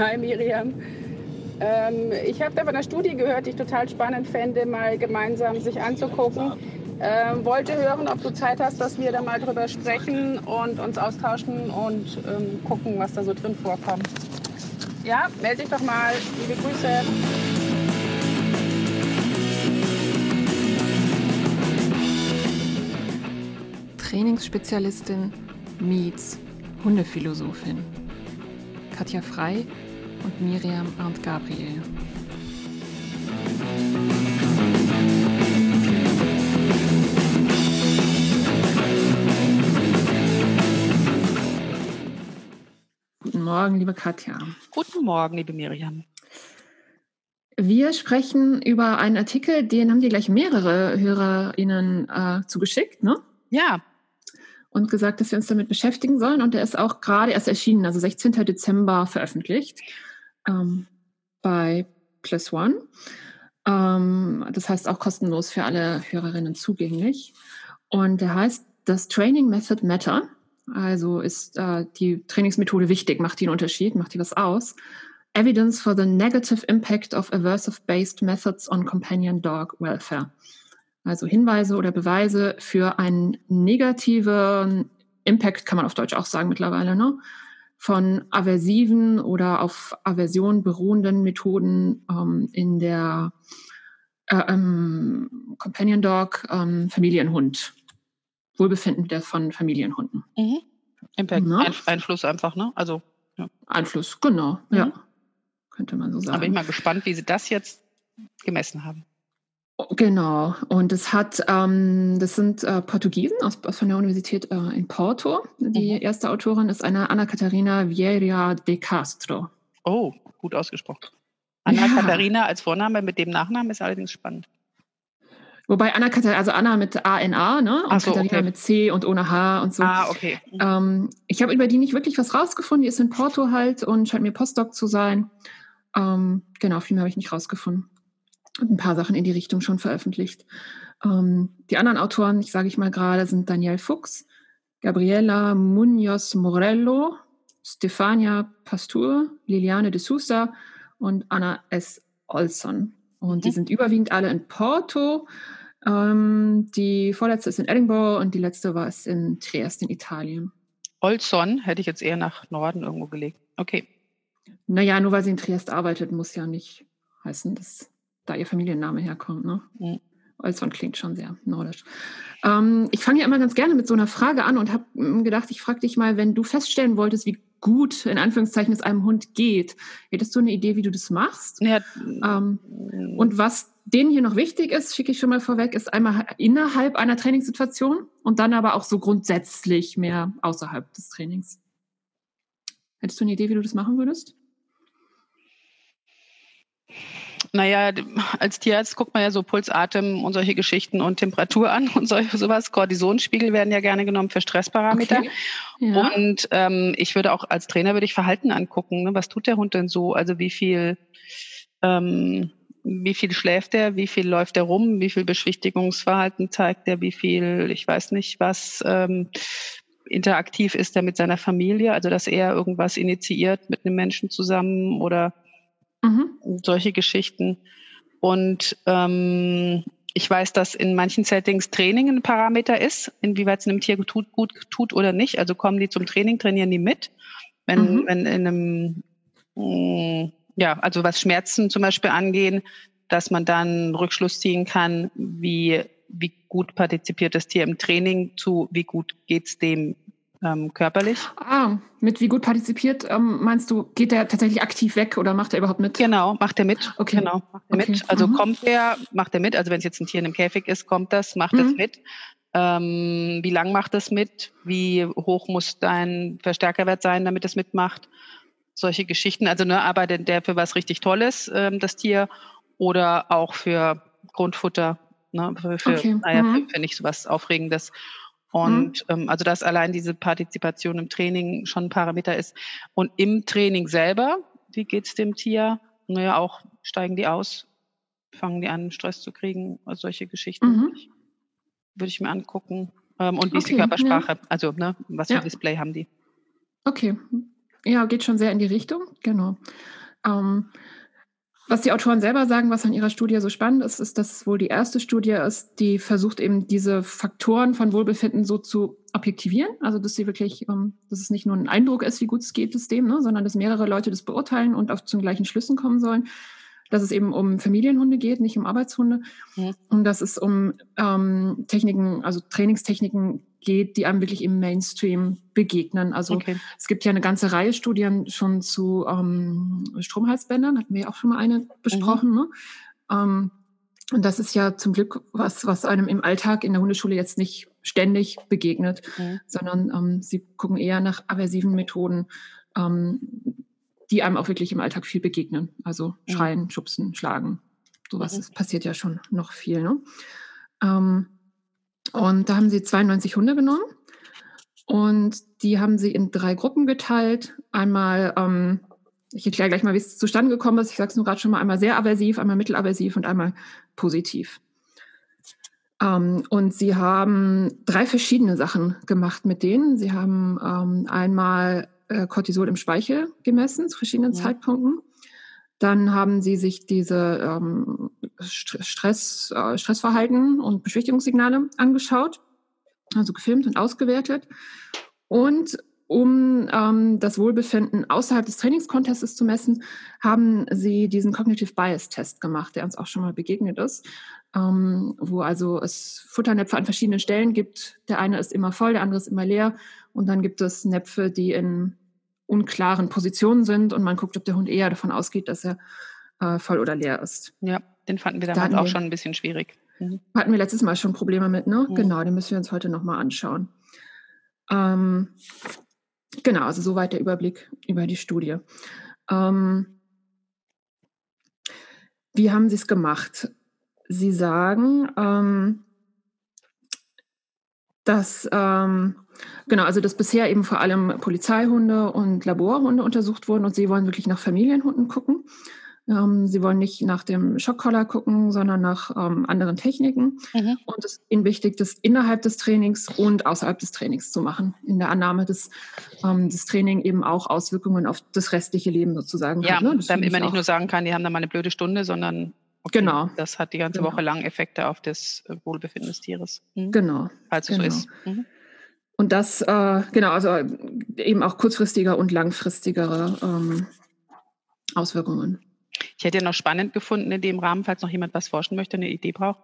Hi Miriam. Ähm, ich habe da von einer Studie gehört, die ich total spannend fände, mal gemeinsam sich anzugucken. Ähm, wollte hören, ob du Zeit hast, dass wir da mal drüber sprechen und uns austauschen und ähm, gucken, was da so drin vorkommt. Ja, melde dich doch mal. Liebe Grüße. Trainingsspezialistin meets Hundephilosophin. Katja Frei und Miriam Arndt Gabriel. Guten Morgen, liebe Katja. Guten Morgen, liebe Miriam. Wir sprechen über einen Artikel, den haben dir gleich mehrere HörerInnen äh, zugeschickt, ne? Ja, und gesagt, dass wir uns damit beschäftigen sollen. Und der ist auch gerade erst erschienen, also 16. Dezember veröffentlicht ähm, bei Plus One. Ähm, das heißt auch kostenlos für alle Hörerinnen zugänglich. Und der heißt das Training Method Matter. Also ist äh, die Trainingsmethode wichtig, macht die einen Unterschied, macht die was aus. Evidence for the negative impact of aversive-based methods on companion dog welfare also Hinweise oder Beweise für einen negativen Impact, kann man auf Deutsch auch sagen mittlerweile, ne? Von aversiven oder auf Aversion beruhenden Methoden ähm, in der äh, ähm, Companion Dog ähm, Familienhund. Wohlbefinden der von Familienhunden. Mhm. Impact, ja. Einf Einfluss einfach, ne? Also ja. Einfluss, genau, mhm. ja. Könnte man so sagen. Aber ich bin mal gespannt, wie Sie das jetzt gemessen haben. Genau, und es hat, ähm, das sind äh, Portugiesen aus, von der Universität äh, in Porto. Die mhm. erste Autorin ist eine Anna Catarina Vieira de Castro. Oh, gut ausgesprochen. Anna ja. Katharina als Vorname mit dem Nachnamen ist allerdings spannend. Wobei Anna Katharina, also Anna mit A-N-A, ne? Und so, Katharina okay. mit C und ohne H und so. Ah, okay. Mhm. Ähm, ich habe über die nicht wirklich was rausgefunden. Die ist in Porto halt und scheint mir Postdoc zu sein. Ähm, genau, viel mehr habe ich nicht rausgefunden ein paar Sachen in die Richtung schon veröffentlicht. Ähm, die anderen Autoren, ich sage ich mal gerade, sind Daniel Fuchs, Gabriela Munoz Morello, Stefania Pastur, Liliane de Sousa und Anna S. Olson. Und mhm. die sind überwiegend alle in Porto. Ähm, die vorletzte ist in Edinburgh und die letzte war es in Triest in Italien. Olson hätte ich jetzt eher nach Norden irgendwo gelegt. Okay. Naja, nur weil sie in Triest arbeitet, muss ja nicht heißen, dass da ihr Familienname herkommt. Ne? Mhm. Olson klingt schon sehr nordisch. Ähm, ich fange ja immer ganz gerne mit so einer Frage an und habe hm, gedacht, ich frage dich mal, wenn du feststellen wolltest, wie gut in Anführungszeichen es einem Hund geht, hättest du eine Idee, wie du das machst? Ja. Ähm, und was denen hier noch wichtig ist, schicke ich schon mal vorweg, ist einmal innerhalb einer Trainingssituation und dann aber auch so grundsätzlich mehr außerhalb des Trainings. Hättest du eine Idee, wie du das machen würdest? Naja, als Tierarzt guckt man ja so Puls, Atem und solche Geschichten und Temperatur an und solche, sowas. Kortisonspiegel werden ja gerne genommen für Stressparameter. Okay. Ja. Und ähm, ich würde auch als Trainer würde ich Verhalten angucken. Ne? Was tut der Hund denn so? Also wie viel ähm, wie viel schläft er, wie viel läuft er rum, wie viel Beschwichtigungsverhalten zeigt er, wie viel, ich weiß nicht, was ähm, interaktiv ist er mit seiner Familie, also dass er irgendwas initiiert mit einem Menschen zusammen oder Mhm. Solche Geschichten. Und ähm, ich weiß, dass in manchen Settings Training ein Parameter ist, inwieweit es einem Tier gut, gut tut oder nicht. Also kommen die zum Training, trainieren die mit. Wenn, mhm. wenn in einem, mh, mm, ja, also was Schmerzen zum Beispiel angehen, dass man dann Rückschluss ziehen kann, wie, wie gut partizipiert das Tier im Training zu, wie gut geht's dem ähm, körperlich. Ah, mit wie gut partizipiert, ähm, meinst du, geht der tatsächlich aktiv weg oder macht er überhaupt mit? Genau, macht er mit. Okay. Genau, macht er okay. mit. Also mhm. kommt er, macht er mit. Also wenn es jetzt ein Tier in einem Käfig ist, kommt das, macht mhm. es mit. Ähm, wie lang macht es mit? Wie hoch muss dein Verstärkerwert sein, damit es mitmacht? Solche Geschichten. Also ne, arbeitet der für was richtig Tolles, ähm, das Tier, oder auch für Grundfutter, ne, für, für, okay. naja, mhm. für, für nicht so was Aufregendes. Und mhm. ähm, also dass allein diese Partizipation im Training schon ein Parameter ist. Und im Training selber, wie geht's dem Tier? Naja, auch steigen die aus, fangen die an, Stress zu kriegen, also solche Geschichten mhm. würde ich mir angucken. Ähm, und wie okay, ist die Körpersprache? Ja. Also, ne, was für ja. Display haben die? Okay. ja, geht schon sehr in die Richtung, genau. Ähm, was die Autoren selber sagen, was an ihrer Studie so spannend ist, ist, dass es wohl die erste Studie ist, die versucht eben diese Faktoren von Wohlbefinden so zu objektivieren. Also dass sie wirklich, ähm, dass es nicht nur ein Eindruck ist, wie gut es geht es dem, ne, sondern dass mehrere Leute das beurteilen und auch zu den gleichen Schlüssen kommen sollen dass es eben um Familienhunde geht, nicht um Arbeitshunde. Ja. Und dass es um ähm, Techniken, also Trainingstechniken geht, die einem wirklich im Mainstream begegnen. Also okay. es gibt ja eine ganze Reihe Studien schon zu ähm, Stromhalsbändern, hatten wir ja auch schon mal eine besprochen. Mhm. Ne? Ähm, und das ist ja zum Glück was, was einem im Alltag in der Hundeschule jetzt nicht ständig begegnet, mhm. sondern ähm, sie gucken eher nach aversiven Methoden, ähm, die einem auch wirklich im Alltag viel begegnen. Also mhm. schreien, mhm. schubsen, schlagen. Sowas mhm. passiert ja schon noch viel. Ne? Und da haben sie 92 Hunde genommen und die haben sie in drei Gruppen geteilt. Einmal, ähm, ich erkläre gleich mal, wie es zustande gekommen ist. Ich sage es nur gerade schon mal, einmal sehr aversiv, einmal mittelaversiv und einmal positiv. Ähm, und sie haben drei verschiedene Sachen gemacht mit denen. Sie haben ähm, einmal äh, Cortisol im Speichel gemessen zu verschiedenen ja. Zeitpunkten. Dann haben sie sich diese ähm, Stress, äh, Stressverhalten und Beschwichtigungssignale angeschaut, also gefilmt und ausgewertet. Und um ähm, das Wohlbefinden außerhalb des Trainingskontestes zu messen, haben sie diesen Cognitive Bias Test gemacht, der uns auch schon mal begegnet ist, ähm, wo also es Futternäpfe an verschiedenen Stellen gibt. Der eine ist immer voll, der andere ist immer leer. Und dann gibt es Näpfe, die in unklaren Positionen sind und man guckt, ob der Hund eher davon ausgeht, dass er äh, voll oder leer ist. Ja, den fanden wir damals da auch schon ein bisschen schwierig. Mhm. Hatten wir letztes Mal schon Probleme mit, ne? Mhm. Genau, den müssen wir uns heute nochmal anschauen. Ähm, genau, also soweit der Überblick über die Studie. Ähm, wie haben Sie es gemacht? Sie sagen, ähm, dass ähm, genau, also dass bisher eben vor allem Polizeihunde und Laborhunde untersucht wurden und sie wollen wirklich nach Familienhunden gucken. Ähm, sie wollen nicht nach dem Schockcollar gucken, sondern nach ähm, anderen Techniken. Mhm. Und es ist ihnen wichtig, das innerhalb des Trainings und außerhalb des Trainings zu machen. In der Annahme, dass ähm, das Training eben auch Auswirkungen auf das restliche Leben sozusagen ja, hat. Ja, ne? damit man nicht nur sagen kann, die haben da mal eine blöde Stunde, sondern Genau. Das hat die ganze genau. Woche lang Effekte auf das äh, Wohlbefinden des Tieres. Mhm. Genau. Falls es genau. so ist. Mhm. Und das, äh, genau, also eben auch kurzfristiger und langfristigere ähm, Auswirkungen. Ich hätte ja noch spannend gefunden, in dem Rahmen, falls noch jemand was forschen möchte, eine Idee braucht,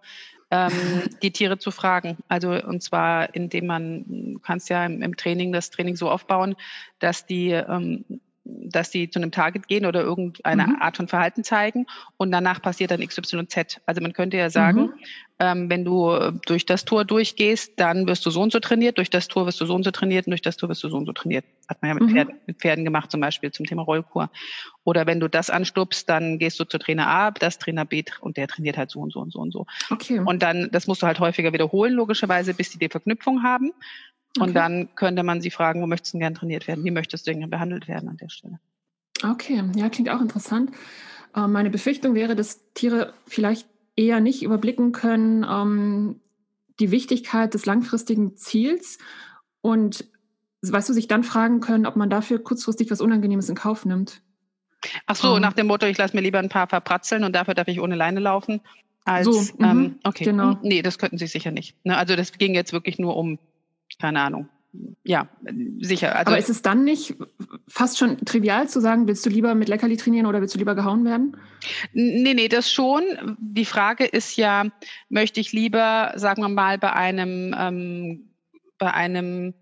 ähm, die Tiere zu fragen. Also und zwar, indem man, du kannst ja im, im Training das Training so aufbauen, dass die ähm, dass sie zu einem Target gehen oder irgendeine mhm. Art von Verhalten zeigen und danach passiert dann XYZ. Also man könnte ja sagen, mhm. ähm, wenn du äh, durch das Tor durchgehst, dann wirst du so und so trainiert, durch das Tor wirst du so und so trainiert und durch das Tor wirst du so und so trainiert. Hat man ja mit, mhm. Pferden, mit Pferden gemacht, zum Beispiel zum Thema Rollkur. Oder wenn du das anstupst, dann gehst du zu Trainer A, das Trainer B und der trainiert halt so und so und so und so. Okay. Und dann, das musst du halt häufiger wiederholen, logischerweise, bis die die Verknüpfung haben. Und dann könnte man sie fragen, wo möchtest du gern trainiert werden? Wie möchtest du denn behandelt werden an der Stelle? Okay, ja, klingt auch interessant. Ähm, meine Befürchtung wäre, dass Tiere vielleicht eher nicht überblicken können, ähm, die Wichtigkeit des langfristigen Ziels und, weißt du, sich dann fragen können, ob man dafür kurzfristig was Unangenehmes in Kauf nimmt. Ach so, um, nach dem Motto, ich lasse mir lieber ein paar verpratzeln und dafür darf ich ohne Leine laufen. Als, so, ähm, mhm, okay, genau. Nee, das könnten sie sicher nicht. Ne, also das ging jetzt wirklich nur um keine Ahnung. Ja, sicher. Also, Aber ist es dann nicht fast schon trivial zu sagen, willst du lieber mit Leckerli trainieren oder willst du lieber gehauen werden? Nee, nee, das schon. Die Frage ist ja, möchte ich lieber, sagen wir mal, bei einem, ähm, bei einem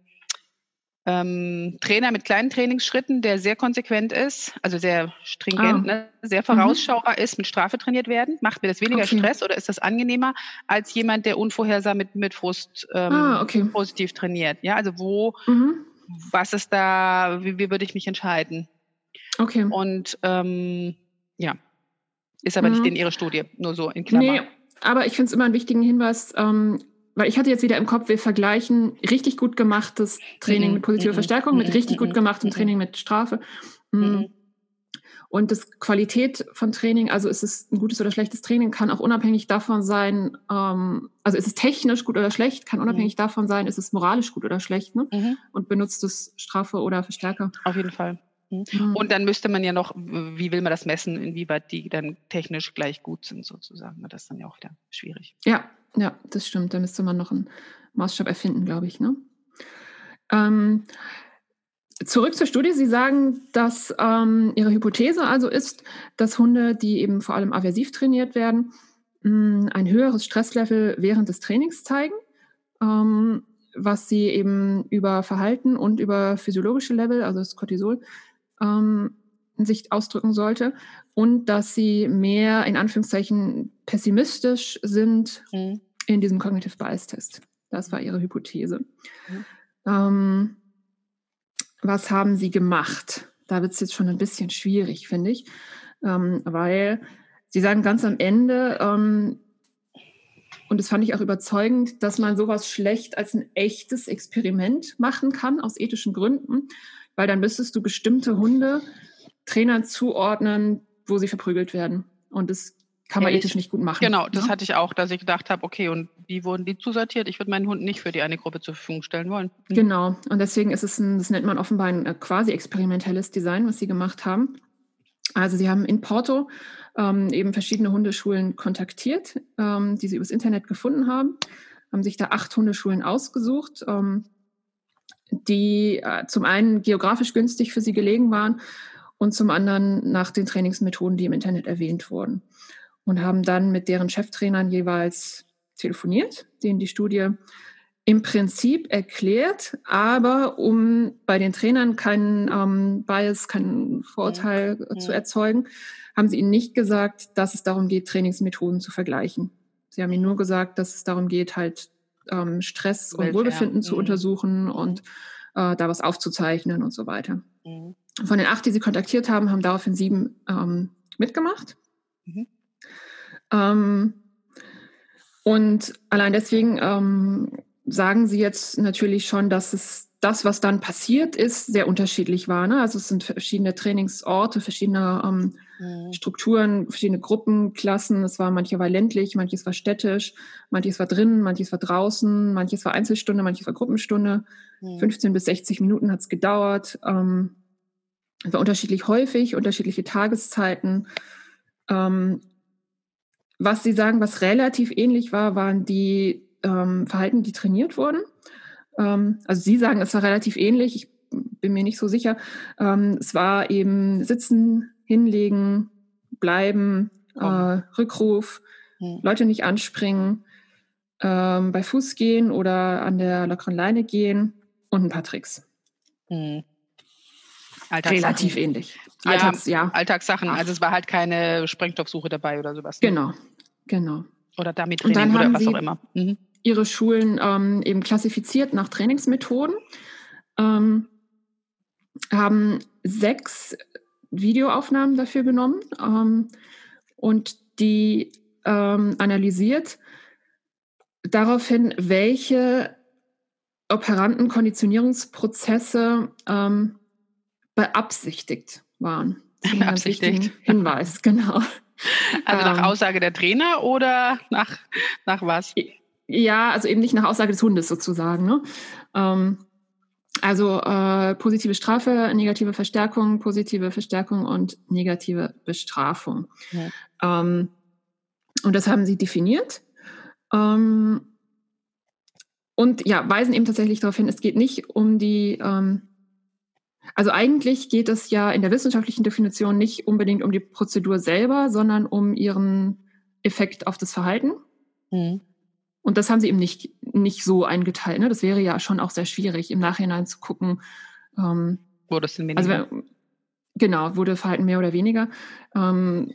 ähm, Trainer mit kleinen Trainingsschritten, der sehr konsequent ist, also sehr stringent, ah. ne, sehr vorausschaubar mhm. ist, mit Strafe trainiert werden? Macht mir das weniger okay. Stress oder ist das angenehmer als jemand, der unvorhersam mit, mit Frust ähm, ah, okay. positiv trainiert? Ja, also wo, mhm. was ist da, wie, wie, würde ich mich entscheiden? Okay. Und ähm, ja, ist aber mhm. nicht in Ihrer Studie, nur so in Klammern. Nee, aber ich finde es immer einen wichtigen Hinweis, ähm, weil ich hatte jetzt wieder im Kopf, wir vergleichen richtig gut gemachtes Training mit positiver mhm. Verstärkung mit mhm. richtig gut mhm. gemachtem Training mit Strafe. Und das Qualität von Training, also ist es ein gutes oder schlechtes Training, kann auch unabhängig davon sein, ähm, also ist es technisch gut oder schlecht, kann unabhängig davon sein, ist es moralisch gut oder schlecht, ne? Und benutzt es Strafe oder Verstärker. Auf jeden Fall. Mhm. Und dann müsste man ja noch, wie will man das messen, inwieweit die dann technisch gleich gut sind sozusagen. Das ist dann ja auch wieder schwierig. Ja, ja, das stimmt. Da müsste man noch einen Maßstab erfinden, glaube ich. Ne? Ähm, zurück zur Studie. Sie sagen, dass ähm, Ihre Hypothese also ist, dass Hunde, die eben vor allem aversiv trainiert werden, mh, hm, ein höheres Stresslevel während des Trainings zeigen. Ähm, was sie eben über Verhalten und über physiologische Level, also das Cortisol, ähm, sich ausdrücken sollte und dass sie mehr in Anführungszeichen pessimistisch sind mhm. in diesem Cognitive Bias Test. Das war ihre Hypothese. Mhm. Ähm, was haben sie gemacht? Da wird es jetzt schon ein bisschen schwierig, finde ich, ähm, weil sie sagen ganz am Ende, ähm, und das fand ich auch überzeugend, dass man sowas schlecht als ein echtes Experiment machen kann, aus ethischen Gründen, weil dann müsstest du bestimmte Hunde Trainern zuordnen, wo sie verprügelt werden. Und das kann man ethisch nicht gut machen. Genau, das ja? Ne? hatte ich auch, dass ich gedacht habe, okay, und wie wurden die zusortiert? Ich würde meinen Hund nicht für die eine Gruppe zur Verfügung stellen wollen. Mhm. Genau, und deswegen ist es ein, das nennt man offenbar ein äh, quasi experimentelles Design, was sie gemacht haben. Also sie haben in Porto ähm, eben verschiedene Hundeschulen kontaktiert, ähm, die sie übers Internet gefunden haben, haben sich da acht Hundeschulen ausgesucht, ähm, die äh, zum einen geografisch günstig für sie gelegen waren und zum anderen nach den Trainingsmethoden, die im Internet erwähnt wurden. Und haben dann mit deren Cheftrainern jeweils telefoniert, denen die Studie im Prinzip erklärt, aber um bei den Trainern keinen ähm, Bias, keinen Vorteil ja. zu erzeugen, haben sie ihnen nicht gesagt, dass es darum geht, Trainingsmethoden zu vergleichen. Sie haben ihnen nur gesagt, dass es darum geht, halt ähm, Stress und Wohlbefinden mhm. zu untersuchen und äh, da was aufzuzeichnen und so weiter. Mhm. Von den acht, die sie kontaktiert haben, haben daraufhin sieben ähm, mitgemacht. Mhm. Ähm, und allein deswegen ähm, sagen Sie jetzt natürlich schon, dass es das, was dann passiert ist, sehr unterschiedlich war. Ne? Also es sind verschiedene Trainingsorte, verschiedene ähm, mhm. Strukturen, verschiedene Gruppenklassen. Es war manche war ländlich, manches war städtisch, manches war drinnen, manches war draußen, manches war Einzelstunde, manches war Gruppenstunde. Mhm. 15 bis 60 Minuten hat es gedauert. Ähm, war unterschiedlich häufig, unterschiedliche Tageszeiten. Ähm, was Sie sagen, was relativ ähnlich war, waren die ähm, Verhalten, die trainiert wurden. Ähm, also Sie sagen, es war relativ ähnlich. Ich bin mir nicht so sicher. Ähm, es war eben Sitzen, hinlegen, bleiben, äh, Rückruf, hm. Leute nicht anspringen, ähm, bei Fuß gehen oder an der lockeren Leine gehen und ein paar Tricks. Hm. Relativ ähnlich. Ja, Alltags, ja. Alltagssachen. Also es war halt keine Sprengstoffsuche dabei oder sowas. Ne? Genau, genau. Oder damit Training oder was auch immer. Mhm ihre Schulen ähm, eben klassifiziert nach Trainingsmethoden, ähm, haben sechs Videoaufnahmen dafür genommen ähm, und die ähm, analysiert daraufhin, welche operanten Konditionierungsprozesse ähm, beabsichtigt waren. Beabsichtigt. Hinweis, genau. Also nach ähm, Aussage der Trainer oder nach, nach was? Ja, also eben nicht nach Aussage des Hundes sozusagen. Ne? Also äh, positive Strafe, negative Verstärkung, positive Verstärkung und negative Bestrafung. Ja. Ähm, und das haben sie definiert. Ähm, und ja, weisen eben tatsächlich darauf hin, es geht nicht um die, ähm, also eigentlich geht es ja in der wissenschaftlichen Definition nicht unbedingt um die Prozedur selber, sondern um ihren Effekt auf das Verhalten. Mhm. Und das haben sie eben nicht, nicht so eingeteilt. Ne? Das wäre ja schon auch sehr schwierig, im Nachhinein zu gucken. Ähm, wurde es denn weniger? Also, genau, wurde Verhalten mehr oder weniger. Ähm,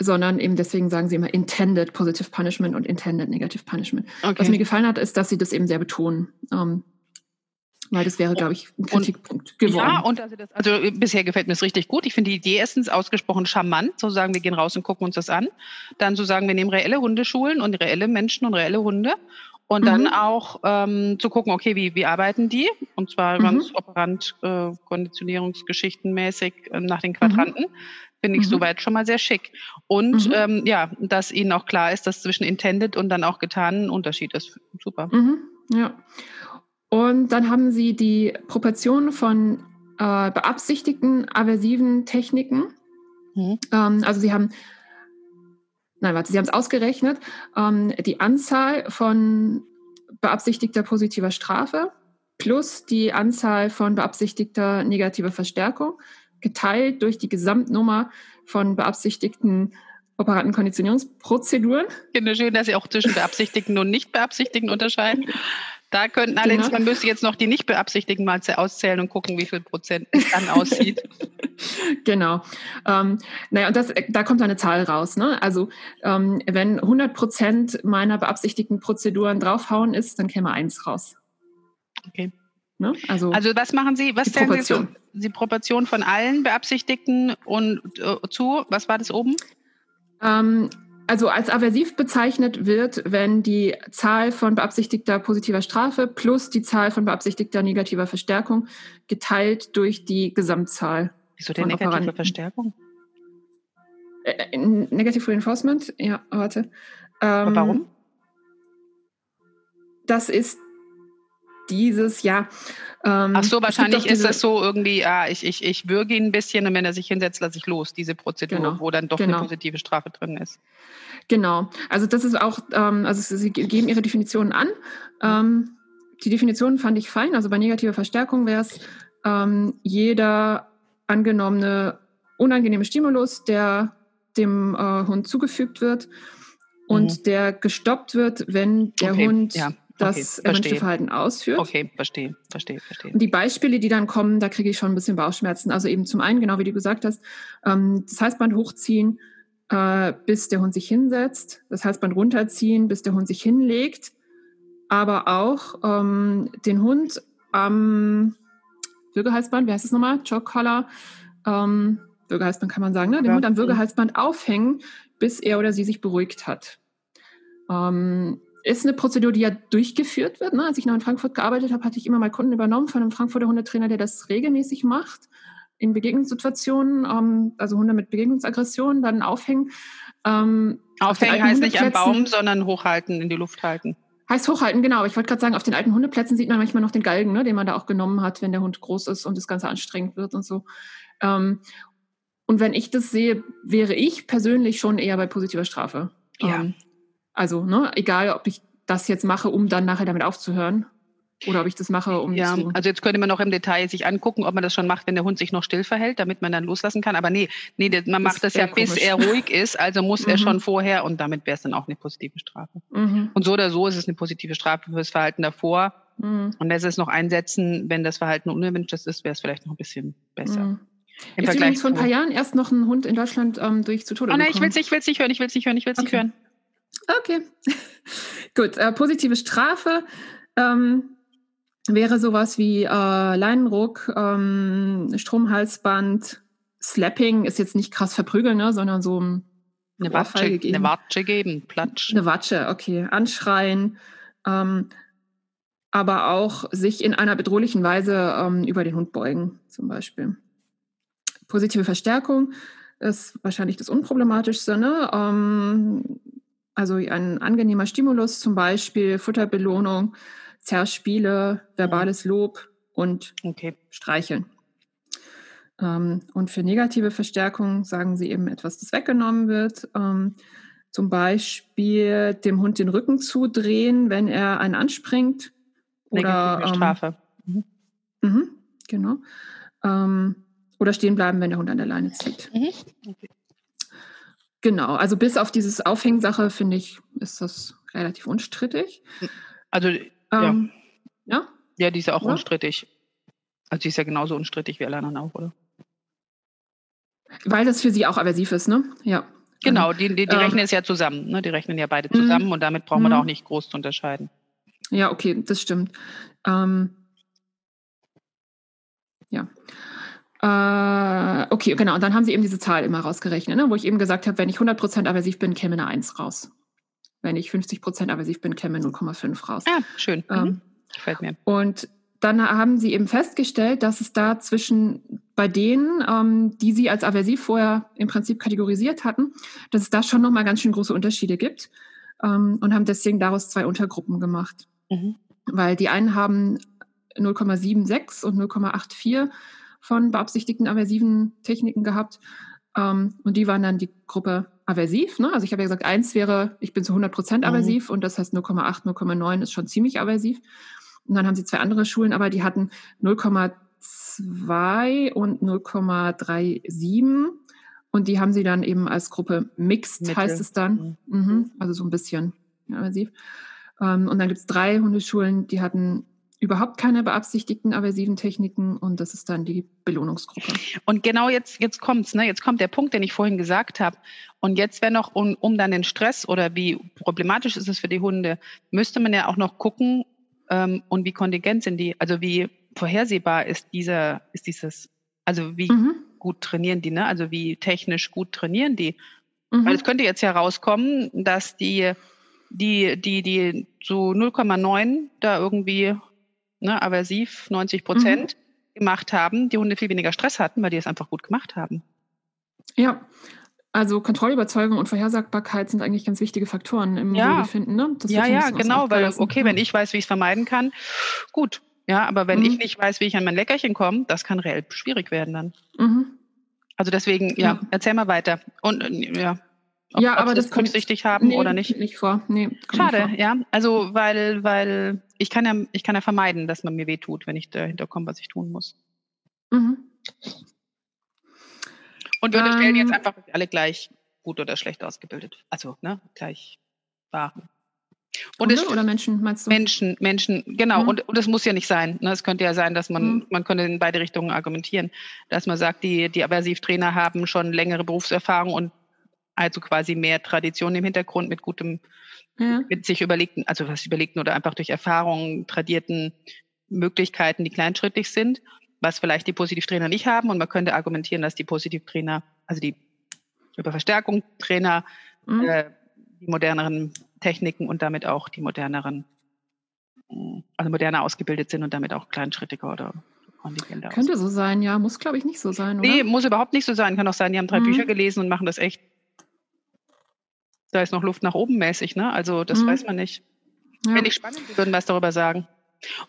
sondern eben deswegen sagen sie immer intended positive punishment und intended negative punishment. Okay. Was mir gefallen hat, ist, dass sie das eben sehr betonen. Ähm, weil das wäre, glaube ich, ein Kritikpunkt und, geworden. Ja, und also, das, also bisher gefällt mir das richtig gut. Ich finde die Idee erstens ausgesprochen charmant, so sagen, wir gehen raus und gucken uns das an. Dann so sagen, wir nehmen reelle Hundeschulen und reelle Menschen und reelle Hunde. Und mhm. dann auch ähm, zu gucken, okay, wie, wie arbeiten die? Und zwar mhm. ganz operant, äh, konditionierungsgeschichtenmäßig äh, nach den Quadranten. Mhm. Finde ich mhm. soweit schon mal sehr schick. Und mhm. ähm, ja, dass ihnen auch klar ist, dass zwischen intended und dann auch getan ein Unterschied ist. Super. Ja. Und dann haben sie die Proportion von äh, beabsichtigten aversiven Techniken. Mhm. Ähm, also sie haben, nein, warte, sie haben es ausgerechnet, ähm, die Anzahl von beabsichtigter positiver Strafe plus die Anzahl von beabsichtigter negativer Verstärkung geteilt durch die Gesamtnummer von beabsichtigten operaten Konditionierungsprozeduren. Ich finde schön, dass Sie auch zwischen beabsichtigten und nicht beabsichtigten unterscheiden. Da könnten allerdings, genau. man müsste jetzt noch die nicht beabsichtigten mal auszählen und gucken, wie viel Prozent es dann aussieht. genau. Ähm, naja, und das, da kommt eine Zahl raus. Ne? Also ähm, wenn 100 Prozent meiner beabsichtigten Prozeduren draufhauen ist, dann käme eins raus. Okay. Ne? Also, also was machen Sie? Was die Proportion. Sie, die Proportion von allen Beabsichtigten und äh, zu? Was war das oben? Ähm, also als aversiv bezeichnet wird, wenn die Zahl von beabsichtigter positiver Strafe plus die Zahl von beabsichtigter negativer Verstärkung geteilt durch die Gesamtzahl. Wieso denn negative Operanten. Verstärkung? Äh, äh Negative Reinforcement? Ja, warte. Ähm, warum? Das ist dieses, ja. Ähm, Ach so, wahrscheinlich ist das so irgendwie, ja, ich, ich, ich würge ihn ein bisschen und wenn er sich hinsetzt, lasse ich los, diese Prozedur, genau, wo dann doch genau. eine positive Strafe drin ist. Genau, also das ist auch, ähm, also Sie geben Ihre Definitionen an. Ähm, die Definitionen fand ich fein, also bei negativer Verstärkung wäre es ähm, jeder angenommene unangenehme Stimulus, der dem äh, Hund zugefügt wird und mhm. der gestoppt wird, wenn der okay, Hund ja das okay, erwünschte Verhalten ausführt. Okay, verstehe, verstehe, verstehe. Und die Beispiele, die dann kommen, da kriege ich schon ein bisschen Bauchschmerzen. Also eben zum einen, genau wie du gesagt hast, ähm, das Halsband hochziehen, äh, bis der Hund sich hinsetzt, das Halsband runterziehen, bis der Hund sich hinlegt, aber auch ähm, den Hund am Würgehalsband, wie heißt das nochmal? Choke-Collar, ähm, Würgehalsband kann man sagen, ne? Den ja. Hund am Würgehalsband aufhängen, bis er oder sie sich beruhigt hat. Ähm, ist eine Prozedur, die ja durchgeführt wird. Ne? Als ich noch in Frankfurt gearbeitet habe, hatte ich immer mal Kunden übernommen von einem Frankfurter Hundetrainer, der das regelmäßig macht in Begegnungssituationen, ähm, also Hunde mit Begegnungsaggressionen, dann aufhängen. Ähm, aufhängen heißt nicht am Baum, sondern hochhalten, in die Luft halten. Heißt hochhalten, genau. Ich wollte gerade sagen, auf den alten Hundeplätzen sieht man manchmal noch den Galgen, ne, den man da auch genommen hat, wenn der Hund groß ist und das Ganze anstrengend wird und so. Ähm, und wenn ich das sehe, wäre ich persönlich schon eher bei positiver Strafe. Ja. Also, ne, egal, ob ich das jetzt mache, um dann nachher damit aufzuhören. Oder ob ich das mache, um Ja, zu also jetzt könnte man noch im Detail sich angucken, ob man das schon macht, wenn der Hund sich noch still verhält, damit man dann loslassen kann. Aber nee, nee man das macht das ja, komisch. bis er ruhig ist. Also muss mhm. er schon vorher und damit wäre es dann auch eine positive Strafe. Mhm. Und so oder so ist es eine positive Strafe für das Verhalten davor. Mhm. Und lässt es noch einsetzen, wenn das Verhalten unerwünscht ist, wäre es vielleicht noch ein bisschen besser. Mhm. Im ist übrigens vor ein paar Jahren erst noch ein Hund in Deutschland ähm, durch zu Tode Oh nein, ich will es nicht, nicht hören, ich will es nicht hören, ich will es okay. nicht hören. Okay, gut. Äh, positive Strafe ähm, wäre sowas wie äh, Leinenruck, ähm, Stromhalsband, Slapping ist jetzt nicht krass verprügeln, ne, sondern so ein eine Watsche, geben. eine Watsche geben, Platsch. Eine Watsche, okay. Anschreien, ähm, aber auch sich in einer bedrohlichen Weise ähm, über den Hund beugen, zum Beispiel. Positive Verstärkung ist wahrscheinlich das Unproblematischste. Ne? Ähm, also ein angenehmer Stimulus, zum Beispiel Futterbelohnung, Zerspiele, verbales Lob und okay. Streicheln. Ähm, und für negative Verstärkung sagen sie eben etwas, das weggenommen wird. Ähm, zum Beispiel dem Hund den Rücken zudrehen, wenn er einen anspringt. Oder ähm, Strafe. Mhm. Mhm, genau. Ähm, oder stehen bleiben, wenn der Hund an der Leine zieht. Mhm. Okay. Genau, also bis auf dieses Aufhängsache, finde ich, ist das relativ unstrittig. Also, ähm, ja. Ja, die ist ja auch ja. unstrittig. Also, die ist ja genauso unstrittig wie alle anderen auch, oder? Weil das für sie auch aversiv ist, ne? Ja. Genau, die, die, die ähm, rechnen es ja zusammen. Ne? Die rechnen ja beide zusammen und damit brauchen wir da auch nicht groß zu unterscheiden. Ja, okay, das stimmt. Ähm, ja. Äh, okay, genau. Und dann haben sie eben diese Zahl immer rausgerechnet, ne? wo ich eben gesagt habe, wenn ich 100% aversiv bin, käme eine 1 raus. Wenn ich 50% aversiv bin, käme 0,5 raus. Ah, schön. Ähm, mhm. Gefällt mir. Und dann haben sie eben festgestellt, dass es da zwischen bei denen, ähm, die sie als aversiv vorher im Prinzip kategorisiert hatten, dass es da schon nochmal ganz schön große Unterschiede gibt ähm, und haben deswegen daraus zwei Untergruppen gemacht. Mhm. Weil die einen haben 0,76 und 0,84 von beabsichtigten aversiven Techniken gehabt. Ähm, und die waren dann die Gruppe aversiv. Ne? Also ich habe ja gesagt, eins wäre, ich bin zu 100 Prozent mhm. aversiv mhm. und das heißt 0,8, 0,9 ist schon ziemlich aversiv. Und dann haben sie zwei andere Schulen, aber die hatten 0,2 und 0,37 und die haben sie dann eben als Gruppe Mixed, Mitte. heißt es dann. Mhm. Mhm. Also so ein bisschen aversiv. Ähm, und dann gibt es drei Hundeschulen, die hatten überhaupt keine beabsichtigten aversiven Techniken und das ist dann die Belohnungsgruppe. Und genau jetzt, jetzt kommt's, ne? Jetzt kommt der Punkt, den ich vorhin gesagt habe. Und jetzt wäre noch, um, um dann den Stress oder wie problematisch ist es für die Hunde, müsste man ja auch noch gucken, ähm, und wie kontingent sind die, also wie vorhersehbar ist dieser, ist dieses, also wie mhm. gut trainieren die, ne? Also wie technisch gut trainieren die. Mhm. Weil es könnte jetzt herauskommen, dass die, die, die, die so 0,9 da irgendwie ne, aversiv 90 Prozent mhm. gemacht haben, die Hunde viel weniger Stress hatten, weil die es einfach gut gemacht haben. Ja, also Kontrollüberzeugung und Vorhersagbarkeit sind eigentlich ganz wichtige Faktoren im ja. Wohlbefinden. Ne? ja, ja, genau, weil okay, wenn ich weiß, wie ich es vermeiden kann, gut. Ja, aber wenn mhm. ich nicht weiß, wie ich an mein Leckerchen komme, das kann reell schwierig werden dann. Mhm. Also deswegen, ja, ja, erzähl mal weiter. Und äh, ja, ob, ja, aber das kurzsichtig haben nee, oder nicht. Nicht vor. Nee, Schade, vor. ja. Also weil, weil ich kann ja, ich kann ja vermeiden, dass man mir wehtut, wenn ich dahinter komme, was ich tun muss. Mhm. Und wir unterstellen ähm, jetzt einfach alle gleich gut oder schlecht ausgebildet. Also, ne, gleich waren. Und Hunde oder Menschen, meinst du? Menschen, Menschen, genau. Mhm. Und, und es muss ja nicht sein. Ne? Es könnte ja sein, dass man, mhm. man könnte in beide Richtungen argumentieren, dass man sagt, die, die Aversivtrainer haben schon längere Berufserfahrung und also quasi mehr Tradition im Hintergrund mit gutem, ja. mit sich überlegten, also was überlegten oder einfach durch Erfahrungen tradierten Möglichkeiten, die kleinschrittig sind, was vielleicht die Positivtrainer nicht haben. Und man könnte argumentieren, dass die Positivtrainer, also die über Verstärkung Trainer, mhm. äh, die moderneren Techniken und damit auch die moderneren, also moderner ausgebildet sind und damit auch kleinschrittiger oder Könnte so sein, ja. Muss, glaube ich, nicht so sein, oder? Nee, muss überhaupt nicht so sein. Kann auch sein, die haben drei mhm. Bücher gelesen und machen das echt da ist noch Luft nach oben mäßig, ne? Also das mhm. weiß man nicht. Ja. Finde ich spannend, Sie würden was darüber sagen.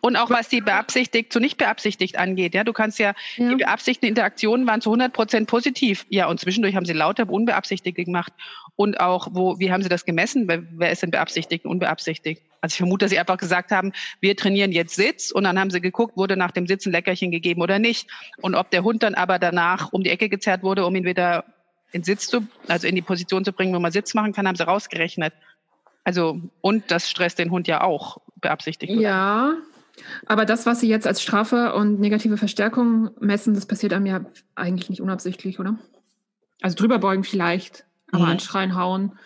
Und auch was die beabsichtigt zu nicht beabsichtigt angeht. Ja, du kannst ja, ja. die beabsichtigten Interaktionen waren zu 100 Prozent positiv. Ja, und zwischendurch haben sie lauter unbeabsichtigt gemacht. Und auch, wo, wie haben sie das gemessen? Wer, ist denn beabsichtigt und unbeabsichtigt? Also ich vermute, dass sie einfach gesagt haben, wir trainieren jetzt Sitz und dann haben sie geguckt, wurde nach dem Sitzen Leckerchen gegeben oder nicht. Und ob der Hund dann aber danach um die Ecke gezerrt wurde, um ihn wieder in Sitz zu, also in die Position zu bringen, wo man Sitz machen kann, haben sie rausgerechnet. Also, und das stresst den Hund ja auch beabsichtigt. Oder? Ja, aber das, was Sie jetzt als Strafe und negative Verstärkung messen, das passiert einem ja eigentlich nicht unabsichtlich, oder? Also drüber beugen vielleicht, aber mhm. anschreien, hauen,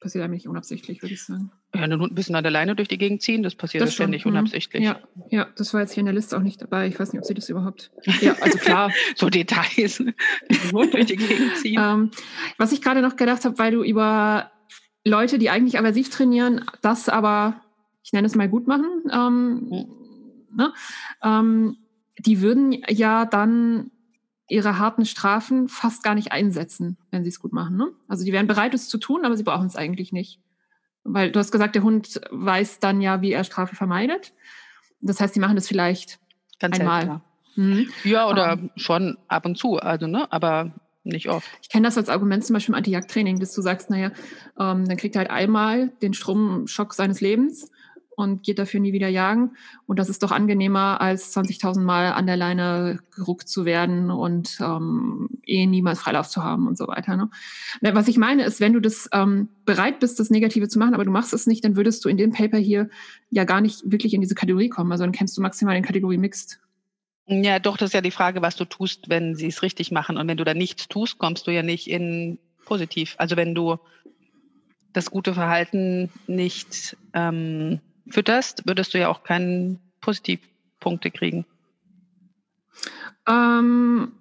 passiert einem nicht unabsichtlich, würde ich sagen. Ja, einen Hund ein bisschen an der Leine durch die Gegend ziehen, das passiert das ständig mhm. unabsichtlich. Ja, ja, das war jetzt hier in der Liste auch nicht dabei. Ich weiß nicht, ob Sie das überhaupt. Ja, also klar. so Details. durch die Gegend ziehen. Ähm, was ich gerade noch gedacht habe, weil du über Leute, die eigentlich aversiv trainieren, das aber, ich nenne es mal gut machen, ähm, mhm. ne? ähm, die würden ja dann ihre harten Strafen fast gar nicht einsetzen, wenn sie es gut machen. Ne? Also die wären bereit, es zu tun, aber sie brauchen es eigentlich nicht. Weil du hast gesagt, der Hund weiß dann ja, wie er Strafe vermeidet. Das heißt, sie machen das vielleicht Ganz einmal. Mhm. Ja, oder um, schon ab und zu, also ne, aber nicht oft. Ich kenne das als Argument zum Beispiel im Anti-Jagd-Training, dass du sagst, naja, ähm, dann kriegt er halt einmal den Stromschock seines Lebens und geht dafür nie wieder jagen. Und das ist doch angenehmer, als 20.000 Mal an der Leine geruckt zu werden und ähm, eh niemals Freilauf zu haben und so weiter. Ne? Was ich meine ist, wenn du das ähm, bereit bist, das Negative zu machen, aber du machst es nicht, dann würdest du in dem Paper hier ja gar nicht wirklich in diese Kategorie kommen. Also dann kennst du maximal in Kategorie Mixed. Ja, doch, das ist ja die Frage, was du tust, wenn sie es richtig machen. Und wenn du da nichts tust, kommst du ja nicht in positiv. Also wenn du das gute Verhalten nicht ähm, fütterst, würdest du ja auch keine Positivpunkte kriegen. Ähm,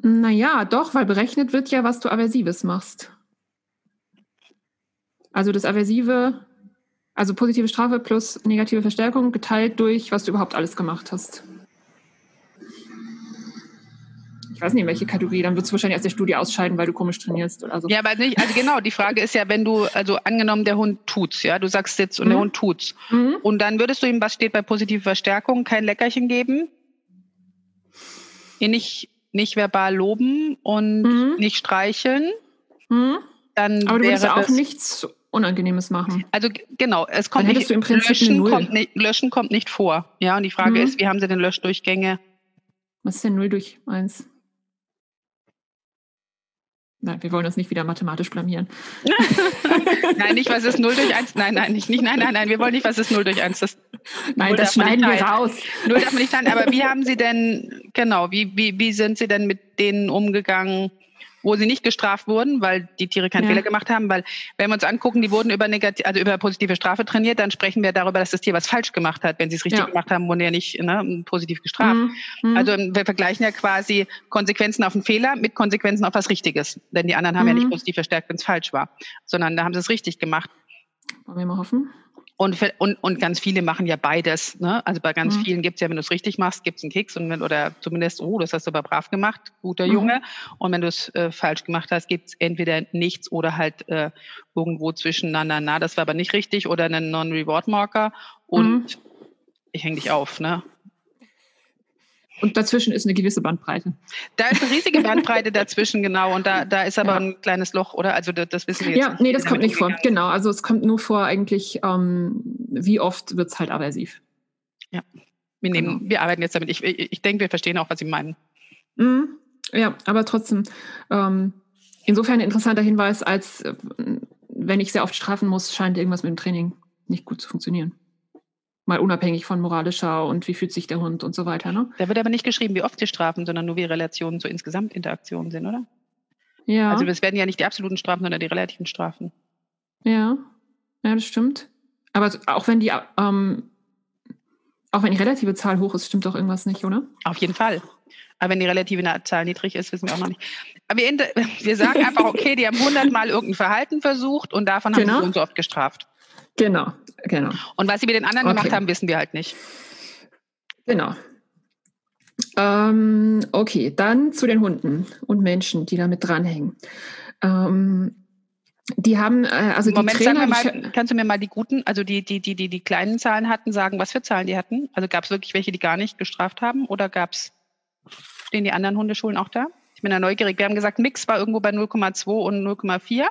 naja, doch, weil berechnet wird ja, was du Aversives machst. Also das Aversive, also positive Strafe plus negative Verstärkung geteilt durch, was du überhaupt alles gemacht hast ich weiß nicht, welche Kategorie, dann würdest du wahrscheinlich aus der Studie ausscheiden, weil du komisch trainierst oder so. Ja, aber nicht, also genau, die Frage ist ja, wenn du, also angenommen, der Hund tut's, ja, du sagst Sitz und mhm. der Hund tut's. Mhm. Und dann würdest du ihm, was steht bei positiver Verstärkung, kein Leckerchen geben? ihn nicht, nicht verbal loben und mhm. nicht streicheln, mhm. dann Aber du würdest auch nichts Unangenehmes machen. Also genau, es kommt nicht, du im Prinzip Löschen, kommt nicht, Löschen kommt nicht vor. Ja, und die Frage mhm. ist, wie haben Sie denn Löschdurchgänge? Was ist denn 0 durch 1? Nein, wir wollen uns nicht wieder mathematisch blamieren. nein, nicht, was ist 0 durch 1? Nein, nein, nicht, nicht, nein, nein, nein, wir wollen nicht, was ist 0 durch 1. Das, nein, das schneiden wir raus. Null darf man nicht teilen. Aber wie haben Sie denn, genau, wie, wie, wie sind Sie denn mit denen umgegangen, wo sie nicht gestraft wurden, weil die Tiere keinen ja. Fehler gemacht haben. Weil wenn wir uns angucken, die wurden über negativ, also über positive Strafe trainiert, dann sprechen wir darüber, dass das Tier was falsch gemacht hat. Wenn sie es richtig ja. gemacht haben, wurden ja nicht ne, positiv gestraft. Mhm. mhm. Also wir vergleichen ja quasi Konsequenzen auf einen Fehler mit Konsequenzen auf was Richtiges. Denn die anderen haben mhm. ja nicht mhm. positiv verstärkt, wenn es falsch war, sondern da haben sie es richtig gemacht. Wollen wir mal hoffen? Und, und, und ganz viele machen ja beides. Ne? Also bei ganz mhm. vielen gibt es ja, wenn du es richtig machst, gibt es einen Keks und wenn, oder zumindest, oh, das hast du aber brav gemacht, guter mhm. Junge. Und wenn du es äh, falsch gemacht hast, gibt es entweder nichts oder halt äh, irgendwo zwischen, na, na, na, das war aber nicht richtig oder einen Non-Reward-Marker und mhm. ich hänge dich auf. Ne? Und dazwischen ist eine gewisse Bandbreite. Da ist eine riesige Bandbreite dazwischen, genau. Und da, da ist aber ja. ein kleines Loch, oder? Also das, wissen wir jetzt. Ja, nee, das kommt nicht vor. Genau, also es kommt nur vor eigentlich, ähm, wie oft wird es halt aversiv. Ja, wir, nehmen, genau. wir arbeiten jetzt damit. Ich, ich, ich denke, wir verstehen auch, was Sie meinen. Mhm. Ja, aber trotzdem, ähm, insofern ein interessanter Hinweis, als äh, wenn ich sehr oft strafen muss, scheint irgendwas mit dem Training nicht gut zu funktionieren. Mal unabhängig von moralischer und wie fühlt sich der Hund und so weiter. Ne? Da wird aber nicht geschrieben, wie oft sie strafen, sondern nur wie Relationen zur Insgesamtinteraktion sind, oder? Ja. Also es werden ja nicht die absoluten Strafen, sondern die relativen Strafen. Ja, ja, das stimmt. Aber auch wenn die, ähm, auch wenn die relative Zahl hoch ist, stimmt doch irgendwas nicht, oder? Auf jeden Fall. Aber wenn die relative Zahl niedrig ist, wissen wir auch noch nicht. Aber wir, wir sagen einfach, okay, die haben hundertmal irgendein Verhalten versucht und davon genau. haben sie so und so oft gestraft. Genau, genau. Und was sie mit den anderen okay. gemacht haben, wissen wir halt nicht. Genau. Ähm, okay, dann zu den Hunden und Menschen, die damit dranhängen. Ähm, die haben, äh, also Moment, die Trainer, mal, kannst du mir mal die guten, also die, die, die, die, die kleinen Zahlen hatten, sagen, was für Zahlen die hatten? Also gab es wirklich welche, die gar nicht gestraft haben oder gab es, stehen die anderen Hundeschulen auch da? Ich bin da neugierig. Wir haben gesagt, Mix war irgendwo bei 0,2 und 0,4.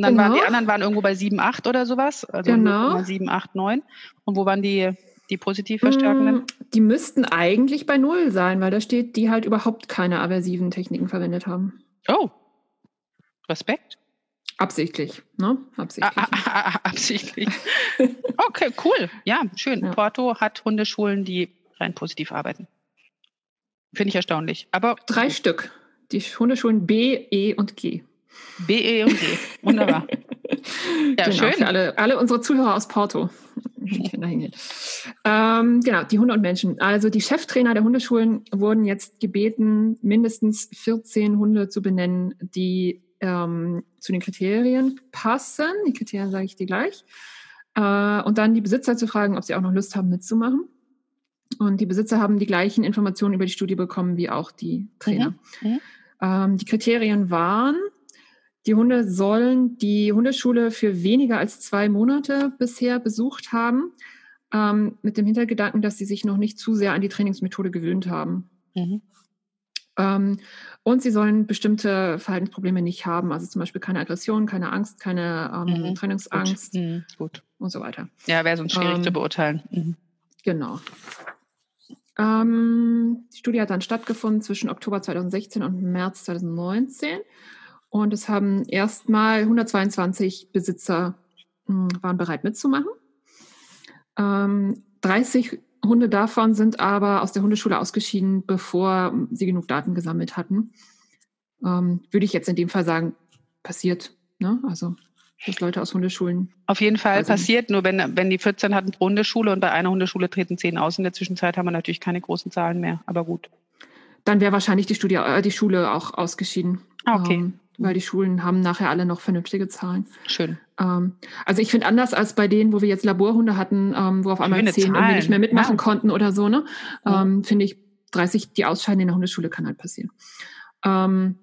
Und dann genau. waren die anderen waren irgendwo bei 7, 8 oder sowas. Also genau. 7, 8, 9. Und wo waren die, die positiv verstärkenden? Mm, die müssten eigentlich bei 0 sein, weil da steht, die halt überhaupt keine aversiven Techniken verwendet haben. Oh. Respekt. Absichtlich, ne? Absichtlich. Ah, ah, ah absichtlich. okay, cool. Ja, schön. Ja. Porto hat Hundeschulen, die rein positiv arbeiten. Finde ich erstaunlich. Aber drei Stück. Die Hundeschulen B, E und G. B, E und G. Wunderbar. Ja, genau, schön. Alle, alle unsere Zuhörer aus Porto. ähm, genau, die Hunde und Menschen. Also die Cheftrainer der Hundeschulen wurden jetzt gebeten, mindestens 14 Hunde zu benennen, die ähm, zu den Kriterien passen. Die Kriterien sage ich dir gleich. Äh, und dann die Besitzer zu fragen, ob sie auch noch Lust haben mitzumachen. Und die Besitzer haben die gleichen Informationen über die Studie bekommen wie auch die Trainer. Mhm. Mhm. Ähm, die Kriterien waren die Hunde sollen die Hundeschule für weniger als zwei Monate bisher besucht haben, ähm, mit dem Hintergedanken, dass sie sich noch nicht zu sehr an die Trainingsmethode gewöhnt haben. Mhm. Ähm, und sie sollen bestimmte Verhaltensprobleme nicht haben, also zum Beispiel keine Aggression, keine Angst, keine ähm, mhm. Trainingsangst Gut. Mhm. Gut. und so weiter. Ja, wäre sonst schwierig zu ähm, beurteilen. Mhm. Genau. Ähm, die Studie hat dann stattgefunden zwischen Oktober 2016 und März 2019. Und es haben erstmal 122 Besitzer hm, waren bereit mitzumachen. Ähm, 30 Hunde davon sind aber aus der Hundeschule ausgeschieden, bevor sie genug Daten gesammelt hatten. Ähm, würde ich jetzt in dem Fall sagen, passiert. Ne? Also dass Leute aus Hundeschulen. Auf jeden Fall also, passiert, nur wenn, wenn die 14 hatten pro Hundeschule und bei einer Hundeschule treten 10 aus. In der Zwischenzeit haben wir natürlich keine großen Zahlen mehr, aber gut. Dann wäre wahrscheinlich die, Studie, äh, die Schule auch ausgeschieden. Ah, okay. Ähm, weil die Schulen haben nachher alle noch vernünftige Zahlen. Schön. Ähm, also ich finde anders als bei denen, wo wir jetzt Laborhunde hatten, ähm, wo auf einmal zehn irgendwie nicht mehr mitmachen ja. konnten oder so, ne? Ähm. Finde ich 30, die Ausscheiden in der Hundeschule kann halt passieren. Ähm,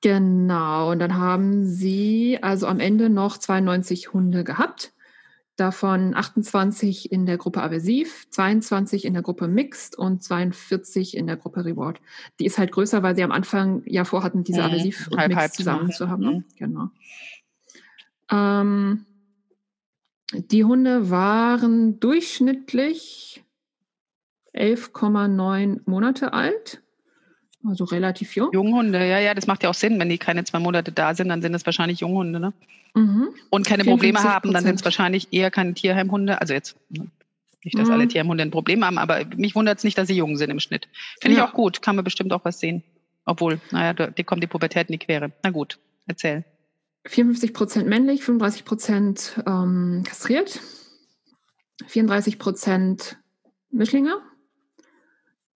genau, und dann haben sie also am Ende noch 92 Hunde gehabt, davon 28 in der Gruppe Aversiv, 22 in der Gruppe Mixed und 42 in der Gruppe Reward. Die ist halt größer, weil sie am Anfang ja vorhatten, diese mhm. Aversiv und halb, Mixed halb zusammen zu haben. Ne? Mhm. Genau. Ähm, die Hunde waren durchschnittlich 11,9 Monate alt. Also relativ jung. Junghunde, ja, ja, das macht ja auch Sinn. Wenn die keine zwei Monate da sind, dann sind das wahrscheinlich Junghunde, ne? Mhm. Und keine Probleme haben, dann sind es wahrscheinlich eher keine Tierheimhunde. Also jetzt ne, nicht, dass mhm. alle Tierheimhunde ein Problem haben, aber mich wundert es nicht, dass sie jung sind im Schnitt. Finde ja. ich auch gut, kann man bestimmt auch was sehen. Obwohl, naja, die kommt die Pubertät in die Quere. Na gut, erzähl. 54 Prozent männlich, 35 Prozent ähm, kastriert, 34 Prozent Mischlinge.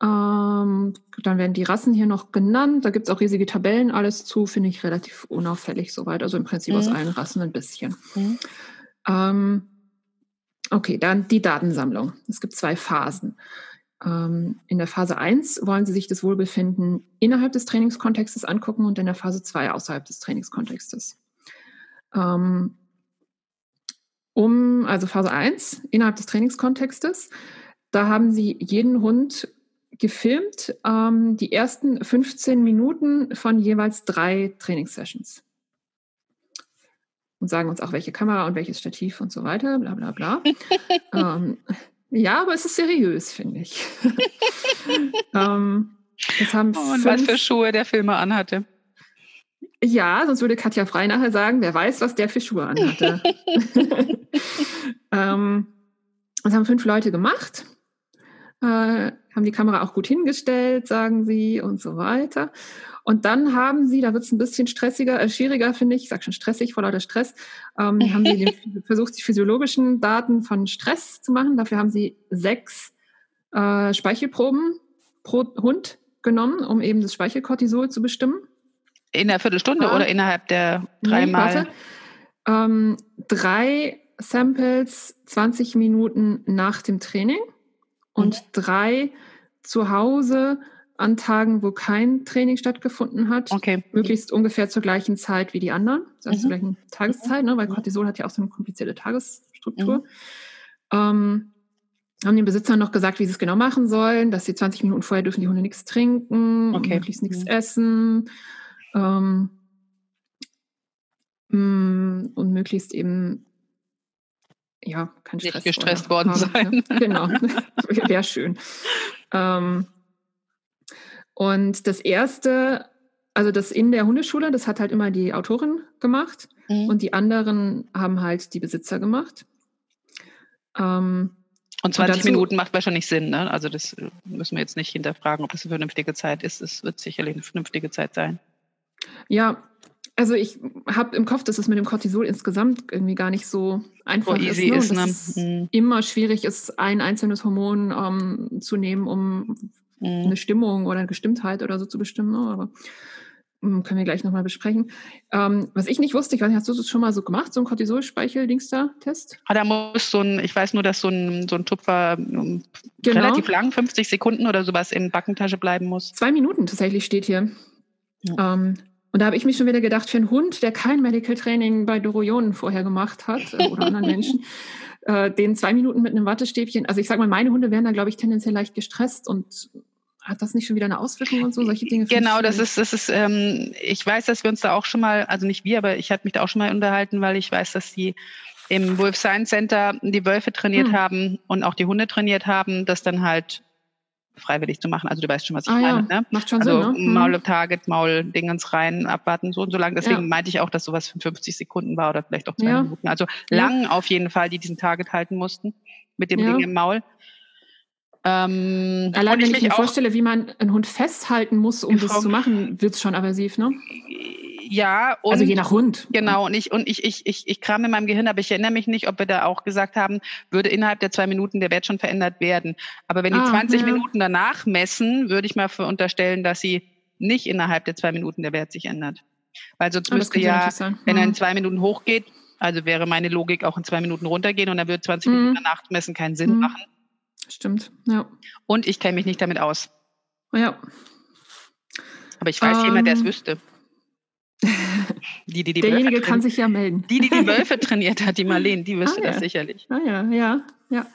Ähm, dann werden die Rassen hier noch genannt. Da gibt es auch riesige Tabellen, alles zu, finde ich relativ unauffällig soweit. Also im Prinzip mhm. aus allen Rassen ein bisschen. Mhm. Ähm, okay, dann die Datensammlung. Es gibt zwei Phasen. Ähm, in der Phase 1 wollen Sie sich das Wohlbefinden innerhalb des Trainingskontextes angucken und in der Phase 2 außerhalb des Trainingskontextes. Ähm, um, also Phase 1 innerhalb des Trainingskontextes, da haben Sie jeden Hund gefilmt, ähm, die ersten 15 Minuten von jeweils drei Trainingssessions. Und sagen uns auch, welche Kamera und welches Stativ und so weiter, bla bla bla. ähm, ja, aber es ist seriös, finde ich. ähm, das haben oh, und was für Schuhe der Filmer anhatte. Ja, sonst würde Katja Frei nachher sagen, wer weiß, was der für Schuhe anhatte. ähm, das haben fünf Leute gemacht, äh, haben die Kamera auch gut hingestellt, sagen sie und so weiter. Und dann haben sie, da wird es ein bisschen stressiger, äh, schwieriger, finde ich, ich sage schon stressig, vor lauter Stress, ähm, haben sie den, versucht, die physiologischen Daten von Stress zu machen. Dafür haben sie sechs äh, Speichelproben pro Hund genommen, um eben das Speichelkortisol zu bestimmen. In der Viertelstunde ah. oder innerhalb der dreimal? Nee, ähm, drei Samples 20 Minuten nach dem Training und mhm. drei zu Hause an Tagen, wo kein Training stattgefunden hat. Okay. Möglichst ungefähr zur gleichen Zeit wie die anderen, also mhm. zur gleichen Tageszeit, ne? weil mhm. Cortisol hat ja auch so eine komplizierte Tagesstruktur. Mhm. Ähm, haben den Besitzern noch gesagt, wie sie es genau machen sollen, dass sie 20 Minuten vorher dürfen die Hunde nichts trinken, okay. möglichst nichts mhm. essen ähm, mm, und möglichst eben ja, kein Stress. Nicht gestresst worden haben, sein. Ne? Genau, wäre schön. Ähm, und das erste, also das in der Hundeschule, das hat halt immer die Autorin gemacht mhm. und die anderen haben halt die Besitzer gemacht. Ähm, und 20 und dazu, Minuten macht wahrscheinlich Sinn, ne? Also das äh, müssen wir jetzt nicht hinterfragen, ob das eine vernünftige Zeit ist. Es wird sicherlich eine vernünftige Zeit sein. Ja, also ich habe im Kopf, dass es mit dem Cortisol insgesamt irgendwie gar nicht so einfach oh, ist. Ne? ist ne? dass es mhm. immer schwierig ist, ein einzelnes Hormon ähm, zu nehmen, um mhm. eine Stimmung oder eine Gestimmtheit oder so zu bestimmen. Ne? Aber ähm, können wir gleich nochmal besprechen. Ähm, was ich nicht wusste, ich weiß nicht, hast du das schon mal so gemacht, so ein Cortisolspeichel-Dings da, Test? Ah, da muss so ein, ich weiß nur, dass so ein, so ein Tupfer ähm, genau. relativ lang, 50 Sekunden oder sowas in Backentasche bleiben muss. Zwei Minuten tatsächlich steht hier. Ja. Ähm, und da habe ich mich schon wieder gedacht, für einen Hund, der kein Medical Training bei Doroyonen vorher gemacht hat äh, oder anderen Menschen, äh, den zwei Minuten mit einem Wattestäbchen, also ich sage mal, meine Hunde wären da, glaube ich, tendenziell leicht gestresst und hat das nicht schon wieder eine Auswirkung und so, solche Dinge? Genau, das ist, das ist, ähm, ich weiß, dass wir uns da auch schon mal, also nicht wir, aber ich hatte mich da auch schon mal unterhalten, weil ich weiß, dass die im Wolf Science Center die Wölfe trainiert hm. haben und auch die Hunde trainiert haben, dass dann halt freiwillig zu machen. Also du weißt schon, was ich ah, meine. Ja. Ne? Macht schon also Sinn, ne? Maul mhm. Target, Maul Dingens rein, abwarten, so und so lang. Deswegen ja. meinte ich auch, dass sowas für 50 Sekunden war oder vielleicht auch zwei ja. Minuten. Also lang auf jeden Fall, die diesen Target halten mussten mit dem Ding im Maul. Ähm, Allein wenn ich mir vorstelle, wie man einen Hund festhalten muss, um das zu machen, wird es schon aversiv, ne? Ja. Und, also je nach Hund. Genau, und ich, und ich, ich, ich, ich kram in meinem Gehirn, aber ich erinnere mich nicht, ob wir da auch gesagt haben, würde innerhalb der zwei Minuten der Wert schon verändert werden. Aber wenn die ah, 20 ja. Minuten danach messen, würde ich mal unterstellen, dass sie nicht innerhalb der zwei Minuten der Wert sich ändert. Weil sonst ah, müsste ja, wenn er in mhm. zwei Minuten hochgeht, also wäre meine Logik auch in zwei Minuten runtergehen und dann würde 20 mhm. Minuten danach messen keinen Sinn mhm. machen. Stimmt, ja. Und ich kenne mich nicht damit aus. Ja. Aber ich weiß um, jemand, der es ähm. wüsste. Die, die die Derjenige kann sich ja melden. Die, die die Wölfe trainiert hat, die Marlene, die wüsste ah, das ja. sicherlich. Ah ja, ja, ja.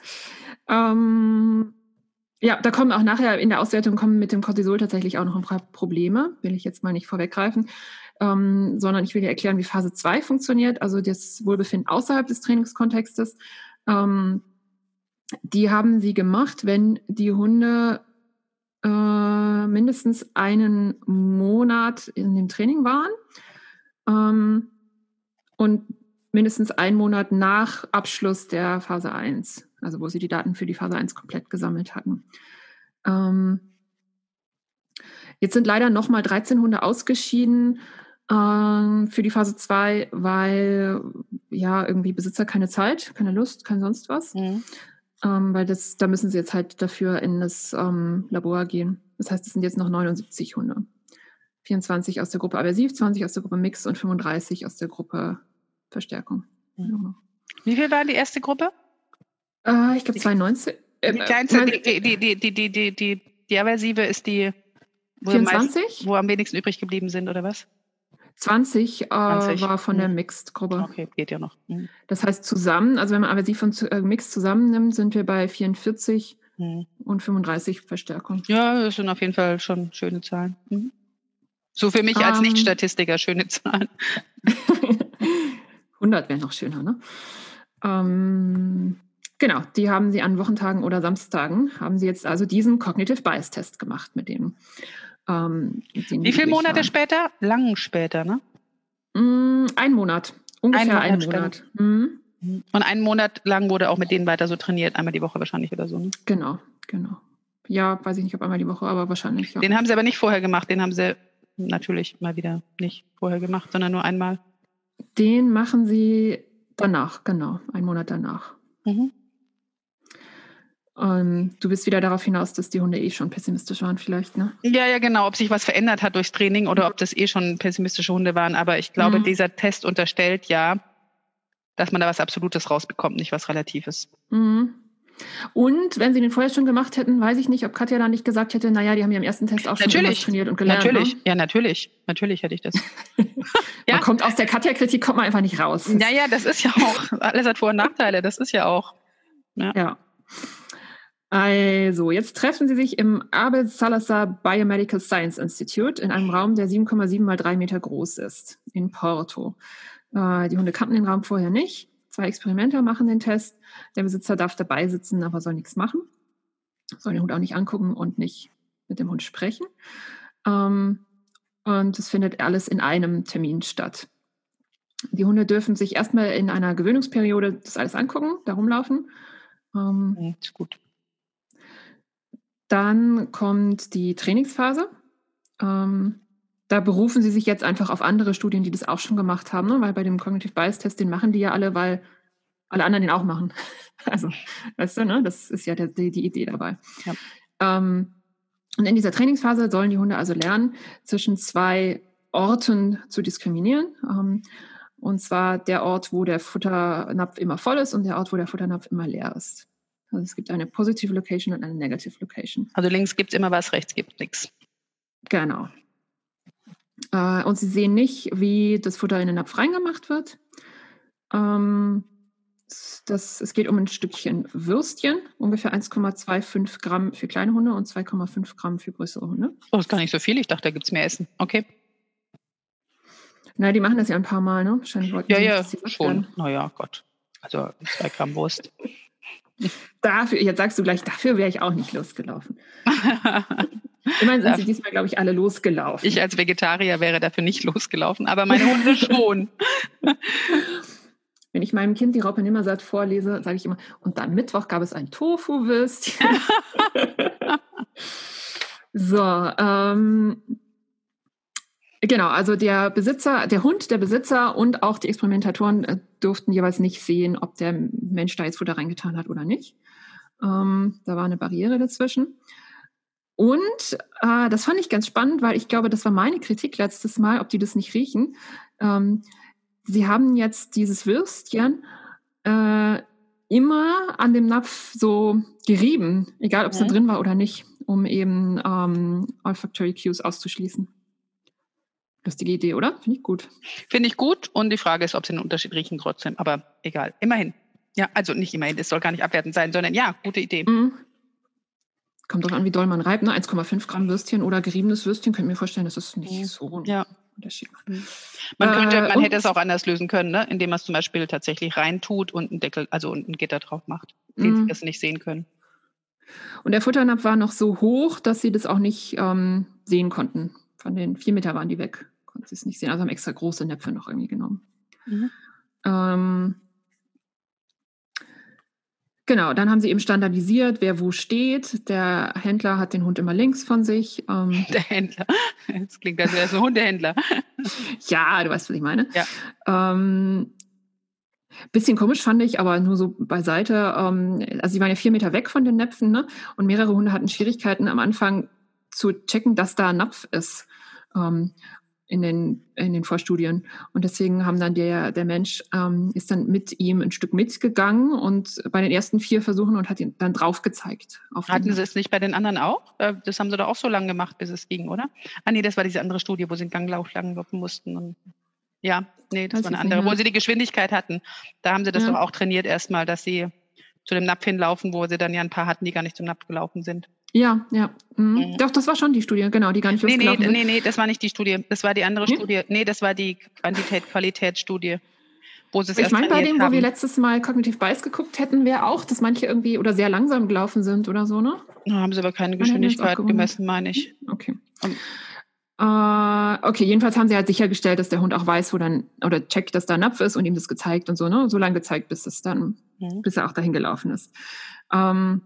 Ähm, ja, da kommen auch nachher in der Auswertung kommen mit dem Cortisol tatsächlich auch noch ein paar Probleme, will ich jetzt mal nicht vorweggreifen, ähm, sondern ich will dir erklären, wie Phase 2 funktioniert, also das Wohlbefinden außerhalb des Trainingskontextes. Ähm, die haben sie gemacht, wenn die Hunde äh, mindestens einen Monat in dem Training waren ähm, und mindestens einen Monat nach Abschluss der Phase 1, also wo sie die Daten für die Phase 1 komplett gesammelt hatten. Ähm, jetzt sind leider nochmal 13 Hunde ausgeschieden ähm, für die Phase 2, weil ja irgendwie Besitzer keine Zeit, keine Lust, kein sonst was. Mhm. Ähm, weil das, da müssen sie jetzt halt dafür in das ähm, Labor gehen. Das heißt, es sind jetzt noch 79 Hunde. 24 aus der Gruppe Aversiv, 20 aus der Gruppe Mix und 35 aus der Gruppe Verstärkung. Mhm. Wie viel war die erste Gruppe? Äh, ich glaube 92. Die kleinste, äh, die, die, die, die, die, die, die, die Aversive ist die, wo, 24? Meisten, wo am wenigsten übrig geblieben sind, oder was? 20, äh, 20. war von der mhm. Mixed-Gruppe. Okay, geht ja noch. Mhm. Das heißt zusammen, also wenn man Aversiv und äh, Mixed zusammennimmt, sind wir bei 44 mhm. und 35 Verstärkung. Ja, das sind auf jeden Fall schon schöne Zahlen. Mhm. So für mich als um, ähm. Nicht-Statistiker schöne Zahlen. 100 wäre noch schöner, ne? Ähm, genau, die haben sie an Wochentagen oder Samstagen, haben sie jetzt also diesen Cognitive Bias Test gemacht mit dem. Ähm, Wie viele Monate waren. später? Lang später, ne? Mm, ein Monat. Ungefähr ein Monat. Ein Monat. Mhm. Und einen Monat lang wurde auch mit denen weiter so trainiert, einmal die Woche wahrscheinlich oder so. Ne? Genau, genau. Ja, weiß ich nicht, ob einmal die Woche, aber wahrscheinlich. Ja. Den haben sie aber nicht vorher gemacht, den haben sie natürlich mal wieder nicht vorher gemacht, sondern nur einmal. Den machen sie danach, genau, einen Monat danach. Mhm. Ähm, du bist wieder darauf hinaus, dass die Hunde eh schon pessimistisch waren, vielleicht, ne? Ja, ja, genau. Ob sich was verändert hat durchs Training oder ob das eh schon pessimistische Hunde waren. Aber ich glaube, mhm. dieser Test unterstellt ja, dass man da was Absolutes rausbekommt, nicht was Relatives. Mhm. Und wenn sie den vorher schon gemacht hätten, weiß ich nicht, ob Katja da nicht gesagt hätte, naja, die haben ja im ersten Test auch schon trainiert und gelernt. Natürlich, ne? ja, natürlich. Natürlich hätte ich das. ja. Man kommt aus der Katja-Kritik, kommt man einfach nicht raus. Naja, das ist ja auch, alles hat Vor- und Nachteile, das ist ja auch. Ja. ja. Also, jetzt treffen sie sich im Abel Salazar Biomedical Science Institute in einem Raum, der 7,7 mal 3 Meter groß ist, in Porto. Äh, die Hunde kannten den Raum vorher nicht. Zwei Experimenter machen den Test. Der Besitzer darf dabei sitzen, aber soll nichts machen. Soll den Hund auch nicht angucken und nicht mit dem Hund sprechen. Ähm, und es findet alles in einem Termin statt. Die Hunde dürfen sich erstmal in einer Gewöhnungsperiode das alles angucken, da rumlaufen. Ähm, ist gut. Dann kommt die Trainingsphase. Ähm, da berufen sie sich jetzt einfach auf andere Studien, die das auch schon gemacht haben, ne? weil bei dem Cognitive Bias Test, den machen die ja alle, weil alle anderen den auch machen. Also, weißt du, ne? das ist ja der, die, die, Idee dabei. Ja. Ähm, und in dieser Trainingsphase sollen die Hunde also lernen, zwischen zwei Orten zu diskriminieren. Ähm, und zwar der Ort, wo der Futternapf immer voll ist und der Ort, wo der Futternapf immer leer ist. Also es gibt eine positive Location und eine negative Location. Also links gibt es immer was, rechts gibt es nichts. Genau. Äh, und sie sehen nicht, wie das Futter in den Napf reingemacht wird. Ähm, das, es geht um ein Stückchen Würstchen, ungefähr 1,25 Gramm für kleine Hunde und 2,5 Gramm für größere Hunde. Oh, das ist gar nicht so viel. Ich dachte, da gibt es mehr Essen. Okay. Na, die machen das ja ein paar Mal, ne? Wahrscheinlich wollten ja, ja, schon. Naja, Gott. Also zwei Gramm Wurst. Dafür, jetzt sagst du gleich, dafür wäre ich auch nicht losgelaufen. Immerhin sind sie diesmal, glaube ich, alle losgelaufen. Ich als Vegetarier wäre dafür nicht losgelaufen, aber meine Hunde schon. Wenn ich meinem Kind die Raupe Nimmersatt vorlese, sage ich immer, und am Mittwoch gab es ein Tofu-Würstchen. so, ähm, genau, also der Besitzer, der Hund, der Besitzer und auch die Experimentatoren äh, durften jeweils nicht sehen, ob der Mensch da jetzt Futter reingetan hat oder nicht. Ähm, da war eine Barriere dazwischen. Und äh, das fand ich ganz spannend, weil ich glaube, das war meine Kritik letztes Mal, ob die das nicht riechen. Ähm, sie haben jetzt dieses Würstchen äh, immer an dem Napf so gerieben, egal ob es mhm. da drin war oder nicht, um eben ähm, Olfactory Cues auszuschließen. Lustige Idee, oder? Finde ich gut. Finde ich gut. Und die Frage ist, ob sie einen Unterschied riechen trotzdem. Aber egal. Immerhin. Ja, also nicht immerhin. Es soll gar nicht abwertend sein, sondern ja, gute Idee. Mhm. Kommt drauf an, wie doll man reibt. Ne? 1,5 Gramm Würstchen oder geriebenes Würstchen, könnt ihr mir vorstellen, das ist nicht mhm. so ja. Unterschied macht. Mhm. Man, könnte, äh, man hätte es auch anders lösen können, ne? indem man es zum Beispiel tatsächlich reintut und einen Deckel, also ein Gitter drauf macht, den sie mhm. das nicht sehen können. Und der Futternapf war noch so hoch, dass sie das auch nicht ähm, sehen konnten. Von den vier Meter waren die weg. Konnten sie es nicht sehen. Also haben extra große Näpfe noch irgendwie genommen. Mhm. Ähm, Genau, dann haben sie eben standardisiert, wer wo steht. Der Händler hat den Hund immer links von sich. Ähm, der Händler. Das klingt, als wäre es ein Hundehändler. ja, du weißt, was ich meine. Ja. Ähm, bisschen komisch fand ich, aber nur so beiseite. Ähm, also sie waren ja vier Meter weg von den Näpfen, ne? Und mehrere Hunde hatten Schwierigkeiten am Anfang zu checken, dass da ein Napf ist. Ähm, in den, in den Vorstudien. Und deswegen haben dann der, der Mensch ähm, ist dann mit ihm ein Stück mitgegangen und bei den ersten vier Versuchen und hat ihn dann drauf gezeigt. Hatten Sie es nicht bei den anderen auch? Äh, das haben Sie doch auch so lange gemacht, bis es ging, oder? Ah nee, das war diese andere Studie, wo Sie den Ganglauf lang loppen mussten. Und ja, nee, das, das war eine andere, wo Sie die Geschwindigkeit hatten. Da haben Sie das ja. doch auch trainiert erstmal, dass Sie zu dem Napf hinlaufen, wo Sie dann ja ein paar hatten, die gar nicht zum Napf gelaufen sind. Ja, ja. Mhm. Mhm. Doch, das war schon die Studie, genau, die gar nicht nee, nee, sind. Nee, nee, das war nicht die Studie. Das war die andere hm? Studie. Nee, das war die Quantität-Qualitätsstudie. Wo sie es ich meine, bei dem, haben. wo wir letztes Mal Kognitiv Bias geguckt hätten, wäre auch, dass manche irgendwie oder sehr langsam gelaufen sind oder so, ne? Da haben sie aber keine Geschwindigkeit gemessen, meine ich. Okay. Um, Uh, okay, jedenfalls haben sie halt sichergestellt, dass der Hund auch weiß, wo dann, oder checkt, dass da ein Napf ist und ihm das gezeigt und so, ne? So lange gezeigt, bis es dann, mhm. bis er auch dahin gelaufen ist. Ähm,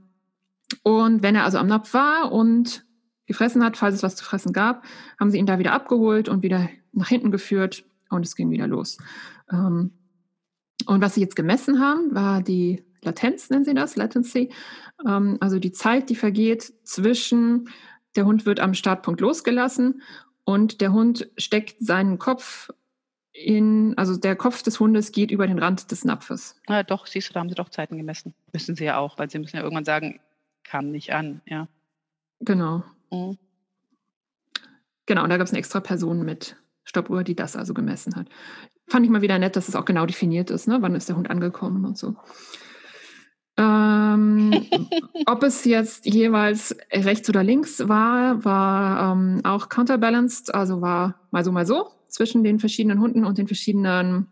und wenn er also am Napf war und gefressen hat, falls es was zu fressen gab, haben sie ihn da wieder abgeholt und wieder nach hinten geführt und es ging wieder los. Ähm, und was sie jetzt gemessen haben, war die Latenz, nennen sie das, Latency, ähm, also die Zeit, die vergeht zwischen der Hund wird am Startpunkt losgelassen und der Hund steckt seinen Kopf in, also der Kopf des Hundes geht über den Rand des Napfes. Ja, doch, siehst du, da haben sie doch Zeiten gemessen. Müssen sie ja auch, weil sie müssen ja irgendwann sagen, kam nicht an, ja. Genau. Mhm. Genau, und da gab es eine extra Person mit Stoppuhr, die das also gemessen hat. Fand ich mal wieder nett, dass es auch genau definiert ist, ne? wann ist der Hund angekommen und so. Ähm, ob es jetzt jeweils rechts oder links war, war ähm, auch counterbalanced, also war mal so, mal so zwischen den verschiedenen Hunden und den verschiedenen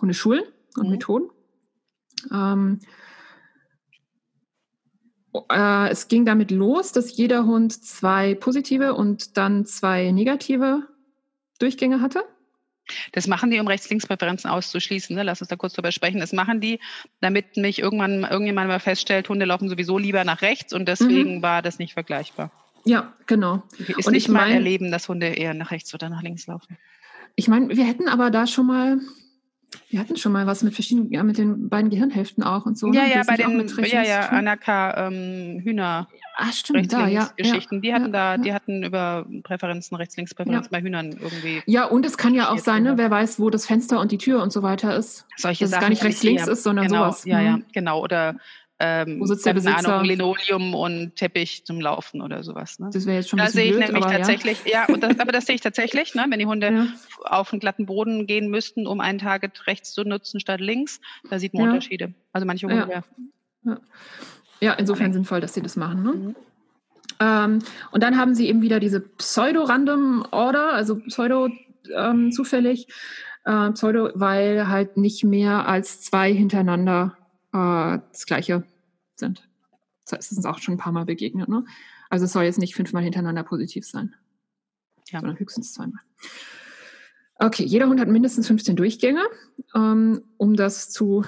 Hundeschulen und mhm. Methoden. Ähm, äh, es ging damit los, dass jeder Hund zwei positive und dann zwei negative Durchgänge hatte. Das machen die, um Rechts-Links-Präferenzen auszuschließen. Ne? Lass uns da kurz drüber sprechen. Das machen die, damit mich irgendwann irgendjemand mal feststellt, Hunde laufen sowieso lieber nach rechts und deswegen mhm. war das nicht vergleichbar. Ja, genau. Ist und nicht ich mein, mal erleben, dass Hunde eher nach rechts oder nach links laufen. Ich meine, wir hätten aber da schon mal wir hatten schon mal was mit verschiedenen, ja, mit den beiden Gehirnhälften auch und so. Ja, ne? ja, bei den, ja, ja, Anaka ähm, Hühner. Ah, stimmt, da, ja. Geschichten. Ja, die hatten ja, da, die hatten über Präferenzen, Rechts-Links-Präferenzen bei Hühnern irgendwie. Ja, und es kann ja auch sein, ne, wer weiß, wo das Fenster und die Tür und so weiter ist. Solche Dass Sachen. es gar nicht rechts-links ist, sondern genau, sowas. Ja, ja, mhm. genau. Oder ähm, Wo sitzt der Besitzer? Ahnung, Linoleum und Teppich zum Laufen oder sowas. Ne? Das wäre jetzt schon ein Da sehe ich blöd, nämlich tatsächlich, ja, ja das, aber das sehe ich tatsächlich, ne? wenn die Hunde ja. auf einen glatten Boden gehen müssten, um ein Target rechts zu nutzen statt links, da sieht man ja. Unterschiede. Also manche Hunde. Ja, ja. insofern okay. sinnvoll, dass sie das machen. Ne? Mhm. Ähm, und dann haben sie eben wieder diese Pseudo-Random Order, also Pseudo ähm, äh, Pseudo, weil halt nicht mehr als zwei hintereinander äh, das gleiche sind. Das heißt, es ist auch schon ein paar Mal begegnet. Ne? Also es soll jetzt nicht fünfmal hintereinander positiv sein, ja. sondern höchstens zweimal. Okay, jeder Hund hat mindestens 15 Durchgänge, ähm, um das zu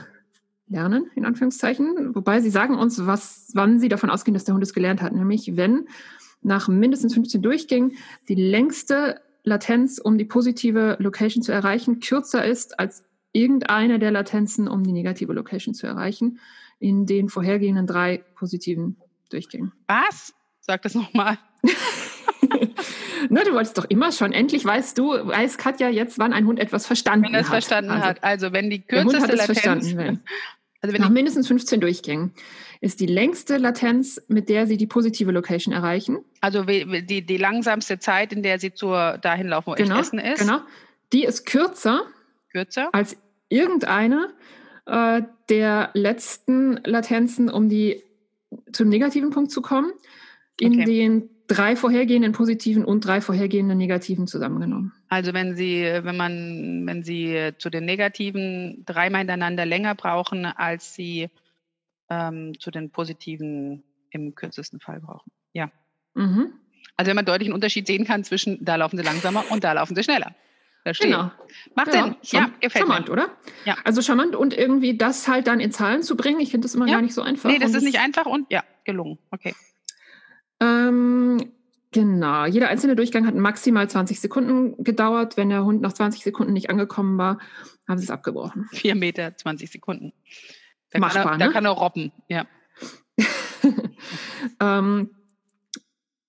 lernen, in Anführungszeichen. Wobei sie sagen uns, was, wann sie davon ausgehen, dass der Hund es gelernt hat. Nämlich, wenn nach mindestens 15 Durchgängen die längste Latenz, um die positive Location zu erreichen, kürzer ist als irgendeine der Latenzen, um die negative Location zu erreichen, in den vorhergehenden drei positiven Durchgängen. Was? Sag das nochmal. Na, du wolltest doch immer schon. Endlich weißt du, weiß Katja jetzt, wann ein Hund etwas verstanden hat. Wenn er es verstanden also, hat. Also wenn die kürzeste Latenz, Also Nach mindestens 15 Durchgängen ist die längste Latenz, mit der Sie die positive Location erreichen. Also die, die langsamste Zeit, in der Sie zur, dahin laufen, wo genau, Essen ist. Genau. Die ist kürzer, kürzer? als irgendeine äh, der letzten Latenzen, um die zum negativen Punkt zu kommen, in okay. den drei vorhergehenden positiven und drei vorhergehenden negativen zusammengenommen. Also wenn Sie, wenn man, wenn Sie zu den negativen dreimal hintereinander länger brauchen, als Sie ähm, zu den positiven im kürzesten Fall brauchen. Ja. Mhm. Also wenn man deutlich einen Unterschied sehen kann zwischen da laufen Sie langsamer und da laufen Sie schneller. Verstehe. Genau. Macht ja, Sinn. Ja, gefällt charmant, mir. oder? Ja. Also charmant und irgendwie das halt dann in Zahlen zu bringen, ich finde das immer ja. gar nicht so einfach. Nee, das ist nicht einfach und ja, gelungen. Okay. Ähm, genau. Jeder einzelne Durchgang hat maximal 20 Sekunden gedauert. Wenn der Hund nach 20 Sekunden nicht angekommen war, haben sie es abgebrochen. Vier Meter, 20 Sekunden. Da Machbar, kann er, ne? Da kann er robben, ja. ähm,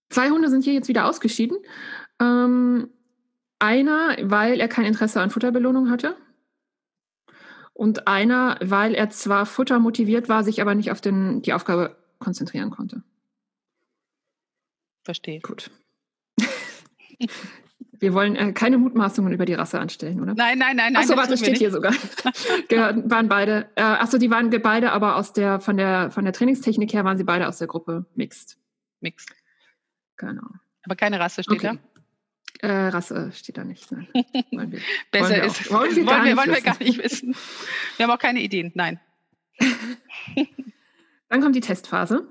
zwei Hunde sind hier jetzt wieder ausgeschieden. Ähm, einer, weil er kein Interesse an Futterbelohnung hatte. Und einer, weil er zwar futtermotiviert war, sich aber nicht auf den, die Aufgabe konzentrieren konnte. Verstehe. Gut. Wir wollen äh, keine Mutmaßungen über die Rasse anstellen, oder? Nein, nein, nein. Achso, warte, steht hier sogar. Gehörten, waren beide. Äh, achso, die waren beide, aber aus der von der von der Trainingstechnik her waren sie beide aus der Gruppe Mixed. Mixed. Genau. Aber keine Rasse steht okay. da? Äh, Rasse steht da nicht. Nein. Wir, Besser wollen ist. Wollen wir, wollen, wir, wollen wir, gar nicht wissen. Wir haben auch keine Ideen. Nein. Dann kommt die Testphase.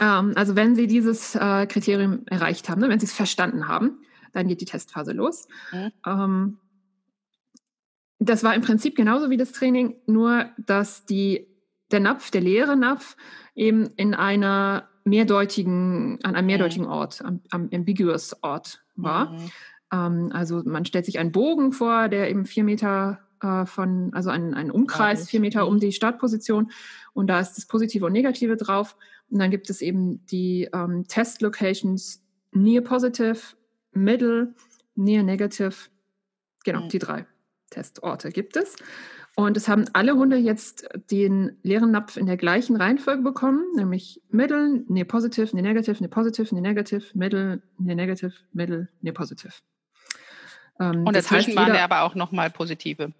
Ähm, also wenn Sie dieses äh, Kriterium erreicht haben, ne, wenn Sie es verstanden haben, dann geht die Testphase los. Mhm. Ähm, das war im Prinzip genauso wie das Training, nur dass die, der Napf, der leere Napf, eben in einer mehrdeutigen, an einem mehrdeutigen mhm. Ort, am, am ambiguous Ort war. Mhm. Ähm, also man stellt sich einen Bogen vor, der eben vier Meter äh, von, also einen, einen Umkreis, vier Meter um mhm. die Startposition und da ist das Positive und Negative drauf. Und dann gibt es eben die ähm, Test-Locations Near Positive, Middle, Near Negative. Genau, mhm. die drei Testorte gibt es. Und es haben alle Hunde jetzt den leeren Napf in der gleichen Reihenfolge bekommen, nämlich Middle, Near Positive, Near Negative, Near Positive, Near Negative, Middle, Near Negative, Middle, Near Positive. Ähm, Und dazwischen heißt, waren ja aber auch nochmal positive.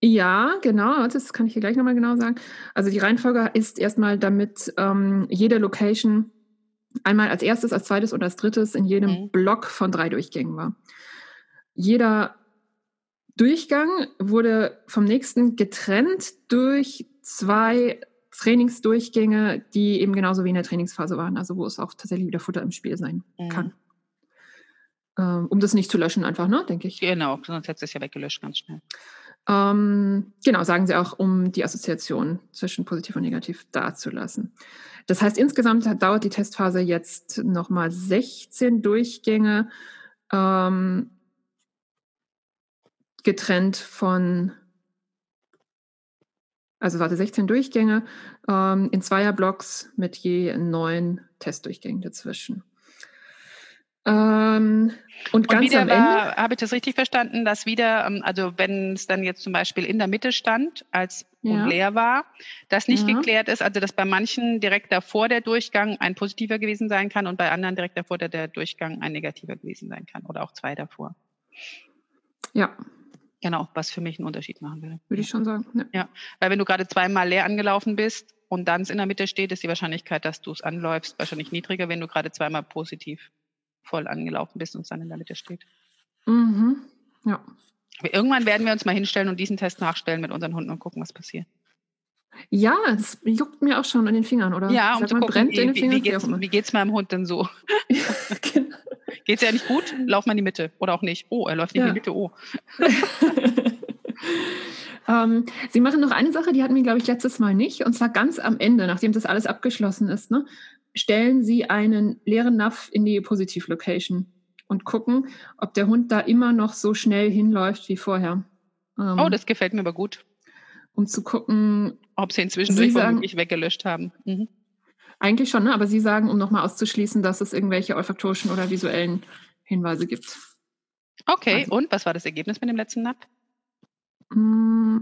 Ja, genau, das kann ich hier gleich nochmal genau sagen. Also die Reihenfolge ist erstmal, damit ähm, jede Location einmal als erstes, als zweites und als drittes in jedem mhm. Block von drei Durchgängen war. Jeder Durchgang wurde vom nächsten getrennt durch zwei Trainingsdurchgänge, die eben genauso wie in der Trainingsphase waren, also wo es auch tatsächlich wieder Futter im Spiel sein mhm. kann. Ähm, um das nicht zu löschen, einfach, ne, denke ich. Genau, sonst hätte es ja weggelöscht ganz schnell. Ähm, genau, sagen sie auch, um die Assoziation zwischen positiv und negativ dazulassen. Das heißt, insgesamt dauert die Testphase jetzt nochmal 16 Durchgänge, ähm, getrennt von, also warte, 16 Durchgänge ähm, in Zweierblocks mit je neun Testdurchgängen dazwischen. Ähm, und, und wieder war, habe ich das richtig verstanden, dass wieder, ähm, also wenn es dann jetzt zum Beispiel in der Mitte stand, als ja. und leer war, das nicht ja. geklärt ist, also dass bei manchen direkt davor der Durchgang ein positiver gewesen sein kann und bei anderen direkt davor der, der Durchgang ein negativer gewesen sein kann oder auch zwei davor. Ja. Genau, was für mich einen Unterschied machen würde. Würde ich schon sagen. Ja, ja. weil wenn du gerade zweimal leer angelaufen bist und dann es in der Mitte steht, ist die Wahrscheinlichkeit, dass du es anläufst, wahrscheinlich niedriger, wenn du gerade zweimal positiv voll angelaufen bist und es dann in der Mitte steht. Mhm. Ja. Aber irgendwann werden wir uns mal hinstellen und diesen Test nachstellen mit unseren Hunden und gucken, was passiert. Ja, das juckt mir auch schon in den Fingern, oder? Ja, um Sag zu mal, gucken, wie, wie, wie geht es meinem Hund denn so? genau. Geht es ja nicht gut? Lauf mal in die Mitte. Oder auch nicht. Oh, er läuft nicht ja. in die Mitte. Oh. ähm, Sie machen noch eine Sache, die hatten wir, glaube ich, letztes Mal nicht. Und zwar ganz am Ende, nachdem das alles abgeschlossen ist. Ne? stellen Sie einen leeren Napf in die Positiv-Location und gucken, ob der Hund da immer noch so schnell hinläuft wie vorher. Ähm, oh, das gefällt mir aber gut. Um zu gucken, ob Sie inzwischen Sie womöglich weggelöscht haben. Mhm. Eigentlich schon, ne? aber Sie sagen, um nochmal auszuschließen, dass es irgendwelche olfaktorischen oder visuellen Hinweise gibt. Okay, also. und was war das Ergebnis mit dem letzten Napf? Mm,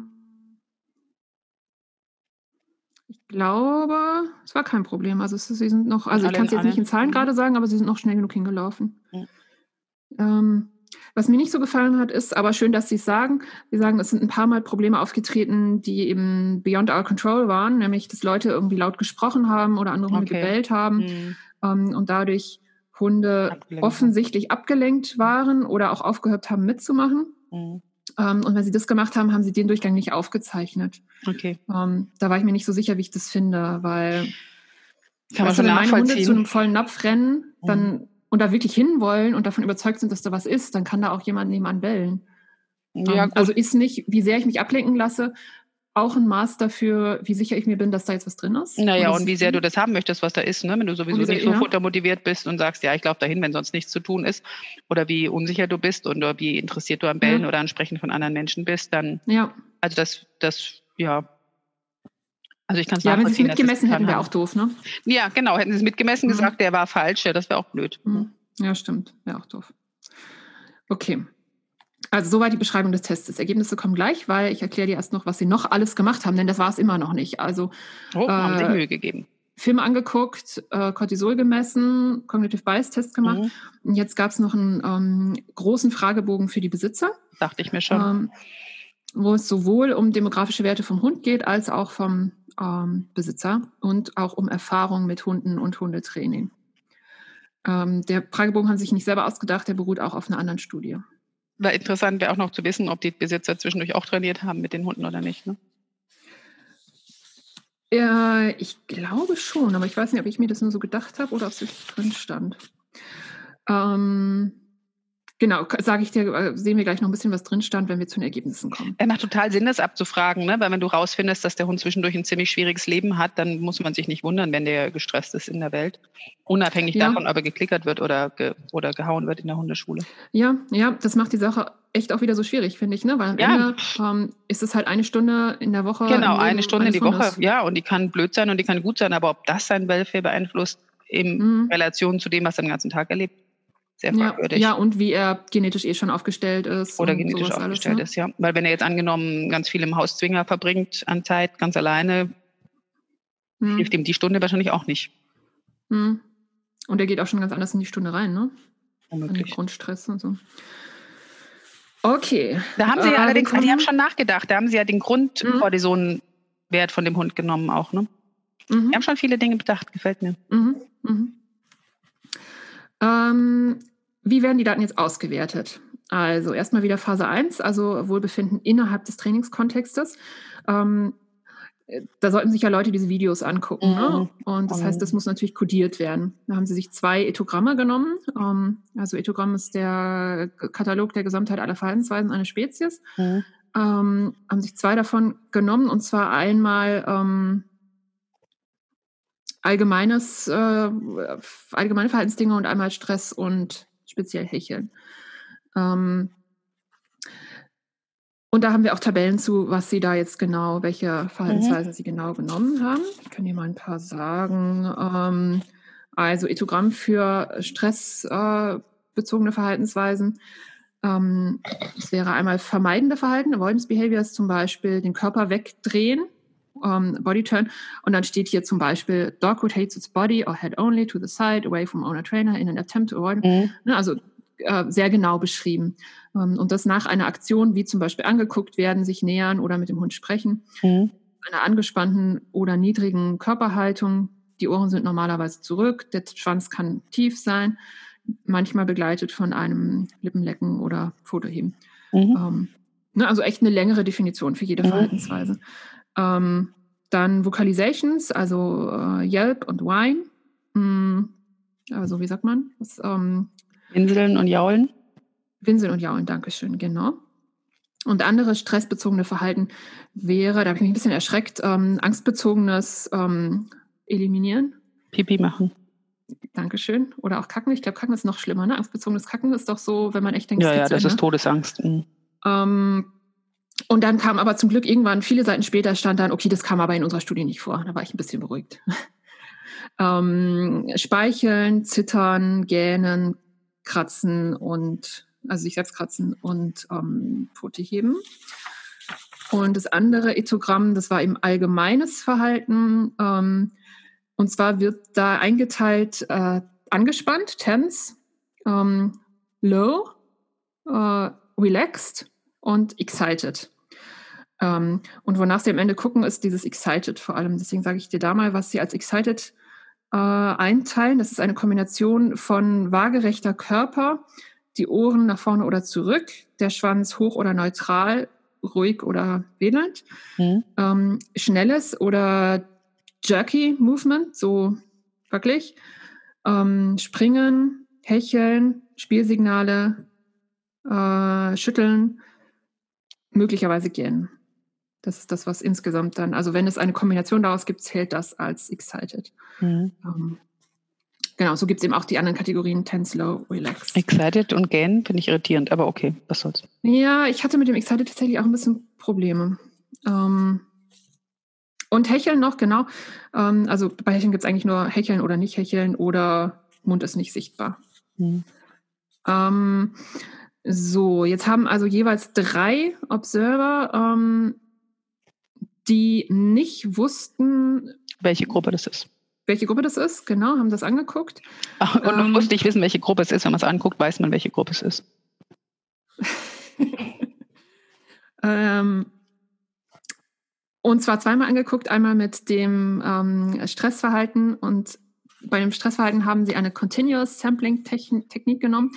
Ich glaube, es war kein Problem. Also es, sie sind noch, also ich kann es jetzt nicht in Zahlen mhm. gerade sagen, aber sie sind noch schnell genug hingelaufen. Mhm. Ähm, was mir nicht so gefallen hat, ist, aber schön, dass Sie es sagen. Sie sagen, es sind ein paar Mal Probleme aufgetreten, die eben beyond our control waren, nämlich, dass Leute irgendwie laut gesprochen haben oder andere Hunde okay. gebellt haben mhm. ähm, und dadurch Hunde abgelenkt. offensichtlich abgelenkt waren oder auch aufgehört haben mitzumachen. Mhm. Ähm, und wenn sie das gemacht haben, haben sie den Durchgang nicht aufgezeichnet. Okay. Ähm, da war ich mir nicht so sicher, wie ich das finde, weil Kann man schon wenn meine Hunde zu einem vollen Napf rennen, dann mhm. Und da wirklich hinwollen und davon überzeugt sind, dass da was ist, dann kann da auch jemand nebenan bellen. Ja, ähm, also ist nicht, wie sehr ich mich ablenken lasse, auch ein Maß dafür, wie sicher ich mir bin, dass da jetzt was drin ist. Naja, und, und wie sehr du das haben möchtest, was da ist, ne? wenn du sowieso sehr, nicht so ja. futtermotiviert bist und sagst, ja, ich glaube dahin, wenn sonst nichts zu tun ist, oder wie unsicher du bist oder wie interessiert du am Bellen ja. oder Ansprechen von anderen Menschen bist, dann, ja. also das, das, ja, also ich kann es Ja, wenn sie es mitgemessen hätten, wäre auch doof, ne? Ja, genau, hätten sie es mitgemessen mhm. gesagt, der war falsch, ja, das wäre auch blöd. Mhm. Ja, stimmt, wäre auch doof. Okay. Also soweit die Beschreibung des Tests. Ergebnisse kommen gleich, weil ich erkläre dir erst noch, was sie noch alles gemacht haben, denn das war es immer noch nicht. Also oh, haben äh, Mühe gegeben. Filme angeguckt, äh, Cortisol gemessen, Cognitive Bias Test gemacht. Mhm. Und jetzt gab es noch einen ähm, großen Fragebogen für die Besitzer. Dachte ich mir schon. Ähm, wo es sowohl um demografische Werte vom Hund geht, als auch vom ähm, Besitzer und auch um Erfahrung mit Hunden und Hundetraining. Ähm, der Fragebogen haben sich nicht selber ausgedacht, der beruht auch auf einer anderen Studie. War interessant wäre auch noch zu wissen, ob die Besitzer zwischendurch auch trainiert haben mit den Hunden oder nicht. Ne? Ja, ich glaube schon, aber ich weiß nicht, ob ich mir das nur so gedacht habe oder ob es drin stand. Ähm, Genau, sage ich dir, äh, sehen wir gleich noch ein bisschen, was drin stand, wenn wir zu den Ergebnissen kommen. Es macht total Sinn, das abzufragen, ne? weil wenn du rausfindest, dass der Hund zwischendurch ein ziemlich schwieriges Leben hat, dann muss man sich nicht wundern, wenn der gestresst ist in der Welt. Unabhängig ja. davon, ob er geklickert wird oder, ge oder gehauen wird in der Hundeschule. Ja, ja, das macht die Sache echt auch wieder so schwierig, finde ich, ne? Weil am ja. Ende ähm, ist es halt eine Stunde in der Woche. Genau, eine Stunde in die Woche, ja, und die kann blöd sein und die kann gut sein, aber ob das sein Welfare beeinflusst in mhm. Relation zu dem, was er den ganzen Tag erlebt, sehr fragwürdig. Ja, ja, und wie er genetisch eh schon aufgestellt ist. Oder genetisch aufgestellt alles, ne? ist, ja. Weil wenn er jetzt angenommen ganz viel im Hauszwinger verbringt an Zeit, ganz alleine, hm. hilft ihm die Stunde wahrscheinlich auch nicht. Hm. Und er geht auch schon ganz anders in die Stunde rein, ne? Unmöglich. Grundstress und so. Okay. Da haben Sie ja äh, allerdings, die haben schon nachgedacht, da haben Sie ja den Grundkortisonwert von dem Hund genommen auch, ne? Mhm. Die haben schon viele Dinge bedacht, gefällt mir. Mhm. Mhm. Ähm, wie werden die Daten jetzt ausgewertet? Also erstmal wieder Phase 1, also Wohlbefinden innerhalb des Trainingskontextes. Ähm, da sollten sich ja Leute diese Videos angucken. Ne? Mhm. Ne? Und das heißt, das muss natürlich kodiert werden. Da haben sie sich zwei Ethogramme genommen. Ähm, also Ethogramm ist der Katalog der Gesamtheit aller Verhaltensweisen einer Spezies. Mhm. Ähm, haben sich zwei davon genommen und zwar einmal ähm, allgemeines, äh, allgemeine Verhaltensdinge und einmal Stress und speziell Hecheln. Ähm, und da haben wir auch Tabellen zu, was Sie da jetzt genau, welche Verhaltensweisen mhm. Sie genau genommen haben. Ich kann hier mal ein paar sagen. Ähm, also Ethogramm für stressbezogene äh, Verhaltensweisen. Ähm, es wäre einmal vermeidende Verhalten, Avoidance Behaviors zum Beispiel, den Körper wegdrehen um, Body Turn. Und dann steht hier zum Beispiel, Dog rotates its body or head only to the side, away from owner trainer in an attempt to avoid. Mhm. Ne, also äh, sehr genau beschrieben. Ähm, und das nach einer Aktion, wie zum Beispiel angeguckt werden, sich nähern oder mit dem Hund sprechen, mhm. einer angespannten oder niedrigen Körperhaltung. Die Ohren sind normalerweise zurück, der Schwanz kann tief sein, manchmal begleitet von einem Lippenlecken oder Fotoheben. Mhm. Ähm, ne, also echt eine längere Definition für jede mhm. Verhaltensweise. Ähm, dann Vocalizations, also äh, Yelp und Whine. Hm, also wie sagt man? Das, ähm, Winseln und Jaulen. Winseln und Jaulen, Dankeschön, genau. Und andere stressbezogene Verhalten wäre, da habe ich mich ein bisschen erschreckt, ähm, angstbezogenes ähm, Eliminieren. Pipi machen. Dankeschön. Oder auch Kacken. Ich glaube, Kacken ist noch schlimmer. Ne? Angstbezogenes Kacken ist doch so, wenn man echt denkt, ja, ja, das ist Todesangst. Mhm. Ähm, und dann kam aber zum Glück irgendwann, viele Seiten später stand dann, okay, das kam aber in unserer Studie nicht vor. Da war ich ein bisschen beruhigt. ähm, Speicheln, Zittern, Gähnen, Kratzen und, also sich selbst kratzen und ähm, Pfote heben. Und das andere Ethogramm, das war eben allgemeines Verhalten. Ähm, und zwar wird da eingeteilt äh, angespannt, tense, ähm, low, äh, relaxed und excited. Ähm, und wonach sie am Ende gucken, ist dieses excited vor allem. Deswegen sage ich dir da mal, was sie als excited äh, einteilen. Das ist eine Kombination von waagerechter Körper, die Ohren nach vorne oder zurück, der Schwanz hoch oder neutral, ruhig oder wedelnd, mhm. ähm, schnelles oder jerky Movement, so wirklich, ähm, springen, hecheln, Spielsignale, äh, schütteln, möglicherweise gehen. Das ist das, was insgesamt dann, also wenn es eine Kombination daraus gibt, zählt das als excited. Mhm. Ähm, genau, so gibt es eben auch die anderen Kategorien Tense, Low, Relax. Excited und Gain finde ich irritierend, aber okay, was soll's. Ja, ich hatte mit dem Excited tatsächlich auch ein bisschen Probleme. Ähm, und Hecheln noch, genau. Ähm, also bei Hecheln gibt es eigentlich nur Hecheln oder nicht Hecheln oder Mund ist nicht sichtbar. Mhm. Ähm, so, jetzt haben also jeweils drei Observer, ähm, die nicht wussten, welche Gruppe das ist. Welche Gruppe das ist, genau, haben das angeguckt. Ach, und man ähm, muss nicht wissen, welche Gruppe es ist. Wenn man es anguckt, weiß man, welche Gruppe es ist. ähm, und zwar zweimal angeguckt, einmal mit dem ähm, Stressverhalten und bei dem Stressverhalten haben sie eine Continuous Sampling Technik genommen.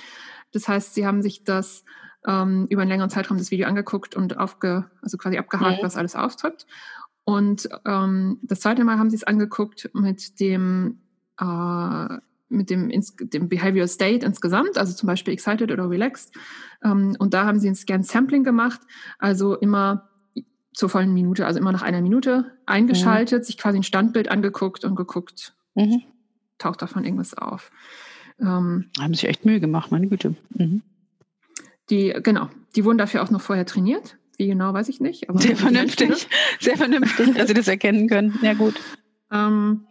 Das heißt, sie haben sich das ähm, über einen längeren Zeitraum das Video angeguckt und aufge, also quasi abgehakt, mhm. was alles auftritt. Und ähm, das zweite Mal haben sie es angeguckt mit dem äh, mit dem, dem Behavioral State insgesamt, also zum Beispiel excited oder relaxed. Ähm, und da haben sie ein Scan-Sampling gemacht, also immer zur vollen Minute, also immer nach einer Minute eingeschaltet, mhm. sich quasi ein Standbild angeguckt und geguckt, mhm. taucht davon irgendwas auf. Ähm, haben sich echt Mühe gemacht, meine Güte. Mhm. Die, genau, die wurden dafür auch noch vorher trainiert. Wie genau, weiß ich nicht. sehr vernünftig, sehr vernünftig, dass sie das erkennen können. Ja, gut. Ähm,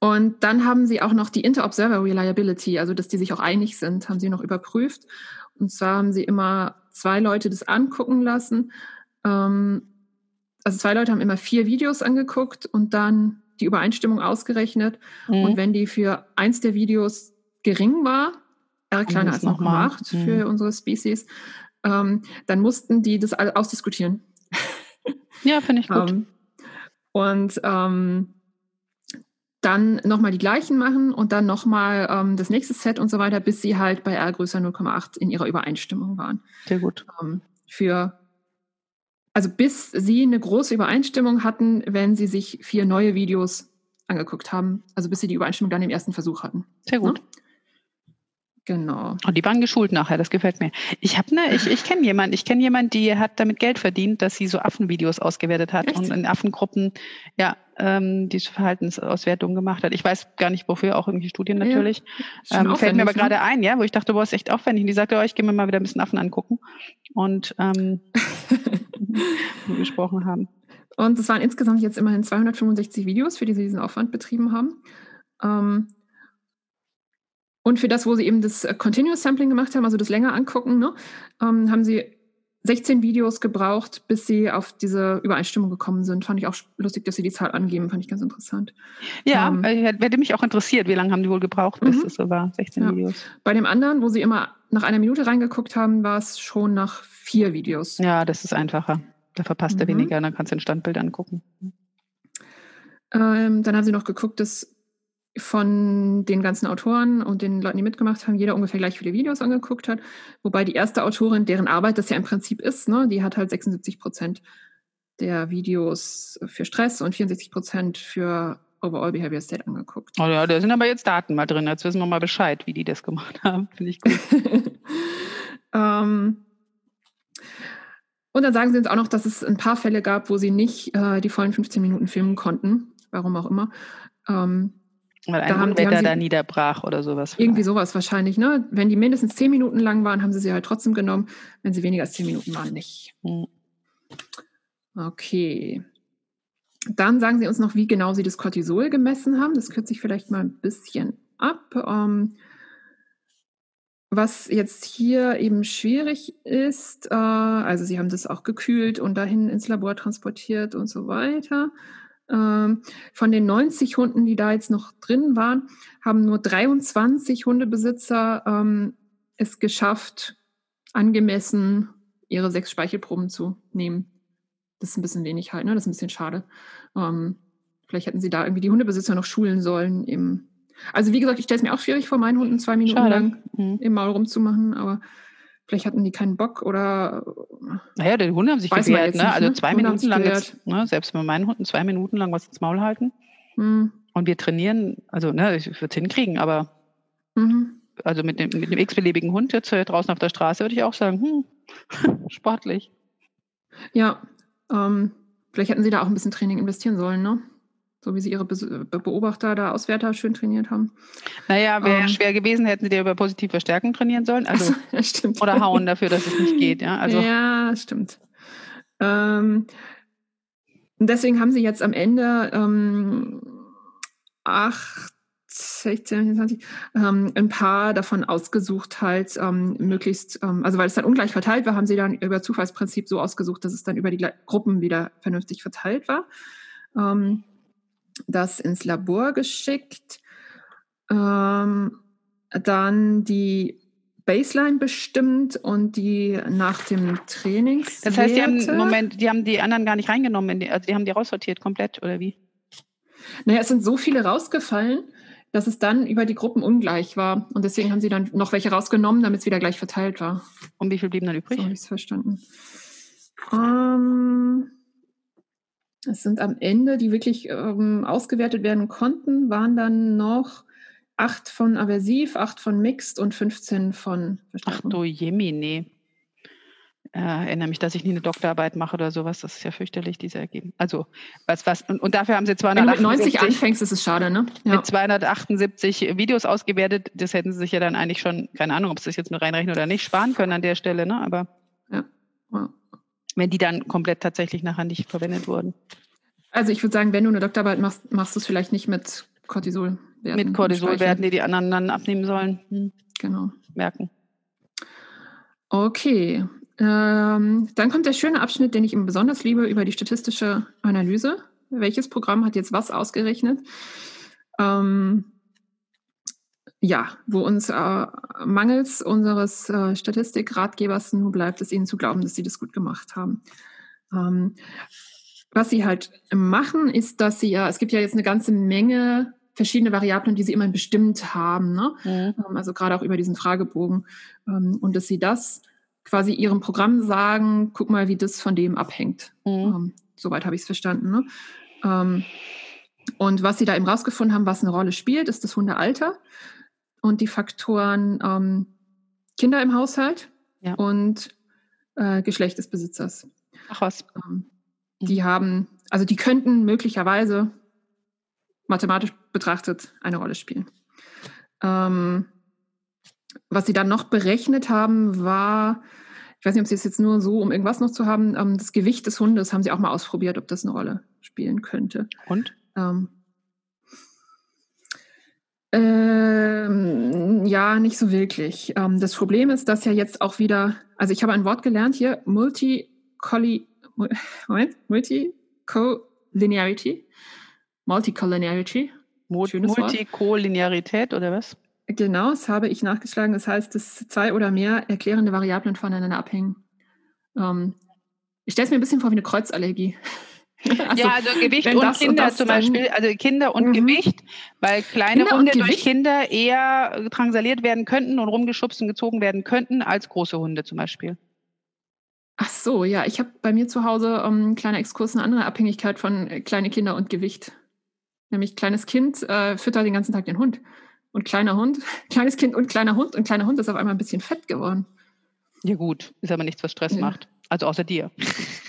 und dann haben sie auch noch die Inter-Observer Reliability, also dass die sich auch einig sind, haben sie noch überprüft. Und zwar haben sie immer zwei Leute das angucken lassen. Ähm, also zwei Leute haben immer vier Videos angeguckt und dann die Übereinstimmung ausgerechnet. Mhm. Und wenn die für eins der Videos gering war, R kleiner als noch gemacht mhm. für unsere Species, ähm, dann mussten die das ausdiskutieren. Ja, finde ich gut. ähm, und ähm, dann nochmal die gleichen machen und dann nochmal ähm, das nächste Set und so weiter, bis sie halt bei R größer 0,8 in ihrer Übereinstimmung waren. Sehr gut. Ähm, für also bis sie eine große Übereinstimmung hatten, wenn sie sich vier neue Videos angeguckt haben. Also bis sie die Übereinstimmung dann im ersten Versuch hatten. Sehr gut. Ja? Genau. Und die waren geschult nachher, das gefällt mir. Ich habe ne, ich, ich kenne jemanden, ich kenne jemanden, die hat damit Geld verdient, dass sie so Affenvideos ausgewertet hat Echt? und in Affengruppen ja ähm, diese Verhaltensauswertung gemacht hat. Ich weiß gar nicht wofür, auch irgendwelche Studien natürlich. Ja, ähm, fällt mir aber ne? gerade ein, ja, wo ich dachte, boah, ist echt aufwendig. Und die sagte, oh, ich gehe mir mal wieder ein bisschen Affen angucken. Und ähm, wir gesprochen haben. Und es waren insgesamt jetzt immerhin 265 Videos, für die sie diesen Aufwand betrieben haben. Ähm, und für das, wo sie eben das äh, Continuous Sampling gemacht haben, also das länger angucken, ne, ähm, haben sie 16 Videos gebraucht, bis sie auf diese Übereinstimmung gekommen sind. Fand ich auch lustig, dass sie die Zahl angeben, fand ich ganz interessant. Ja, ähm, hätte mich auch interessiert, wie lange haben die wohl gebraucht, bis mhm. es so war, 16 ja. Videos. Bei dem anderen, wo sie immer nach einer Minute reingeguckt haben, war es schon nach vier Videos. Ja, das ist einfacher. Da verpasst mhm. er weniger, dann kannst du ein Standbild angucken. Ähm, dann haben sie noch geguckt, dass von den ganzen Autoren und den Leuten, die mitgemacht haben, jeder ungefähr gleich viele Videos angeguckt hat. Wobei die erste Autorin, deren Arbeit das ja im Prinzip ist, ne, die hat halt 76 Prozent der Videos für Stress und 64 Prozent für Overall Behavior State angeguckt. Oh ja, da sind aber jetzt Daten mal drin. Jetzt wissen wir mal Bescheid, wie die das gemacht haben. Finde ich gut. ähm, und dann sagen sie uns auch noch, dass es ein paar Fälle gab, wo sie nicht äh, die vollen 15 Minuten filmen konnten, warum auch immer. Ähm, weil ein da haben, Unwetter da niederbrach oder sowas. Irgendwie sowas wahrscheinlich. Ne? Wenn die mindestens zehn Minuten lang waren, haben sie sie halt trotzdem genommen. Wenn sie weniger als zehn Minuten waren, nicht. Hm. Okay. Dann sagen Sie uns noch, wie genau Sie das Cortisol gemessen haben. Das kürze ich vielleicht mal ein bisschen ab. Ähm, was jetzt hier eben schwierig ist, äh, also sie haben das auch gekühlt und dahin ins Labor transportiert und so weiter. Ähm, von den 90 Hunden, die da jetzt noch drin waren, haben nur 23 Hundebesitzer ähm, es geschafft, angemessen ihre sechs Speichelproben zu nehmen. Das ist ein bisschen wenig halt, ne? Das ist ein bisschen schade. Ähm, vielleicht hätten sie da irgendwie die Hundebesitzer noch schulen sollen. Im also wie gesagt, ich stelle es mir auch schwierig vor, meinen Hunden zwei Minuten schade. lang mhm. im Maul rumzumachen, aber vielleicht hatten die keinen Bock oder. Naja, die Hunde haben sich gewehrt, ne? Nicht, also ne? zwei Hunde Minuten lang, jetzt, ne? selbst bei meinen Hunden zwei Minuten lang was ins Maul halten. Mhm. Und wir trainieren, also ne, ich würde es hinkriegen, aber mhm. also mit dem, mit dem x-beliebigen Hund jetzt draußen auf der Straße würde ich auch sagen, hm, sportlich. Ja, ähm, vielleicht hätten sie da auch ein bisschen Training investieren sollen, ne? So wie sie ihre Be Beobachter, da Auswärter schön trainiert haben. Naja, wäre ähm, schwer gewesen, hätten sie dir über positive Stärken trainieren sollen. Also, ja, stimmt. Oder hauen dafür, dass es nicht geht. Ja, also. ja stimmt. Ähm, deswegen haben sie jetzt am Ende ähm, acht 16, 20, ähm, ein paar davon ausgesucht, halt ähm, möglichst, ähm, also weil es dann ungleich verteilt war, haben sie dann über Zufallsprinzip so ausgesucht, dass es dann über die Gruppen wieder vernünftig verteilt war. Ähm, das ins Labor geschickt, ähm, dann die Baseline bestimmt und die nach dem Trainings. Das heißt, die haben Moment, die haben die anderen gar nicht reingenommen, die, also die haben die raussortiert komplett oder wie? Naja, es sind so viele rausgefallen, dass es dann über die Gruppen ungleich war. Und deswegen haben sie dann noch welche rausgenommen, damit es wieder gleich verteilt war. Und wie viel blieben dann übrig? So habe ich es verstanden. Ähm, es sind am Ende, die wirklich ähm, ausgewertet werden konnten, waren dann noch acht von aversiv, acht von mixed und 15 von Verstärkung. Ach du Jemine äh, erinnere mich, dass ich nie eine Doktorarbeit mache oder sowas. Das ist ja fürchterlich, diese Ergebnisse. Also, was, was, und, und dafür haben sie 278. Wenn du mit 90 anfängst, ist es schade, ne? Ja. Mit 278 Videos ausgewertet. Das hätten sie sich ja dann eigentlich schon, keine Ahnung, ob sie das jetzt nur reinrechnen oder nicht, sparen können an der Stelle, ne? Aber. Ja. ja. Wenn die dann komplett tatsächlich nachher nicht verwendet wurden. Also, ich würde sagen, wenn du eine Doktorarbeit machst, machst du es vielleicht nicht mit Cortisol. Mit Cortisol werden, die die anderen dann abnehmen sollen. Hm. Genau. Merken. Okay, ähm, dann kommt der schöne Abschnitt, den ich immer besonders liebe, über die statistische Analyse. Welches Programm hat jetzt was ausgerechnet? Ähm, ja, wo uns äh, mangels unseres äh, Statistikratgebers nur bleibt, es ihnen zu glauben, dass sie das gut gemacht haben. Ähm, was sie halt machen, ist, dass sie ja, es gibt ja jetzt eine ganze Menge verschiedene Variablen, die sie immer bestimmt haben. Ne? Mhm. Ähm, also gerade auch über diesen Fragebogen. Ähm, und dass sie das quasi ihrem Programm sagen, guck mal, wie das von dem abhängt. Mhm. Ähm, soweit habe ich es verstanden. Ne? Ähm, und was sie da eben rausgefunden haben, was eine Rolle spielt, ist das Hundealter und die Faktoren ähm, Kinder im Haushalt ja. und äh, Geschlecht des Besitzers. Ach was. Ähm, die haben, also die könnten möglicherweise mathematisch betrachtet eine Rolle spielen. Ähm, was sie dann noch berechnet haben, war, ich weiß nicht, ob sie es jetzt nur so, um irgendwas noch zu haben, ähm, das Gewicht des Hundes haben sie auch mal ausprobiert, ob das eine Rolle spielen könnte. Und? Ähm, ähm, ja, nicht so wirklich. Ähm, das Problem ist, dass ja jetzt auch wieder, also ich habe ein Wort gelernt hier, Multi-Colli, Moment, Multi-Collinearity. Multicollinearity. Multikollinearität oder was? Genau, das habe ich nachgeschlagen. Das heißt, dass zwei oder mehr erklärende Variablen voneinander abhängen. Ähm, ich stelle es mir ein bisschen vor wie eine Kreuzallergie. Also, ja, also Gewicht und Kinder und zum Beispiel, also Kinder und mhm. Gewicht, weil kleine Kinder Hunde durch Kinder eher drangsaliert werden könnten und rumgeschubst und gezogen werden könnten als große Hunde zum Beispiel. Ach so, ja, ich habe bei mir zu Hause um, ähm, kleiner Exkurs eine andere Abhängigkeit von äh, kleine Kinder und Gewicht. Nämlich kleines Kind äh, füttert den ganzen Tag den Hund und kleiner Hund, kleines Kind und kleiner Hund und kleiner Hund ist auf einmal ein bisschen fett geworden. Ja gut, ist aber nichts, was Stress ja. macht. Also außer dir.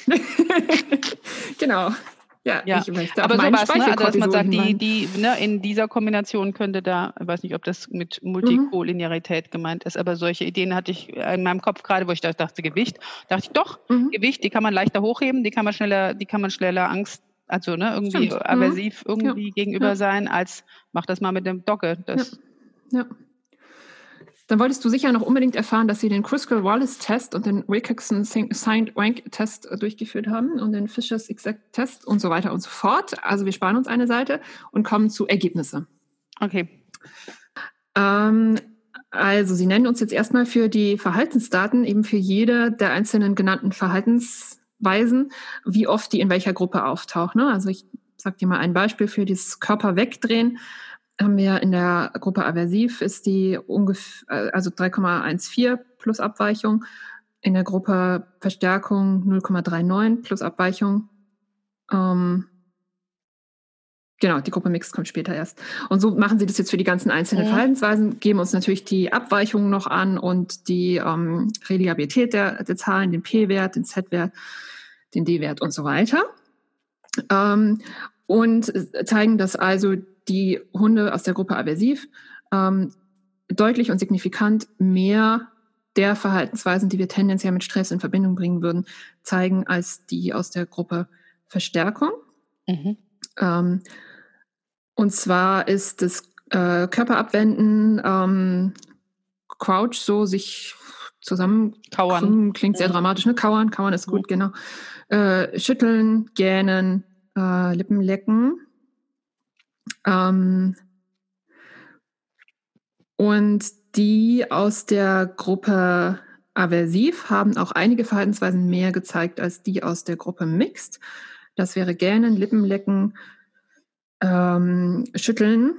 genau. Ja, ja. ich möchte aber sowas, ne? also dass man sagt, die, die, ne, in dieser Kombination könnte da, ich weiß nicht, ob das mit Multikollinearität mhm. gemeint ist, aber solche Ideen hatte ich in meinem Kopf gerade, wo ich dachte, Gewicht, dachte ich doch, mhm. Gewicht, die kann man leichter hochheben, die kann man schneller, die kann man schneller Angst also ne, irgendwie Stimmt. aversiv mhm. irgendwie ja. gegenüber ja. sein, als mach das mal mit dem Dogge. Das ja. Dann wolltest du sicher noch unbedingt erfahren, dass sie den Kruskal-Wallis-Test und den Wilcoxon-Signed-Rank-Test äh, durchgeführt haben und den Fishers Exact-Test und so weiter und so fort. Also wir sparen uns eine Seite und kommen zu Ergebnisse. Okay. Ähm, also Sie nennen uns jetzt erstmal für die Verhaltensdaten eben für jede der einzelnen genannten Verhaltensweisen, wie oft die in welcher Gruppe auftaucht. Ne? Also ich sage dir mal ein Beispiel für dieses Körper wegdrehen haben wir in der Gruppe aversiv ist die ungefähr, also 3,14 plus Abweichung. In der Gruppe Verstärkung 0,39 plus Abweichung. Ähm, genau, die Gruppe Mix kommt später erst. Und so machen sie das jetzt für die ganzen einzelnen mhm. Verhaltensweisen, geben uns natürlich die Abweichungen noch an und die ähm, Reliabilität der, der Zahlen, den P-Wert, den Z-Wert, den D-Wert und so weiter. Ähm, und zeigen, dass also die Hunde aus der Gruppe aversiv ähm, deutlich und signifikant mehr der Verhaltensweisen, die wir tendenziell mit Stress in Verbindung bringen würden, zeigen als die aus der Gruppe Verstärkung. Mhm. Ähm, und zwar ist das äh, Körperabwenden, ähm, Crouch, so sich zusammen kauern. Klingt sehr dramatisch, ne? Kauern, kauern ist gut, genau. Äh, schütteln, gähnen, äh, Lippen lecken. Ähm, und die aus der Gruppe aversiv haben auch einige Verhaltensweisen mehr gezeigt als die aus der Gruppe mixed. Das wäre Gähnen, Lippenlecken, ähm, Schütteln.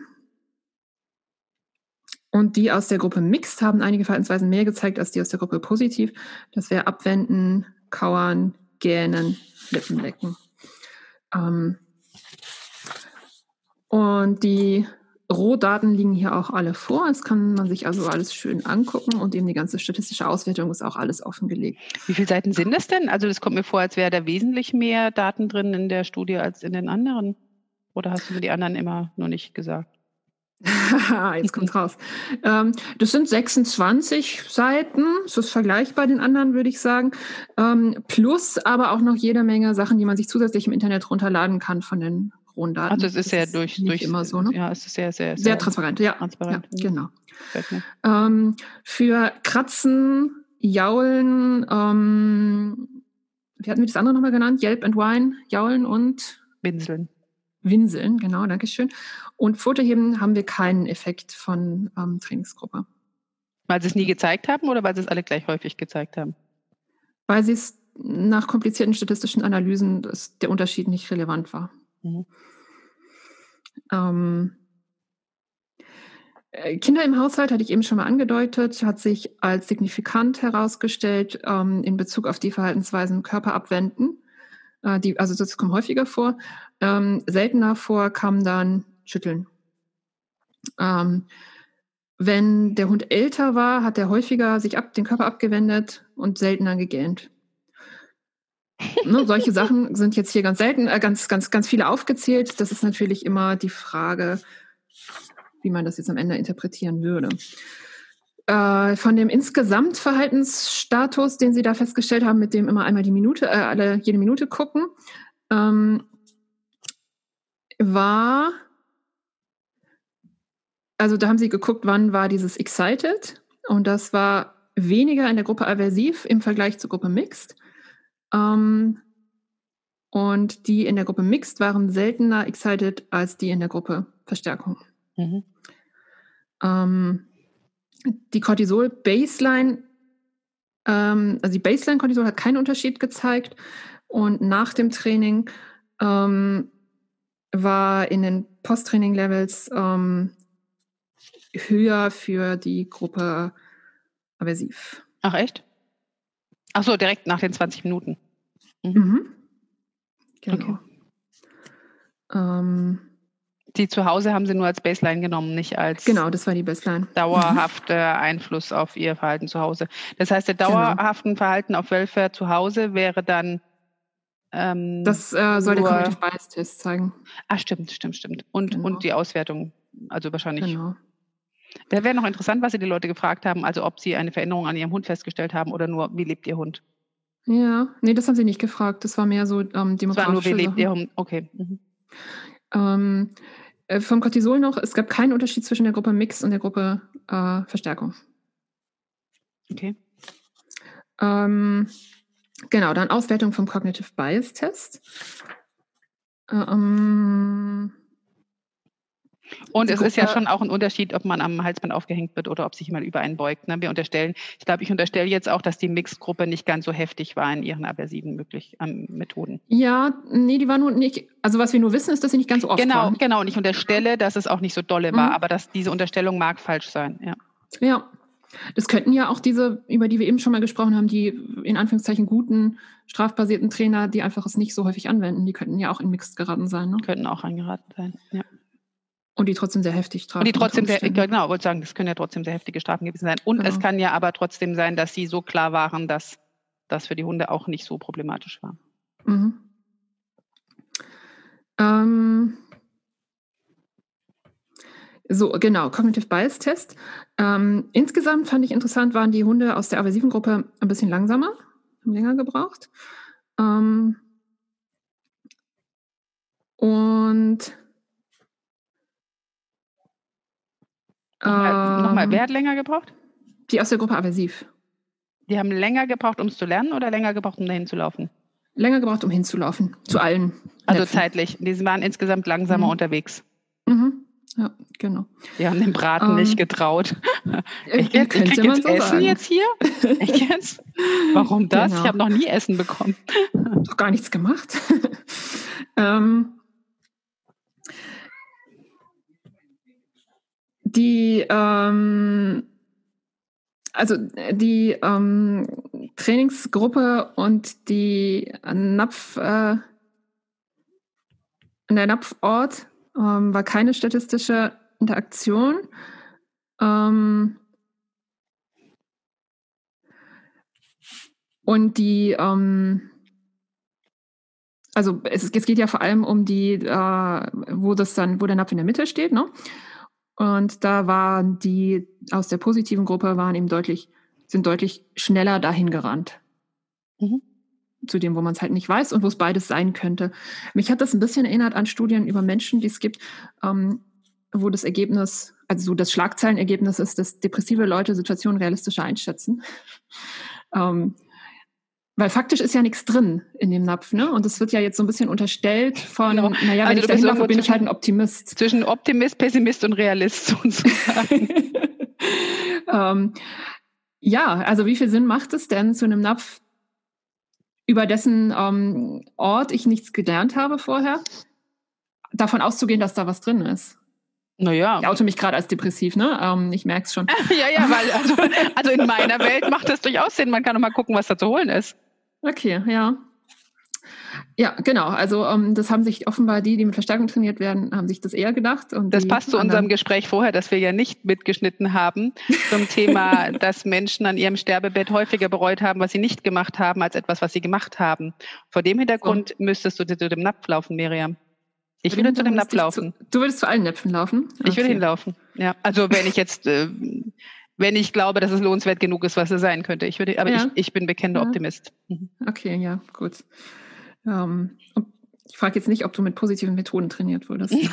Und die aus der Gruppe mixed haben einige Verhaltensweisen mehr gezeigt als die aus der Gruppe positiv. Das wäre Abwenden, Kauern, Gähnen, Lippenlecken. Ähm, und die Rohdaten liegen hier auch alle vor. Es kann man sich also alles schön angucken und eben die ganze statistische Auswertung ist auch alles offengelegt. Wie viele Seiten sind das denn? Also das kommt mir vor, als wäre da wesentlich mehr Daten drin in der Studie als in den anderen. Oder hast du mir die anderen immer noch nicht gesagt? Jetzt kommt raus. Ähm, das sind 26 Seiten. Das ist vergleichbar den anderen, würde ich sagen. Ähm, plus aber auch noch jede Menge Sachen, die man sich zusätzlich im Internet runterladen kann von den rohen Daten. Also es ist ja durch, durch immer so, ne? Ja, es ist sehr, sehr, sehr, sehr transparent. Ja, transparent. ja genau. Ähm, für Kratzen, Jaulen, ähm, wie hatten wir das andere nochmal genannt? Yelp and Wine, Jaulen und Winseln. Winseln, genau, danke schön. Und Fotoheben haben wir keinen Effekt von ähm, Trainingsgruppe. Weil sie es nie gezeigt haben oder weil sie es alle gleich häufig gezeigt haben? Weil sie es nach komplizierten statistischen Analysen das, der Unterschied nicht relevant war. Mhm. Ähm, äh, Kinder im Haushalt, hatte ich eben schon mal angedeutet, hat sich als signifikant herausgestellt ähm, in Bezug auf die Verhaltensweisen Körper abwenden. Äh, die, also das kommt häufiger vor. Ähm, seltener vor kam dann Schütteln. Ähm, wenn der Hund älter war, hat er häufiger sich ab, den Körper abgewendet und seltener gegähnt. Ne, solche Sachen sind jetzt hier ganz selten, äh, ganz, ganz, ganz viele aufgezählt. Das ist natürlich immer die Frage, wie man das jetzt am Ende interpretieren würde. Äh, von dem Insgesamtverhaltensstatus, den Sie da festgestellt haben, mit dem immer einmal die Minute, äh, alle jede Minute gucken, ähm, war, also da haben Sie geguckt, wann war dieses Excited und das war weniger in der Gruppe aversiv im Vergleich zur Gruppe Mixed. Ähm, und die in der Gruppe Mixed waren seltener excited als die in der Gruppe Verstärkung. Mhm. Ähm, die Cortisol-Baseline, ähm, also die Baseline-Cortisol hat keinen Unterschied gezeigt und nach dem Training ähm, war in den Post-Training-Levels ähm, höher für die Gruppe aversiv. Ach echt? Ach so, direkt nach den 20 Minuten. Mhm. Mhm. Genau. Okay. Ähm, die zu Hause haben Sie nur als Baseline genommen, nicht als genau, das war die Baseline. dauerhafter mhm. Einfluss auf Ihr Verhalten zu Hause. Das heißt, der genau. dauerhaften genau. Verhalten auf Welfare zu Hause wäre dann ähm, das äh, soll der Cognitive Bias Test zeigen. Ah, stimmt, stimmt, stimmt. Und, genau. und die Auswertung, also wahrscheinlich. Genau. Da wäre noch interessant, was Sie die Leute gefragt haben, also ob Sie eine Veränderung an Ihrem Hund festgestellt haben oder nur, wie lebt Ihr Hund? Ja, nee, das haben Sie nicht gefragt. Das war mehr so ähm, demografische. Das war nur, wie lebt Ihr Hund? Okay. Mhm. Ähm, äh, vom Cortisol noch, es gab keinen Unterschied zwischen der Gruppe Mix und der Gruppe äh, Verstärkung. Okay. Ähm, genau, dann Auswertung vom Cognitive Bias Test. Ähm, und es ist ja schon auch ein Unterschied, ob man am Halsband aufgehängt wird oder ob sich jemand über einen beugt. Ne? Wir unterstellen, ich glaube, ich unterstelle jetzt auch, dass die Mixgruppe nicht ganz so heftig war in ihren aversiven möglich, ähm, Methoden. Ja, nee, die war nur nicht, also was wir nur wissen, ist, dass sie nicht ganz so oft genau, waren. Genau, und ich unterstelle, dass es auch nicht so dolle war, mhm. aber dass diese Unterstellung mag falsch sein, ja. Ja, das könnten ja auch diese, über die wir eben schon mal gesprochen haben, die in Anführungszeichen guten strafbasierten Trainer, die einfach es nicht so häufig anwenden, die könnten ja auch in Mixed geraten sein. Ne? Könnten auch angeraten sein, ja. Und die trotzdem sehr heftig strafen. Und die trotzdem sehr, genau, wollte sagen, das können ja trotzdem sehr heftige Strafen gewesen sein. Und genau. es kann ja aber trotzdem sein, dass sie so klar waren, dass das für die Hunde auch nicht so problematisch war. Mhm. Ähm, so, genau, Cognitive Bias Test. Ähm, insgesamt fand ich interessant, waren die Hunde aus der aversiven Gruppe ein bisschen langsamer, haben länger gebraucht. Ähm, und Nochmal, ähm, nochmal, wer hat länger gebraucht? Die aus der Gruppe aversiv. Die haben länger gebraucht, um es zu lernen oder länger gebraucht, um dahin zu laufen? Länger gebraucht, um hinzulaufen. Zu allen. Also Näpfen. zeitlich. Die waren insgesamt langsamer mhm. unterwegs. Mhm. Ja, genau. Die haben den Braten ähm, nicht getraut. Ich, jetzt, ich krieg jetzt so Essen sagen. jetzt hier? Ich jetzt? Warum das? Genau. Ich habe noch nie Essen bekommen. Doch gar nichts gemacht. ähm, die ähm, also die ähm, Trainingsgruppe und die Napf, äh, der Napfort ähm, war keine statistische Interaktion. Ähm, und die, ähm, also es, es, geht ja vor allem um die, äh, wo das dann, wo der Napf in der Mitte steht, ne? Und da waren die aus der positiven Gruppe waren eben deutlich, sind deutlich schneller dahin gerannt. Mhm. Zu dem, wo man es halt nicht weiß und wo es beides sein könnte. Mich hat das ein bisschen erinnert an Studien über Menschen, die es gibt, ähm, wo das Ergebnis, also so das Schlagzeilenergebnis ist, dass depressive Leute Situationen realistischer einschätzen. ähm, weil faktisch ist ja nichts drin in dem Napf, ne? Und es wird ja jetzt so ein bisschen unterstellt von, genau. naja, wenn also ich dahin laufe, bin ich halt ein Optimist. Zwischen Optimist, Pessimist und Realist sozusagen. ähm, ja, also wie viel Sinn macht es denn, zu einem Napf, über dessen ähm, Ort ich nichts gelernt habe vorher, davon auszugehen, dass da was drin ist? Naja. Ich oute mich gerade als depressiv, ne? Ähm, ich merke es schon. ja, ja, weil also, also in meiner Welt macht das durchaus Sinn. Man kann doch mal gucken, was da zu holen ist. Okay, ja. Ja, genau. Also um, ähm, das haben sich offenbar die, die mit Verstärkung trainiert werden, haben sich das eher gedacht. Und das passt zu unserem Gespräch vorher, das wir ja nicht mitgeschnitten haben, zum Thema, dass Menschen an ihrem Sterbebett häufiger bereut haben, was sie nicht gemacht haben, als etwas, was sie gemacht haben. Vor dem Hintergrund so. müsstest du zu dem Napf laufen, Miriam. Ich würde zu dem Napf laufen. Zu, du würdest zu allen Näpfen laufen? Okay. Ich würde hinlaufen. Ja, also wenn ich jetzt äh, wenn ich glaube, dass es lohnenswert genug ist, was es sein könnte. Ich würde, aber ja. ich, ich bin bekennender ja. Optimist. Mhm. Okay, ja, gut. Ähm, ich frage jetzt nicht, ob du mit positiven Methoden trainiert wurdest.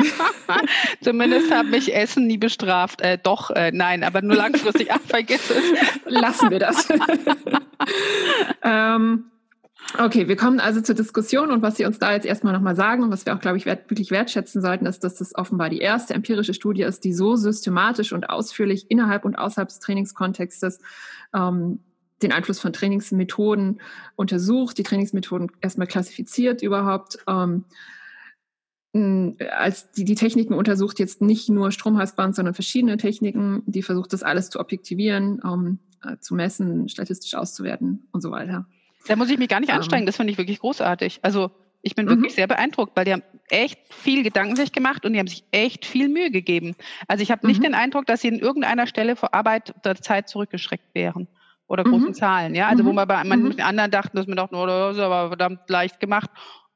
Zumindest habe mich Essen nie bestraft. Äh, doch, äh, nein, aber nur langfristig. Ach, vergiss es. Lassen wir das. ähm, Okay, wir kommen also zur Diskussion und was Sie uns da jetzt erstmal nochmal sagen und was wir auch, glaube ich, wert, wirklich wertschätzen sollten, ist, dass das offenbar die erste empirische Studie ist, die so systematisch und ausführlich innerhalb und außerhalb des Trainingskontextes ähm, den Einfluss von Trainingsmethoden untersucht, die Trainingsmethoden erstmal klassifiziert überhaupt. Ähm, als die, die Techniken untersucht jetzt nicht nur Stromhalsband, sondern verschiedene Techniken, die versucht, das alles zu objektivieren, ähm, äh, zu messen, statistisch auszuwerten und so weiter. Da muss ich mich gar nicht anstrengen, das finde ich wirklich großartig. Also ich bin mhm. wirklich sehr beeindruckt, weil die haben echt viel Gedanken sich gemacht und die haben sich echt viel Mühe gegeben. Also ich habe nicht mhm. den Eindruck, dass sie in irgendeiner Stelle vor Arbeit der Zeit zurückgeschreckt wären oder großen mhm. Zahlen. Ja, also wo mhm. man bei manchen mhm. anderen dachten, dass man dachte, oh, das ist aber verdammt leicht gemacht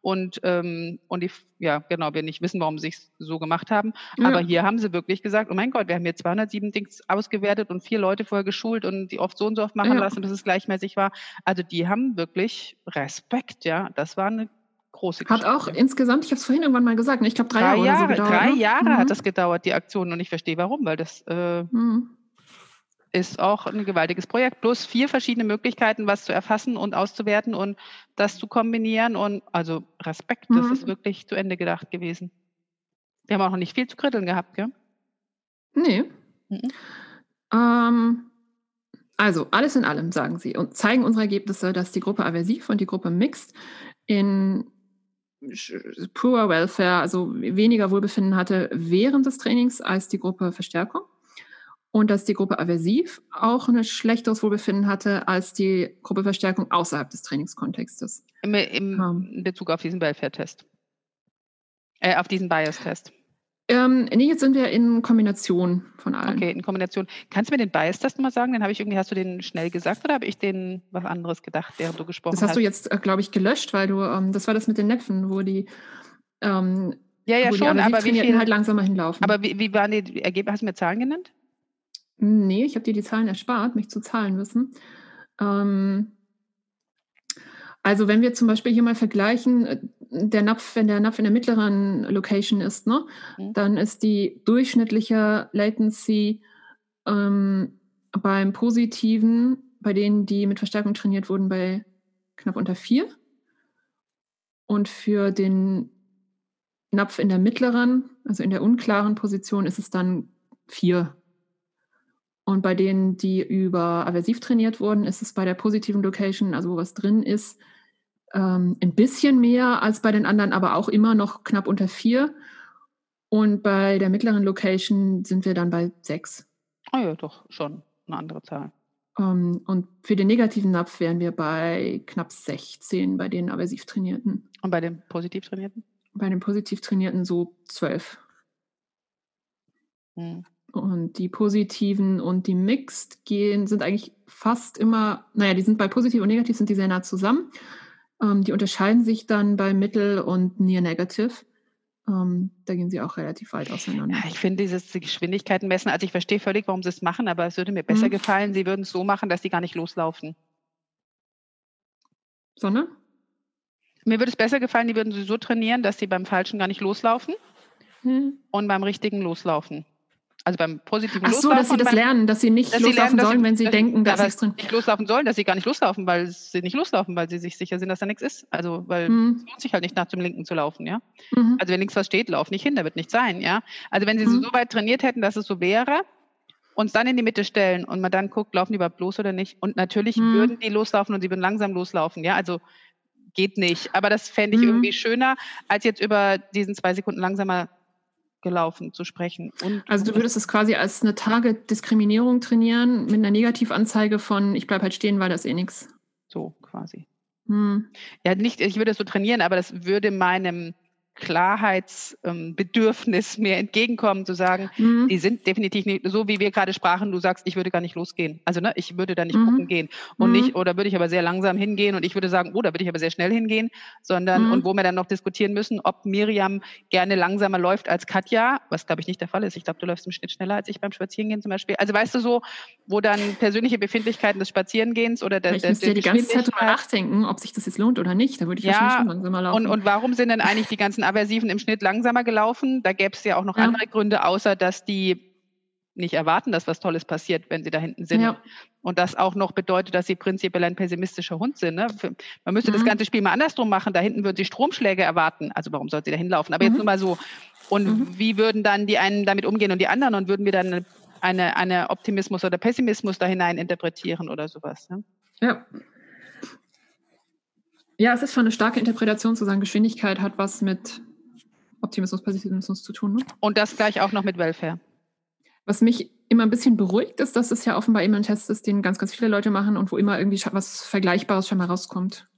und, ähm, und die, ja, genau, wir nicht wissen, warum sie es so gemacht haben. Ja. Aber hier haben sie wirklich gesagt, oh mein Gott, wir haben hier 207 Dings ausgewertet und vier Leute vorher geschult und die oft so und so oft machen ja. lassen, bis es gleichmäßig war. Also die haben wirklich Respekt, ja. Das war eine große Geschichte. Hat auch insgesamt, ich habe es vorhin irgendwann mal gesagt, ne, ich glaube drei, drei, Jahre, Jahre so gedauert. Drei ne? Jahre mhm. hat das gedauert, die Aktion. Und ich verstehe warum, weil das äh, mhm. Ist auch ein gewaltiges Projekt. Plus vier verschiedene Möglichkeiten, was zu erfassen und auszuwerten und das zu kombinieren. Und also Respekt, das mhm. ist wirklich zu Ende gedacht gewesen. Wir haben auch noch nicht viel zu kritteln gehabt, gell? Nee. Mhm. Ähm, also, alles in allem, sagen sie, und zeigen unsere Ergebnisse, dass die Gruppe aversiv und die Gruppe mixed in poorer Welfare, also weniger Wohlbefinden hatte während des Trainings als die Gruppe Verstärkung. Und dass die Gruppe aversiv auch ein schlechteres Wohlbefinden hatte als die Gruppe Verstärkung außerhalb des Trainingskontextes. Im, im um, ähm. Bezug auf diesen Welfare-Test. Äh, auf diesen Bias-Test. Ähm, nee, jetzt sind wir in Kombination von allen. Okay, in Kombination. Kannst du mir den Bias-Test mal sagen? Den habe ich irgendwie, hast du den schnell gesagt oder habe ich den was anderes gedacht, während du gesprochen hast? Das hast, du jetzt, äh, glaube ich, gelöscht, weil du, ähm, das war das mit den Näpfen, wo die ähm, ja, ja, schon, aber wie viel, halt langsamer hinlaufen. Aber wie, wie waren die Ergebnisse? Hast du mir Zahlen genannt? Nee, ich habe dir die Zahlen erspart, mich zu zahlen müssen. Ähm, also wenn wir zum Beispiel hier mal vergleichen, äh, der Napf, wenn der Napf in der mittleren Location ist, ne, mhm. dann ist die durchschnittliche Latency ähm, beim Positiven, bei denen, die mit Verstärkung trainiert wurden, bei knapp unter vier. Und für den Napf in der mittleren, also in der unklaren Position, ist es dann vier. Und bei denen, die über aversiv trainiert wurden, ist es bei der positiven Location, also wo was drin ist, ähm, ein bisschen mehr als bei den anderen, aber auch immer noch knapp unter vier. Und bei der mittleren Location sind wir dann bei sechs. Ah ja, doch, schon eine andere Zahl. Um, ähm, und für den negativen Napf wären wir bei knapp 16 bei den aversiv Trainierten. Und bei den positiv Trainierten? Bei den positiv Trainierten so 12. Hm. Und die positiven und die mixed gehen, sind eigentlich fast immer, naja, die sind bei positiv und negativ sind die sehr nah zusammen. Ähm, die unterscheiden sich dann bei Mittel und Near Negative. Ähm, da gehen sie auch relativ weit auseinander. Ja, ich finde dieses die Geschwindigkeiten messen, also ich verstehe völlig, warum sie es machen, aber es würde mir besser mhm. gefallen, sie würden es so machen, dass sie gar nicht loslaufen. Sondern? Mir würde es besser gefallen, die würden sie so trainieren, dass sie beim Falschen gar nicht loslaufen mhm. und beim Richtigen loslaufen. Also beim positiven Ach so, dass sie das lernen, dass sie nicht dass loslaufen sie lernen, sollen, sie, wenn sie dass denken, dass, dass sie nicht loslaufen sollen, dass sie gar nicht loslaufen, weil sie nicht loslaufen, weil sie sich sicher sind, dass da nichts ist. Also, weil mhm. es lohnt sich halt nicht nach dem Linken zu laufen, ja. Mhm. Also wenn links was steht, lauf nicht hin, da wird nichts sein, ja. Also wenn sie mhm. so weit trainiert hätten, dass es so wäre, uns dann in die Mitte stellen und man dann guckt, laufen die überhaupt los oder nicht. Und natürlich mhm. würden die loslaufen und sie würden langsam loslaufen, ja. Also geht nicht. Aber das fände ich mhm. irgendwie schöner, als jetzt über diesen zwei Sekunden langsamer gelaufen zu sprechen. Und also du würdest es quasi als eine Target-Diskriminierung trainieren mit einer Negativanzeige von ich bleibe halt stehen, weil das eh nichts. So quasi. Hm. Ja, nicht, ich würde es so trainieren, aber das würde meinem Klarheitsbedürfnis mir entgegenkommen, zu sagen, mhm. die sind definitiv nicht, so wie wir gerade sprachen, du sagst, ich würde gar nicht losgehen. Also ne, ich würde da nicht mhm. gucken gehen. Und mhm. nicht, oder würde ich aber sehr langsam hingehen und ich würde sagen, oh, da würde ich aber sehr schnell hingehen, sondern, mhm. und wo wir dann noch diskutieren müssen, ob Miriam gerne langsamer läuft als Katja, was glaube ich nicht der Fall ist. Ich glaube, du läufst im Schnitt schneller als ich beim Spazierengehen zum Beispiel. Also weißt du so, wo dann persönliche Befindlichkeiten des Spazierengehens oder der, ich der, der ja die ganze Zeit drüber nachdenken, ob sich das jetzt lohnt oder nicht. Da würde ich ja, wahrscheinlich schon langsamer laufen. Und, und warum sind denn eigentlich die ganzen Aversiven im Schnitt langsamer gelaufen. Da gäbe es ja auch noch ja. andere Gründe, außer dass die nicht erwarten, dass was Tolles passiert, wenn sie da hinten sind. Ja. Und das auch noch bedeutet, dass sie prinzipiell ein pessimistischer Hund sind. Ne? Man müsste mhm. das ganze Spiel mal andersrum machen. Da hinten würden sie Stromschläge erwarten. Also warum sollte sie da hinlaufen? Aber mhm. jetzt nur mal so. Und mhm. wie würden dann die einen damit umgehen und die anderen? Und würden wir dann eine, eine Optimismus oder Pessimismus da hinein interpretieren oder sowas? Ne? Ja. Ja, es ist schon eine starke Interpretation zu sagen, Geschwindigkeit hat was mit Optimismus, Pessimismus zu tun. Ne? Und das gleich auch noch mit Welfare. Was mich immer ein bisschen beruhigt, ist, dass es ja offenbar immer ein Test ist, den ganz, ganz viele Leute machen und wo immer irgendwie was Vergleichbares schon mal rauskommt.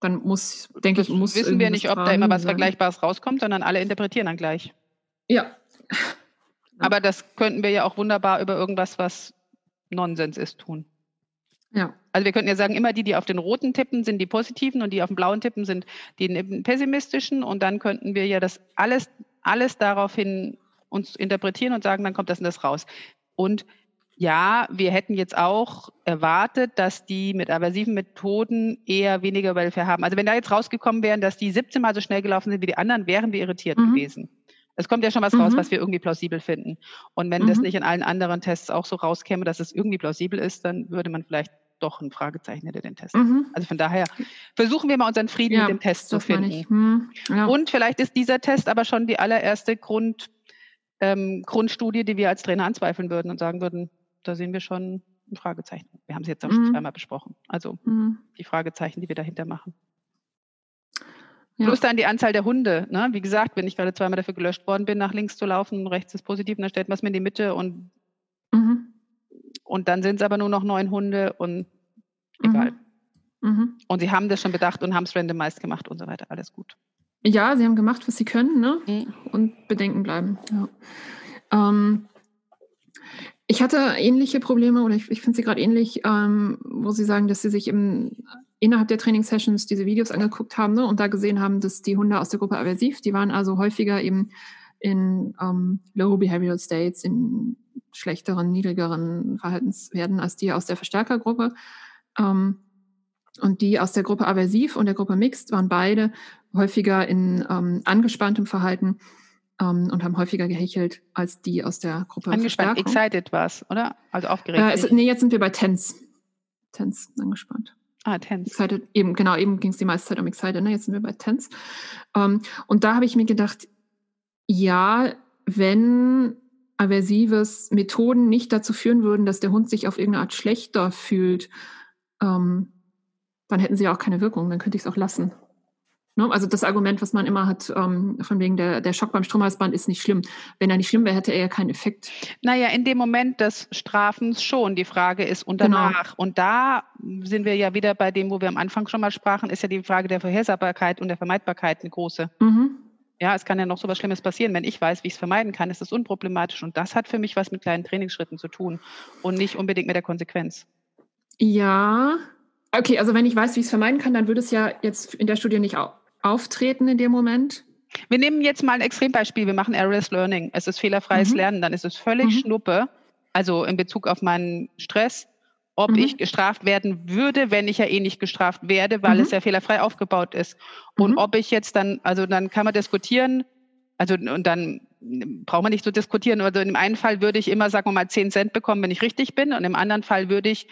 Dann muss, denke ich, muss. Wissen wir nicht, ob da immer was sein. Vergleichbares rauskommt, sondern alle interpretieren dann gleich. Ja. Aber das könnten wir ja auch wunderbar über irgendwas, was Nonsens ist, tun. Ja. Also wir könnten ja sagen, immer die, die auf den roten tippen, sind die positiven und die auf den blauen tippen, sind die pessimistischen. Und dann könnten wir ja das alles, alles daraufhin uns interpretieren und sagen, dann kommt das und das raus. Und ja, wir hätten jetzt auch erwartet, dass die mit aversiven Methoden eher weniger Welfare haben. Also wenn da jetzt rausgekommen wären, dass die 17 Mal so schnell gelaufen sind wie die anderen, wären wir irritiert mhm. gewesen. Es kommt ja schon was mhm. raus, was wir irgendwie plausibel finden. Und wenn mhm. das nicht in allen anderen Tests auch so rauskäme, dass es irgendwie plausibel ist, dann würde man vielleicht doch ein Fragezeichen hinter den Test. Mhm. Also von daher versuchen wir mal unseren Frieden ja, mit dem Test zu finden. Hm, ja. Und vielleicht ist dieser Test aber schon die allererste Grund, ähm, Grundstudie, die wir als Trainer anzweifeln würden und sagen würden, da sehen wir schon ein Fragezeichen. Wir haben es jetzt auch schon mhm. zweimal besprochen. Also mhm. die Fragezeichen, die wir dahinter machen. Ja. Plus dann die Anzahl der Hunde. Ne? Wie gesagt, wenn ich gerade zweimal dafür gelöscht worden bin, nach links zu laufen, rechts ist positiv, dann stellt man es mir in die Mitte und, mhm. und dann sind es aber nur noch neun Hunde und egal. Mhm. mhm. Und sie haben das schon bedacht und haben es randomized gemacht und so weiter. Alles gut. Ja, sie haben gemacht, was sie können ne? Mhm. und bedenken bleiben. Ja. Ähm, ich hatte ähnliche Probleme oder ich, ich finde sie gerade ähnlich, ähm, wo sie sagen, dass sie sich im, innerhalb der Training-Sessions diese Videos angeguckt haben ne, und da gesehen haben, dass die Hunde aus der Gruppe aversiv, die waren also häufiger eben in ähm, Low Behavioral States, in schlechteren, niedrigeren Verhaltenswerten als die aus der Verstärkergruppe. Ähm, und die aus der Gruppe aversiv und der Gruppe mixed waren beide häufiger in ähm, angespanntem Verhalten ähm, und haben häufiger gehechelt als die aus der Gruppe Angespannt, excited war es, oder? Also aufgeregt. Äh, es, nee, jetzt sind wir bei Tense. Tense, angespannt. Ah, Tense. Excited, eben, genau, eben ging es die meiste Zeit um Excited, ne? jetzt sind wir bei Tense. Ähm, und da habe ich mir gedacht, ja, wenn aversives Methoden nicht dazu führen würden, dass der Hund sich auf irgendeine Art schlechter fühlt, ähm, dann hätten sie ja auch keine Wirkung, dann könnte ich es auch lassen. Ne? Also das Argument, was man immer hat, ähm, von wegen der, der Schock beim Stromhalsband ist nicht schlimm. Wenn er nicht schlimm wäre, hätte er ja keinen Effekt. Naja, in dem Moment des Strafens schon. Die Frage ist und genau. danach. Genau. Und da sind wir ja wieder bei dem, wo wir am Anfang schon mal sprachen, ist ja die Frage der Vorhersagbarkeit und der Vermeidbarkeit eine große. Mhm. Ja, es kann ja noch so was Schlimmes passieren. Wenn ich weiß, wie ich es vermeiden kann, ist es unproblematisch. Und das hat für mich was mit kleinen Trainingsschritten zu tun und nicht unbedingt mit der Konsequenz. Ja, okay, also wenn ich weiß, wie ich es vermeiden kann, dann würde es ja jetzt in der Studie nicht auftreten in dem Moment? Wir nehmen jetzt mal ein Extrembeispiel. Wir machen Errorless Learning. Es ist fehlerfreies mhm. Lernen. Dann ist es völlig mhm. Schnuppe, also in Bezug auf meinen Stress, ob mhm. ich gestraft werden würde, wenn ich ja eh nicht gestraft werde, weil es mhm. ja fehlerfrei aufgebaut ist. Und mhm. ob ich jetzt dann, also dann kann man diskutieren, also und dann braucht man nicht so diskutieren. Also im einen Fall würde ich immer, sagen wir mal, 10 Cent bekommen, wenn ich richtig bin. Und im anderen Fall würde ich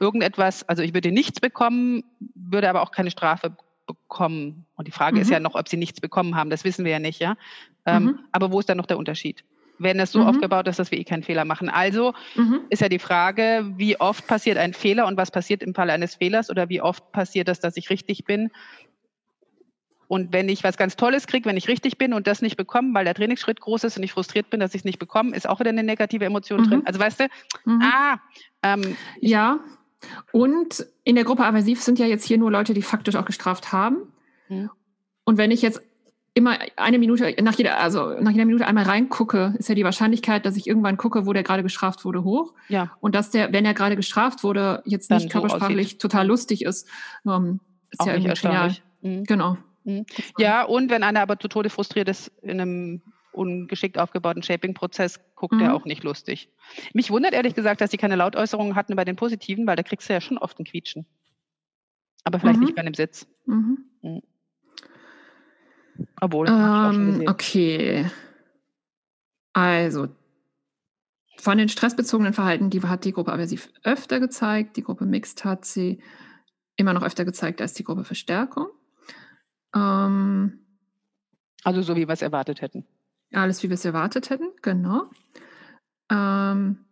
irgendetwas, also ich würde nichts bekommen, würde aber auch keine Strafe bekommen. Und die Frage mhm. ist ja noch, ob sie nichts bekommen haben. Das wissen wir ja nicht, ja. Ähm, mhm. Aber wo ist dann noch der Unterschied? Wenn es so mhm. aufgebaut ist, dass wir eh keinen Fehler machen. Also mhm. ist ja die Frage, wie oft passiert ein Fehler und was passiert im Fall eines Fehlers oder wie oft passiert das, dass ich richtig bin und wenn ich was ganz Tolles kriege, wenn ich richtig bin und das nicht bekomme, weil der Trainingsschritt groß ist und ich frustriert bin, dass ich es nicht bekomme, ist auch wieder eine negative Emotion mhm. drin. Also weißt du, mhm. ah, ähm, ja, und in der Gruppe aversiv sind ja jetzt hier nur Leute, die faktisch auch gestraft haben. Mhm. Und wenn ich jetzt immer eine Minute, nach jeder, also nach jeder Minute einmal reingucke, ist ja die Wahrscheinlichkeit, dass ich irgendwann gucke, wo der gerade gestraft wurde, hoch. Ja. Und dass der, wenn er gerade gestraft wurde, jetzt Dann nicht körpersprachlich so total lustig ist, ähm, ist auch ja irgendwie genial. Mhm. Genau. Mhm. Ja, und wenn einer aber zu Tode frustriert ist in einem ungeschickt aufgebauten Shaping-Prozess guckt mhm. er auch nicht lustig. Mich wundert ehrlich gesagt, dass sie keine Lautäußerungen hatten bei den Positiven, weil da kriegst du ja schon oft ein Quietschen. Aber vielleicht mhm. nicht bei einem Sitz. Mhm. mhm. Obwohl. Ähm, okay. Also, von den stressbezogenen Verhalten, die hat die Gruppe aversiv öfter gezeigt. Die Gruppe Mixed hat sie immer noch öfter gezeigt als die Gruppe Verstärkung. Ähm, also so, wie wir es erwartet hätten. Alles, wie wir es erwartet hätten, genau. Ähm,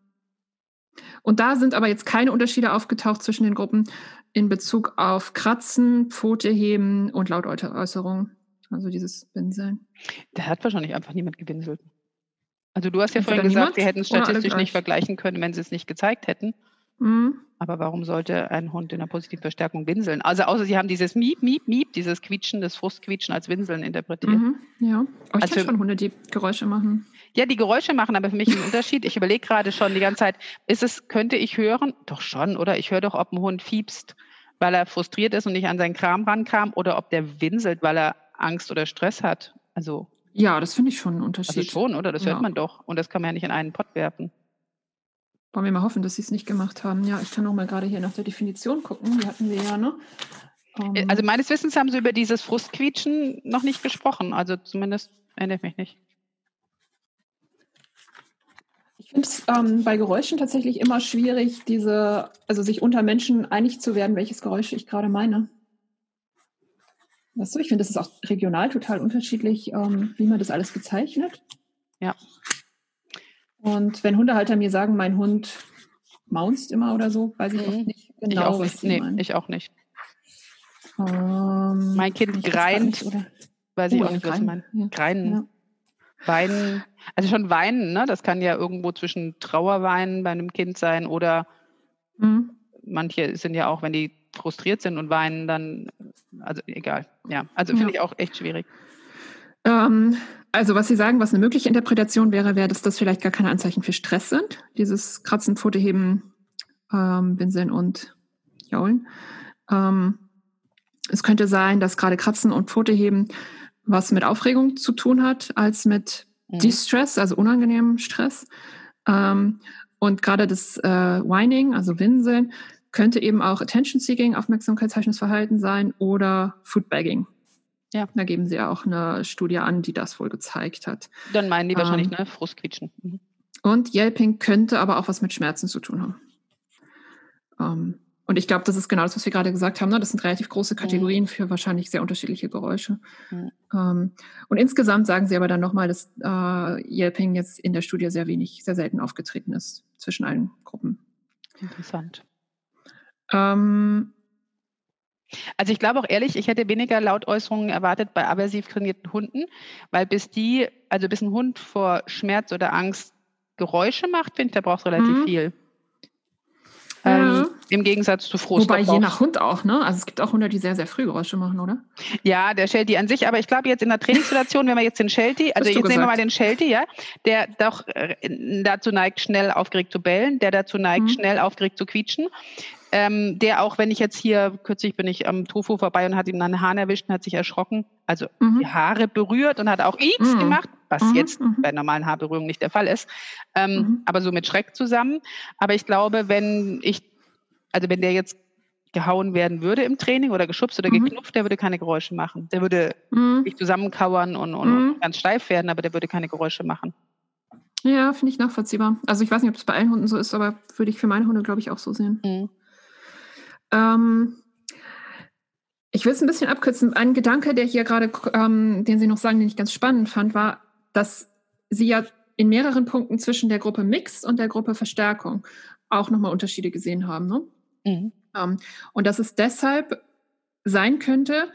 und da sind aber jetzt keine Unterschiede aufgetaucht zwischen den Gruppen in Bezug auf Kratzen, Pfote heben und Lautäußerung. Also dieses Winseln. Da hat wahrscheinlich einfach niemand gewinselt. Also du hast ja Entweder vorhin gesagt, sie hätten es statistisch nicht vergleichen können, wenn sie es nicht gezeigt hätten. Mhm. Aber warum sollte ein Hund in einer positiven Verstärkung winseln? Also außer sie haben dieses Miep, Miep, Miep, dieses Quietschen, das Frustquietschen als Winseln interpretiert. Mhm, ja, aber ich also, schon Hunde, die Geräusche machen. Ja, die Geräusche machen aber für mich einen Unterschied. Ich überlege gerade schon die ganze Zeit, ist es, könnte ich hören? Doch schon, oder? Ich höre doch, ob ein Hund fiebst, weil er frustriert ist und nicht an seinen Kram rankam, oder ob der winselt, weil er Angst oder Stress hat. Also ja, das finde ich schon einen Unterschied. Also schon, oder? Das ja. hört man doch. Und das kann man ja nicht in einen Pott werfen. Wollen wir mal hoffen, dass sie es nicht gemacht haben. Ja, ich kann auch mal gerade hier nach der Definition gucken. Die hatten wir ja, ne? Um, äh, also meines Wissens haben sie über dieses Frustquietschen noch nicht gesprochen. Also zumindest erinnere ich mich nicht. finde es ähm, bei Geräuschen tatsächlich immer schwierig, diese, also sich unter Menschen einig zu werden, welches Geräusch ich gerade meine. Weißt du, ich finde, das ist auch regional total unterschiedlich, ähm, wie man das alles bezeichnet. Ja. Und wenn Hundehalter mir sagen, mein Hund maunzt immer oder so, weiß ich mhm. oft nicht genau, ich auch was sie nee, meinen. Ich auch nicht. Ähm, mein Kind greint, oder? weiß ich oh, auch nicht, was meinen. Ja. Greinen. Ja. Weinen, also schon weinen, ne? Das kann ja irgendwo zwischen Trauerweinen bei einem Kind sein oder mhm. manche sind ja auch, wenn die frustriert sind und weinen, dann, also egal. Ja, also finde ja. ich auch echt schwierig. Ähm, also was Sie sagen, was eine mögliche Interpretation wäre, wäre, dass das vielleicht gar keine Anzeichen für Stress sind. Dieses Kratzen, Fotoheben, ähm, Winseln und Jaulen. Ähm, es könnte sein, dass gerade Kratzen und Fotoheben was mit Aufregung zu tun hat, als mit mhm. Distress, also unangenehmem Stress. Ähm, und gerade das äh, Whining, also Winseln, könnte eben auch Attention-Seeking, aufmerksamkeitsheischendes Verhalten sein oder Foodbagging. Ja. Da geben sie ja auch eine Studie an, die das wohl gezeigt hat. Dann meinen die wahrscheinlich, ähm, ne? Frustquietschen. Mhm. Und Yelping könnte aber auch was mit Schmerzen zu tun haben. Ähm, und ich glaube, das ist genau das, was wir gerade gesagt haben. Ne? Das sind relativ große Kategorien mhm. für wahrscheinlich sehr unterschiedliche Geräusche. Mhm. Ähm, und insgesamt sagen sie aber dann nochmal, dass äh, Yelping jetzt in der Studie sehr wenig, sehr selten aufgetreten ist zwischen allen Gruppen. Interessant. Ähm, also ich glaube auch ehrlich, ich hätte weniger Lautäußerungen erwartet bei aversiv trainierten Hunden, weil bis die, also bis ein Hund vor Schmerz oder Angst Geräusche macht, finde ich, der braucht relativ mhm. viel. Ähm, Im Gegensatz zu Frust. Wobei je nach Hund auch, ne? Also es gibt auch Hunde, die sehr, sehr früh Geräusche machen, oder? Ja, der Sheltie an sich, aber ich glaube jetzt in der Trainingssituation, wenn wir jetzt den Sheltie, also jetzt gesagt. nehmen wir mal den Sheltie, ja, der doch äh, dazu neigt, schnell aufgeregt zu bellen, der dazu neigt, mhm. schnell aufgeregt zu quietschen. Ähm, der auch, wenn ich jetzt hier, kürzlich bin ich am Tofu vorbei und hat ihm einen Hahn erwischt und hat sich erschrocken, also mhm. die Haare berührt und hat auch X mhm. gemacht, was mhm. jetzt mhm. bei normalen Haarberührungen nicht der Fall ist, ähm, mhm. aber so mit Schreck zusammen. Aber ich glaube, wenn ich, also wenn der jetzt gehauen werden würde im Training oder geschubst oder mhm. geknupft, der würde keine Geräusche machen. Der würde sich zusammenkauern und, und ganz steif werden, aber der würde keine Geräusche machen. Ja, finde ich nachvollziehbar. Also ich weiß nicht, ob es bei allen Hunden so ist, aber würde ich für meine Hunde, glaube ich, auch so sehen. Mhm. Ähm, ich will es ein bisschen abkürzen. Ein Gedanke, der hier gerade, ähm, den Sie noch sagen, den ich ganz spannend fand, war, dass Sie ja in mehreren Punkten zwischen der Gruppe Mix und der Gruppe Verstärkung auch nochmal Unterschiede gesehen haben. Ne? Mhm. Ähm, und dass es deshalb sein könnte,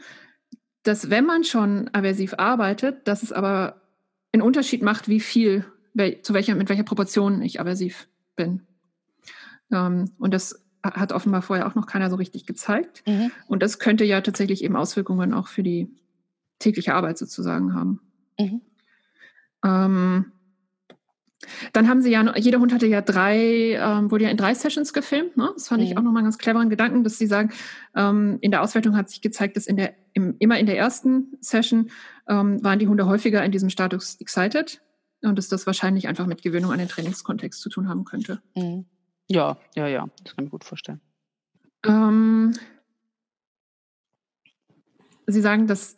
dass wenn man schon aversiv arbeitet, dass es aber einen Unterschied macht, wie viel, zu welcher, mit welcher Proportion ich aversiv bin. Ähm, und das hat offenbar vorher auch noch keiner so richtig gezeigt. Mhm. Und das könnte ja tatsächlich eben Auswirkungen auch für die tägliche Arbeit sozusagen haben. Mhm. Ähm, dann haben sie ja, jeder Hund hatte ja drei, ähm, wurde ja in drei Sessions gefilmt. Ne? Das fand mhm. ich auch nochmal einen ganz cleveren Gedanken, dass sie sagen, ähm, in der Auswertung hat sich gezeigt, dass in der, im, immer in der ersten Session ähm, waren die Hunde häufiger in diesem Status excited und dass das wahrscheinlich einfach mit Gewöhnung an den Trainingskontext zu tun haben könnte. Mhm. Ja, ja, ja, das kann ich mir gut vorstellen. Ähm, Sie sagen, dass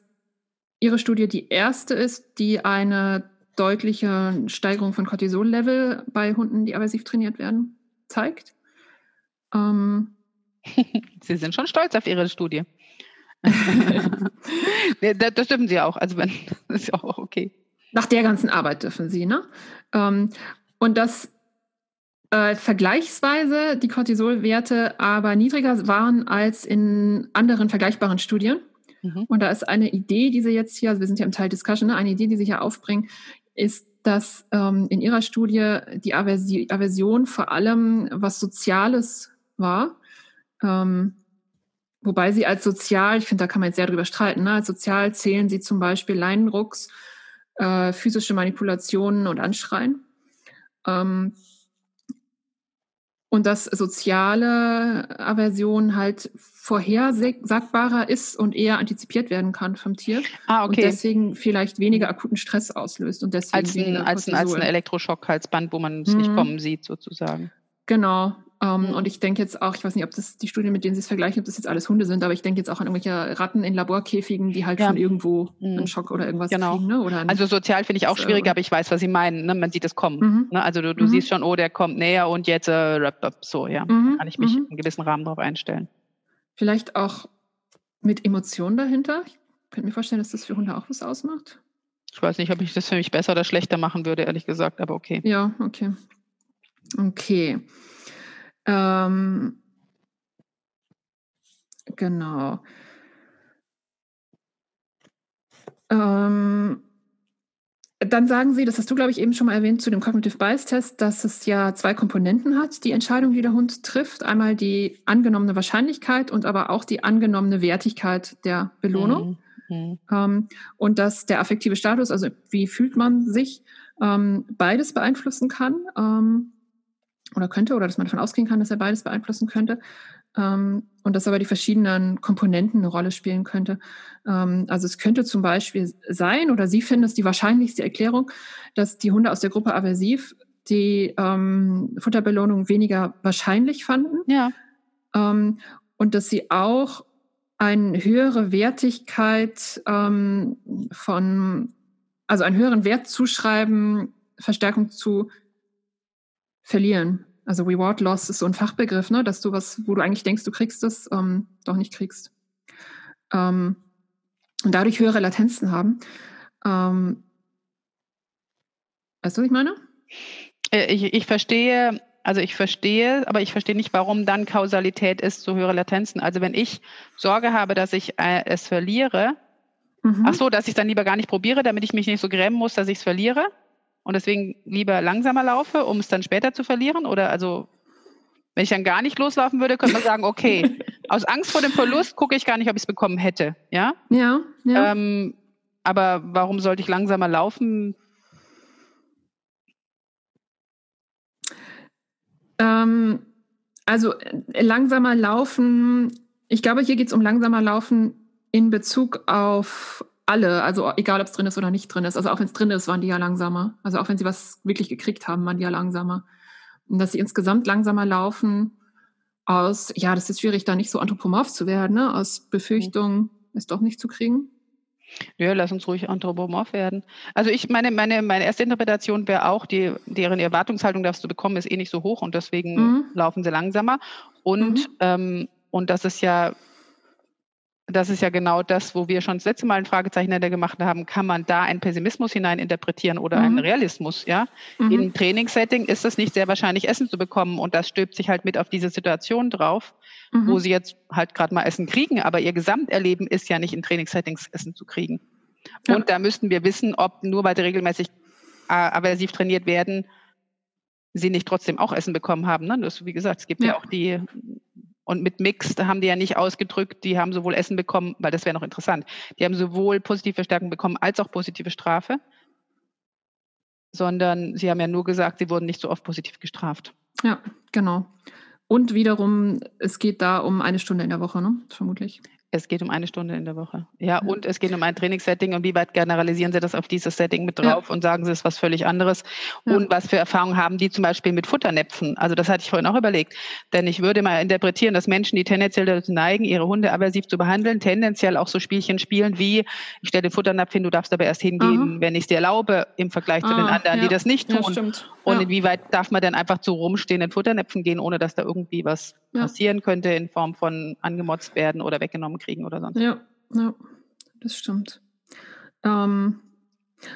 Ihre Studie die erste ist, die eine deutliche Steigerung von Cortisol-Level bei Hunden, die aversiv trainiert werden, zeigt. Ähm, Sie sind schon stolz auf Ihre Studie. das dürfen Sie auch. Also, wenn, das ist auch okay. Nach der ganzen Arbeit dürfen Sie, ne? Ähm, und das äh, vergleichsweise die Cortisolwerte aber niedriger waren als in anderen vergleichbaren Studien. Mhm. Und da ist eine Idee, die Sie jetzt hier, also wir sind ja im Teil Discussion, ne, eine Idee, die Sie hier aufbringen, ist, dass ähm, in Ihrer Studie die Aversi Aversion vor allem was Soziales war. Ähm, wobei Sie als sozial, ich finde, da kann man jetzt sehr drüber streiten, ne, als sozial zählen Sie zum Beispiel Leinenrucks, äh, physische Manipulationen und Anschreien. Ähm, und dass soziale Aversion halt vorhersagbarer ist und eher antizipiert werden kann vom Tier. Ah, okay. Und deswegen vielleicht weniger akuten Stress auslöst und deswegen als ein, als ein, als ein Elektroschock-Halsband, wo man es hm. nicht kommen sieht, sozusagen. Genau. Ähm, mhm. Und ich denke jetzt auch, ich weiß nicht, ob das die Studien, mit denen Sie es vergleichen, ob das jetzt alles Hunde sind, aber ich denke jetzt auch an irgendwelche Ratten in Laborkäfigen, die halt ja. von irgendwo mhm. einen Schock oder irgendwas genau. kriegen. Ne? Oder also sozial finde ich auch schwierig, aber ich weiß, was Sie meinen. Ne? Man sieht es kommen. Mhm. Ne? Also du, du mhm. siehst schon, oh, der kommt näher und jetzt äh, so, ja. Mhm. Kann ich mich in gewissen Rahmen darauf einstellen. Vielleicht auch mit Emotionen dahinter. Ich könnte mir vorstellen, dass das für Hunde auch was ausmacht. Ich weiß nicht, ob ich das für mich besser oder schlechter machen würde, ehrlich gesagt, aber okay. Ja, okay. Okay. Ähm, genau. Ähm, dann sagen Sie, das hast du, glaube ich, eben schon mal erwähnt zu dem Cognitive Bias Test, dass es ja zwei Komponenten hat, die Entscheidung, die der Hund trifft. Einmal die angenommene Wahrscheinlichkeit und aber auch die angenommene Wertigkeit der Belohnung. Mhm. mhm. Ähm, und dass der affektive Status, also wie fühlt man sich, ähm, beides beeinflussen kann. Ähm, oder könnte, oder dass man davon ausgehen kann, dass er beides beeinflussen könnte. Ähm, und dass aber die verschiedenen Komponenten eine Rolle spielen könnte. Ähm, also es könnte zum Beispiel sein, oder Sie finden es die wahrscheinlichste Erklärung, dass die Hunde aus der Gruppe aversiv die ähm, Futterbelohnung weniger wahrscheinlich fanden. Ja. Ähm, und dass sie auch eine höhere Wertigkeit ähm, von, also einen höheren Wert zuschreiben, Verstärkung zu verlieren. Also Reward Loss ist so ein Fachbegriff, ne? dass du was, wo du eigentlich denkst, du kriegst es, ähm, doch nicht kriegst. Ähm, und dadurch höhere Latenzen haben. Ähm, weißt du, was ich meine? Äh, ich, ich verstehe, also ich verstehe, aber ich verstehe nicht, warum dann Kausalität ist zu höhere Latenzen. Also wenn ich Sorge habe, dass ich äh, es verliere, mhm. ach so, dass ich es dann lieber gar nicht probiere, damit ich mich nicht so grämen muss, dass ich es verliere und deswegen lieber langsamer laufe, um es dann später zu verlieren? Oder also, wenn ich dann gar nicht loslaufen würde, könnte man sagen, okay, aus Angst vor dem Verlust gucke ich gar nicht, ob ich es bekommen hätte. Ja. Ja. ja. Ähm, aber warum sollte ich langsamer laufen? Ähm, also äh, langsamer laufen, ich glaube, hier geht es um langsamer laufen in Bezug auf alle, also egal ob es drin ist oder nicht drin ist. Also auch wenn es drin ist, waren die ja langsamer. Also auch wenn sie was wirklich gekriegt haben, waren die ja langsamer. Und dass sie insgesamt langsamer laufen aus, ja, das ist schwierig, da nicht so anthropomorph zu werden, ne? aus Befürchtung, mhm. es doch nicht zu kriegen. Ja, lass uns ruhig anthropomorph werden. Also ich meine, meine, meine erste Interpretation wäre auch, die, deren Erwartungshaltung darfst du bekommen, ist eh nicht so hoch und deswegen mhm. laufen sie langsamer. Und, mhm. ähm, und das ist ja das ist ja genau das, wo wir schon das letzte Mal ein Fragezeichen hinter gemacht haben. Kann man da einen Pessimismus hineininterpretieren oder mhm. einen Realismus? Ja, mhm. im Trainingssetting ist es nicht sehr wahrscheinlich, Essen zu bekommen und das stülpt sich halt mit auf diese Situation drauf, mhm. wo sie jetzt halt gerade mal Essen kriegen, aber ihr Gesamterleben ist ja nicht in Trainingssettings Essen zu kriegen. Ja. Und da müssten wir wissen, ob nur weil sie regelmäßig äh, aversiv trainiert werden, sie nicht trotzdem auch Essen bekommen haben. Ne? Das, wie gesagt, es gibt ja, ja auch die und mit Mix, da haben die ja nicht ausgedrückt, die haben sowohl Essen bekommen, weil das wäre noch interessant, die haben sowohl positive Verstärkung bekommen als auch positive Strafe, sondern sie haben ja nur gesagt, sie wurden nicht so oft positiv gestraft. Ja, genau. Und wiederum, es geht da um eine Stunde in der Woche, ne? Vermutlich. Es geht um eine Stunde in der Woche. Ja, ja. und es geht um ein Trainingssetting und wie weit generalisieren Sie das auf dieses Setting mit drauf ja. und sagen Sie es was völlig anderes? Ja. Und was für Erfahrungen haben die zum Beispiel mit Futternäpfen? Also das hatte ich vorhin auch überlegt. Denn ich würde mal interpretieren, dass Menschen, die tendenziell dazu neigen, ihre Hunde aversiv zu behandeln, tendenziell auch so Spielchen spielen wie, ich stelle den Futternapf hin, du darfst aber erst hingehen, Aha. wenn ich es dir erlaube, im Vergleich ah, zu den ah, anderen, die das nicht tun. Und inwieweit darf man dann einfach zu rumstehenden Futternäpfen gehen, ohne dass da irgendwie was passieren könnte in Form von angemotzt werden oder weggenommen kriegen oder sonst. Ja, ja das stimmt. Ähm,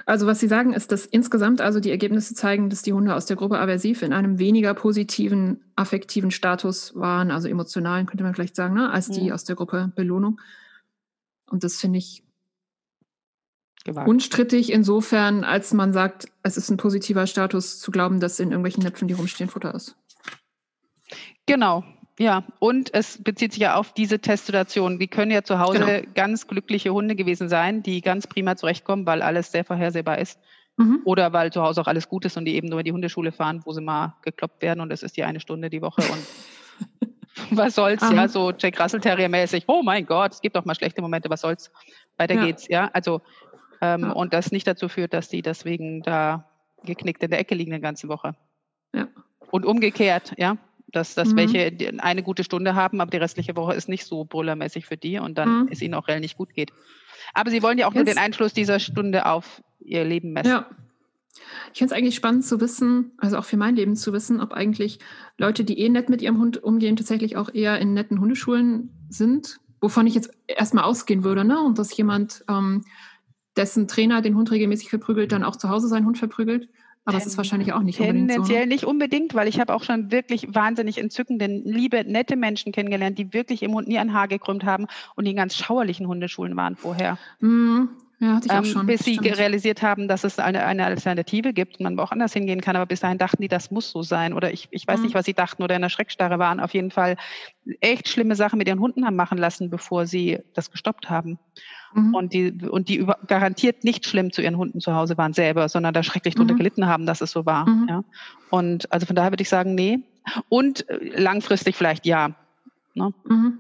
also was Sie sagen, ist, dass insgesamt also die Ergebnisse zeigen, dass die Hunde aus der Gruppe aversiv in einem weniger positiven affektiven Status waren, also emotionalen könnte man vielleicht sagen, ne, als die mhm. aus der Gruppe Belohnung. Und das finde ich Gewagt. unstrittig insofern, als man sagt, es ist ein positiver Status zu glauben, dass in irgendwelchen Näpfen, die rumstehen, Futter ist. Genau, ja, und es bezieht sich ja auf diese Testsituation. Die können ja zu Hause genau. ganz glückliche Hunde gewesen sein, die ganz prima zurechtkommen, weil alles sehr vorhersehbar ist. Mhm. Oder weil zu Hause auch alles gut ist und die eben nur in die Hundeschule fahren, wo sie mal gekloppt werden und es ist die eine Stunde die Woche und was soll's, Aha. ja, so Jack Russell Terrier mäßig. Oh mein Gott, es gibt auch mal schlechte Momente, was soll's? Weiter ja. geht's, ja. Also, ähm, ja. und das nicht dazu führt, dass die deswegen da geknickt in der Ecke liegen die ganze Woche. Ja. Und umgekehrt, ja. dass, dass mhm. welche eine gute Stunde haben, aber die restliche Woche ist nicht so brüllermäßig für die und dann mhm. es ihnen auch relativ gut geht. Aber sie wollen ja auch Jetzt, nur den Einfluss dieser Stunde auf ihr Leben messen. Ja. Ich finde es eigentlich spannend zu wissen, also auch für mein Leben zu wissen, ob eigentlich Leute, die eh nett mit ihrem Hund umgehen, tatsächlich auch eher in netten Hundeschulen sind, wovon ich jetzt erstmal ausgehen würde, ne? Und dass jemand, ähm, dessen Trainer den Hund regelmäßig verprügelt, dann auch zu Hause seinen Hund verprügelt. Aber es ist wahrscheinlich auch nicht unbedingt Tendenziell so. nicht unbedingt, weil ich habe auch schon wirklich wahnsinnig entzückende, liebe, nette Menschen kennengelernt, die wirklich im Hund nie ein Haar gekrümmt haben und die in ganz schauerlichen Hundeschulen waren vorher. Mm, ja, hatte ich auch ähm, schon. Bis sie realisiert haben, dass es eine, eine Alternative gibt und man auch anders hingehen kann. Aber bis dahin dachten die, das muss so sein. Oder ich, ich weiß mhm. nicht, was sie dachten oder in der Schreckstarre waren. Auf jeden Fall echt schlimme Sachen mit ihren Hunden haben machen lassen, bevor sie das gestoppt haben. Mhm. Und die, und die über, garantiert nicht schlimm zu ihren Hunden zu Hause waren selber, sondern da schrecklich drunter mhm. gelitten haben, dass es so war. Mhm. Ja. Und also von daher würde ich sagen, nee. Und äh, langfristig vielleicht ja. Ne? Mhm.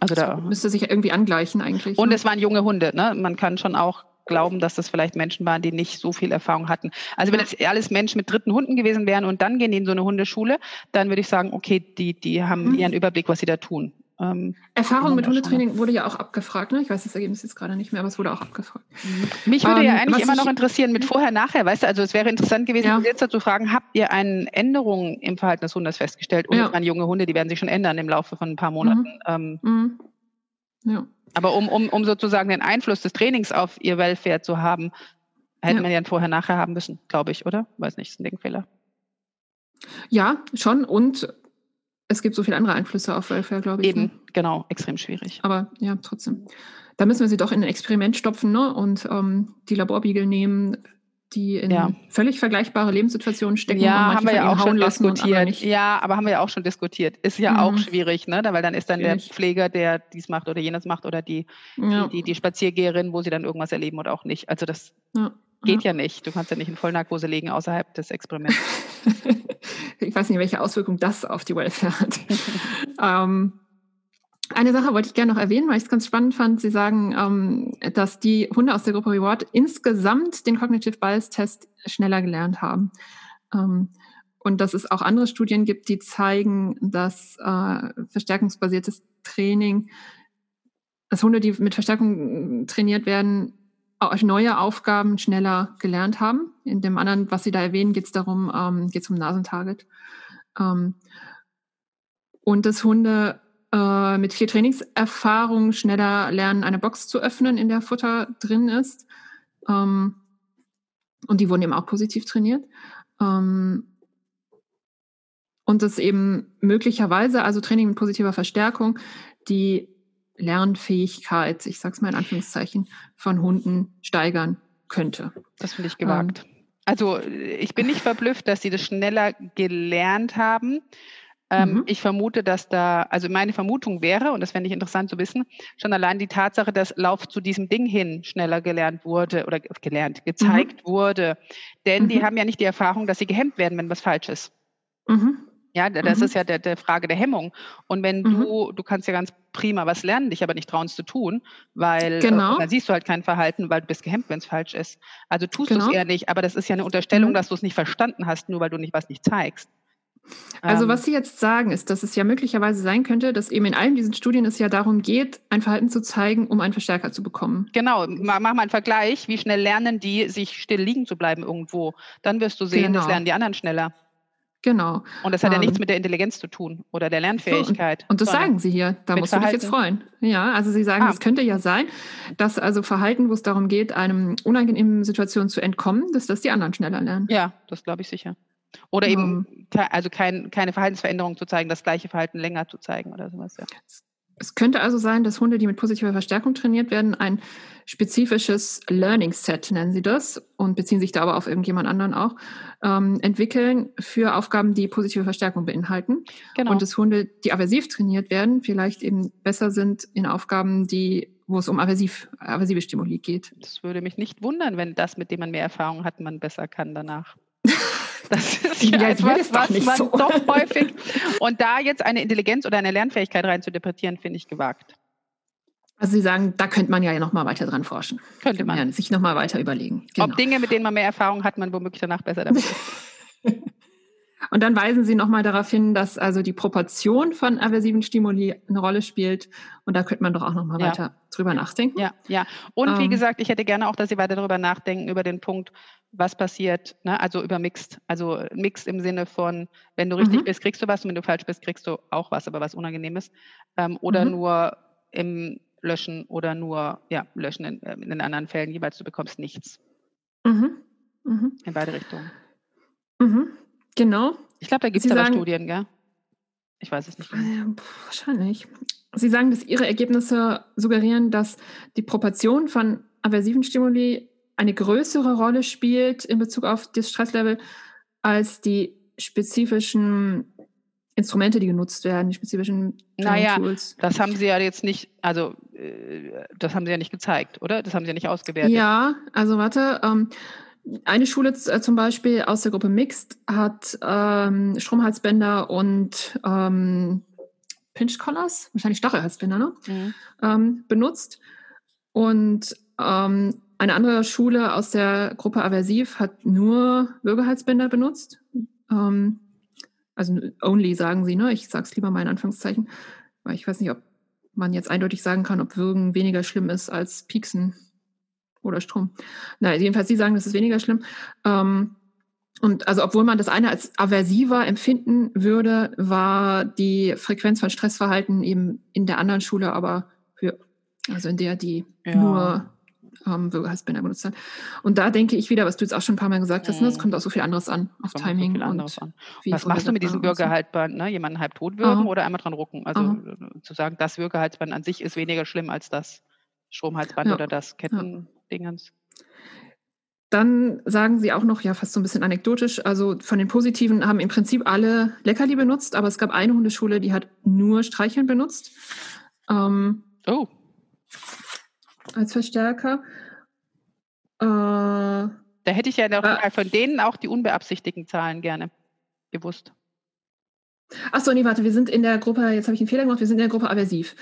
Also da müsste sich irgendwie angleichen eigentlich. Und ne? es waren junge Hunde. Ne? Man kann schon auch glauben, dass das vielleicht Menschen waren, die nicht so viel Erfahrung hatten. Also wenn es alles Menschen mit dritten Hunden gewesen wären und dann gehen die in so eine Hundeschule, dann würde ich sagen, okay, die, die haben mhm. ihren Überblick, was sie da tun. Ähm, Erfahrung mit Hundetraining wurde ja auch abgefragt. Ne? Ich weiß das Ergebnis jetzt gerade nicht mehr, aber es wurde auch abgefragt. Mhm. Mich würde ähm, ja eigentlich immer noch interessieren mit vorher, nachher. Weißt du, also es wäre interessant gewesen, ja. jetzt zu fragen, habt ihr eine Änderung im Verhalten des Hundes festgestellt? Und ja. es junge Hunde, die werden sich schon ändern im Laufe von ein paar Monaten. Mhm. Ähm, mhm. Ja. Aber um, um, um sozusagen den Einfluss des Trainings auf ihr Welfare zu haben, hätte ja. man ja ein vorher, nachher haben müssen, glaube ich, oder? Weiß nicht, ist ein Denkfehler. Ja, schon. Und es gibt so viele andere Einflüsse auf Welfare, glaube ich. Eben, ne? genau, extrem schwierig. Aber ja, trotzdem. Da müssen wir sie doch in ein Experiment stopfen ne? und ähm, die Laborbiegel nehmen, die in ja. völlig vergleichbare Lebenssituationen stecken. Ja, haben wir ja auch schon diskutiert. Ja, aber haben wir ja auch schon diskutiert. Ist ja mhm. auch schwierig, ne? weil dann ist dann schwierig. der Pfleger, der dies macht oder jenes macht oder die, ja. die, die, Spaziergeherin, wo sie dann irgendwas erleben oder auch nicht. Also das ja. Geht ja. nicht. Du kannst ja nicht in Vollnarkose legen außerhalb des Experiments. ich weiß nicht, welche Auswirkung das auf die Welfare hat. ähm, eine Sache wollte ich gerne noch erwähnen, weil ich es ganz spannend fand. Sie sagen, ähm, dass die Hunde aus der Gruppe Reward insgesamt den Cognitive Bias Test schneller gelernt haben. Ähm, und dass es auch andere Studien gibt, die zeigen, dass äh, verstärkungsbasiertes Training, dass Hunde, die mit Verstärkung trainiert werden, neue Aufgaben schneller gelernt haben. In dem anderen, was Sie da erwähnen, geht es darum, ähm, geht es um Nasentarget. Ähm, und dass Hunde äh, mit viel Trainingserfahrung schneller lernen, eine Box zu öffnen, in der Futter drin ist. Ähm, und die wurden eben auch positiv trainiert. Ähm, und das eben möglicherweise, also Training mit positiver Verstärkung, die Lernfähigkeit, ich sage es mal in Anführungszeichen, von Hunden steigern könnte. Das finde ich gewagt. Ähm, also ich bin nicht verblüfft, dass sie das schneller gelernt haben. Ähm, mhm. Ich vermute, dass da, also meine Vermutung wäre, und das fände ich interessant zu wissen, schon allein die Tatsache, dass Lauf zu diesem Ding hin schneller gelernt wurde oder gelernt, gezeigt mhm. wurde. Denn mhm. die haben ja nicht die Erfahrung, dass sie gehemmt werden, wenn was falsch ist. Mhm. Ja, das mhm. ist ja der, der, Frage der Hemmung. Und wenn mhm. du, du kannst ja ganz prima was lernen, dich aber nicht trauen es zu tun, weil genau. äh, dann siehst du halt kein Verhalten, weil du bist gehemmt, wenn es falsch ist. Also tust genau. du es eher nicht, aber das ist ja eine Unterstellung, mhm. dass du es nicht verstanden hast, nur weil du nicht was nicht zeigst. Also was ähm. Sie jetzt sagen, ist, dass es ja möglicherweise sein könnte, dass eben in allen diesen Studien es ja darum geht, ein Verhalten zu zeigen, um einen Verstärker zu bekommen. Genau, mach mal einen Vergleich, wie schnell lernen die, sich still liegen zu bleiben irgendwo. Dann wirst du sehen, genau. das lernen die anderen schneller. Genau. Und das hat ja nichts ähm. mit der Intelligenz zu tun oder der Lernfähigkeit. So, und, und, das sagen Sie hier. Da musst Verhalten. du dich jetzt freuen. Ja, also Sie sagen, es ah. könnte ja sein, dass also Verhalten, wo es darum geht, einem unangenehmen Situation zu entkommen, dass das die anderen schneller lernen. Ja, das glaube ich sicher. Oder eben also kein, keine Verhaltensveränderung zu zeigen, das gleiche Verhalten länger zu zeigen oder sowas. Ja. Es könnte also sein, dass Hunde, die mit positiver Verstärkung trainiert werden, ein spezifisches Learning Set, nennen sie das, und beziehen sich da aber auf irgendjemand anderen auch, ähm, entwickeln für Aufgaben, die positive Verstärkung beinhalten. Genau. Und dass Hunde, die aversiv trainiert werden, vielleicht eben besser sind in Aufgaben, die wo es um aversiv, aversive Stimuli geht. Das würde mich nicht wundern, wenn das, mit dem man mehr Erfahrung hat, man besser kann danach. Das ist ja, ja etwas, was man so. doch häufig. Und da jetzt eine Intelligenz oder eine Lernfähigkeit rein zu finde ich gewagt. Also Sie sagen, da könnte man ja noch mal weiter dran forschen. Könnte man. Ja, sich noch mal weiter überlegen. Genau. Ob Dinge, mit denen man mehr Erfahrung hat, man womöglich danach besser damit ist. Und dann weisen Sie nochmal darauf hin, dass also die Proportion von aversiven Stimuli eine Rolle spielt. Und da könnte man doch auch nochmal ja. weiter drüber nachdenken. Ja, ja. Und ähm, wie gesagt, ich hätte gerne auch, dass Sie weiter darüber nachdenken, über den Punkt, was passiert, ne? also über Mixed. Also Mixed im Sinne von, wenn du richtig mhm. bist, kriegst du was und wenn du falsch bist, kriegst du auch was, aber was Unangenehmes. Ähm, oder mhm. nur im Löschen oder nur ja, Löschen in, in den anderen Fällen jeweils, du bekommst nichts. Mhm. Mhm. In beide Richtungen. Mhm. Genau. Ich glaube, da gibt es aber sagen, Studien, gell? Ich weiß es nicht. Genau. wahrscheinlich. Sie sagen, dass Ihre Ergebnisse suggerieren, dass die Proportion von aversiven Stimuli eine größere Rolle spielt in Bezug auf das Stresslevel als die spezifischen Instrumente, die genutzt werden, die spezifischen naja, Tools. Das haben Sie ja jetzt nicht, also äh, das haben Sie ja nicht gezeigt, oder? Das haben Sie ja nicht ausgewertet. Ja, also warte. Ähm, eine Schule äh, zum Beispiel aus der Gruppe Mixed hat ähm, Stromhalsbänder und ähm, Pinch Collars, wahrscheinlich Stachelhalsbänder, ne? Mhm. Ähm, benutzt. Und ähm, eine andere Schule aus der Gruppe Aversiv hat nur Würgehalsbänder benutzt. Ähm, also only sagen sie, ne? Ich sage es lieber mal in Anführungszeichen, weil ich weiß nicht, ob man jetzt eindeutig sagen kann, ob Würgen weniger schlimm ist als Pieksen oder Strom. Na, jedenfalls, sie sagen, das ist weniger schlimm. Ähm, und also, obwohl man das eine als aversiver empfinden würde, war die Frequenz von Stressverhalten eben in der anderen Schule aber höher. Also in der, die ja. nur ähm, Bürgerhalsbänder benutzt hat. Und da denke ich wieder, was du jetzt auch schon ein paar Mal gesagt hast, mhm. ne, es kommt auch so viel anderes an, auf Timing. So an. Was machst du mit diesem Würgehalsband? Ne? Jemanden halb tot würgen Aha. oder einmal dran rucken? Also Aha. zu sagen, das Würgehalsband an sich ist weniger schlimm als das Stromhalsband ja. oder das Kettendingens. Dann sagen sie auch noch, ja, fast so ein bisschen anekdotisch, also von den Positiven haben im Prinzip alle Leckerli benutzt, aber es gab eine Hundeschule, die hat nur Streicheln benutzt. Ähm, oh. Als Verstärker. Äh, da hätte ich ja noch äh, von denen auch die unbeabsichtigten Zahlen gerne gewusst. Achso, nee, warte, wir sind in der Gruppe, jetzt habe ich einen Fehler gemacht, wir sind in der Gruppe aversiv.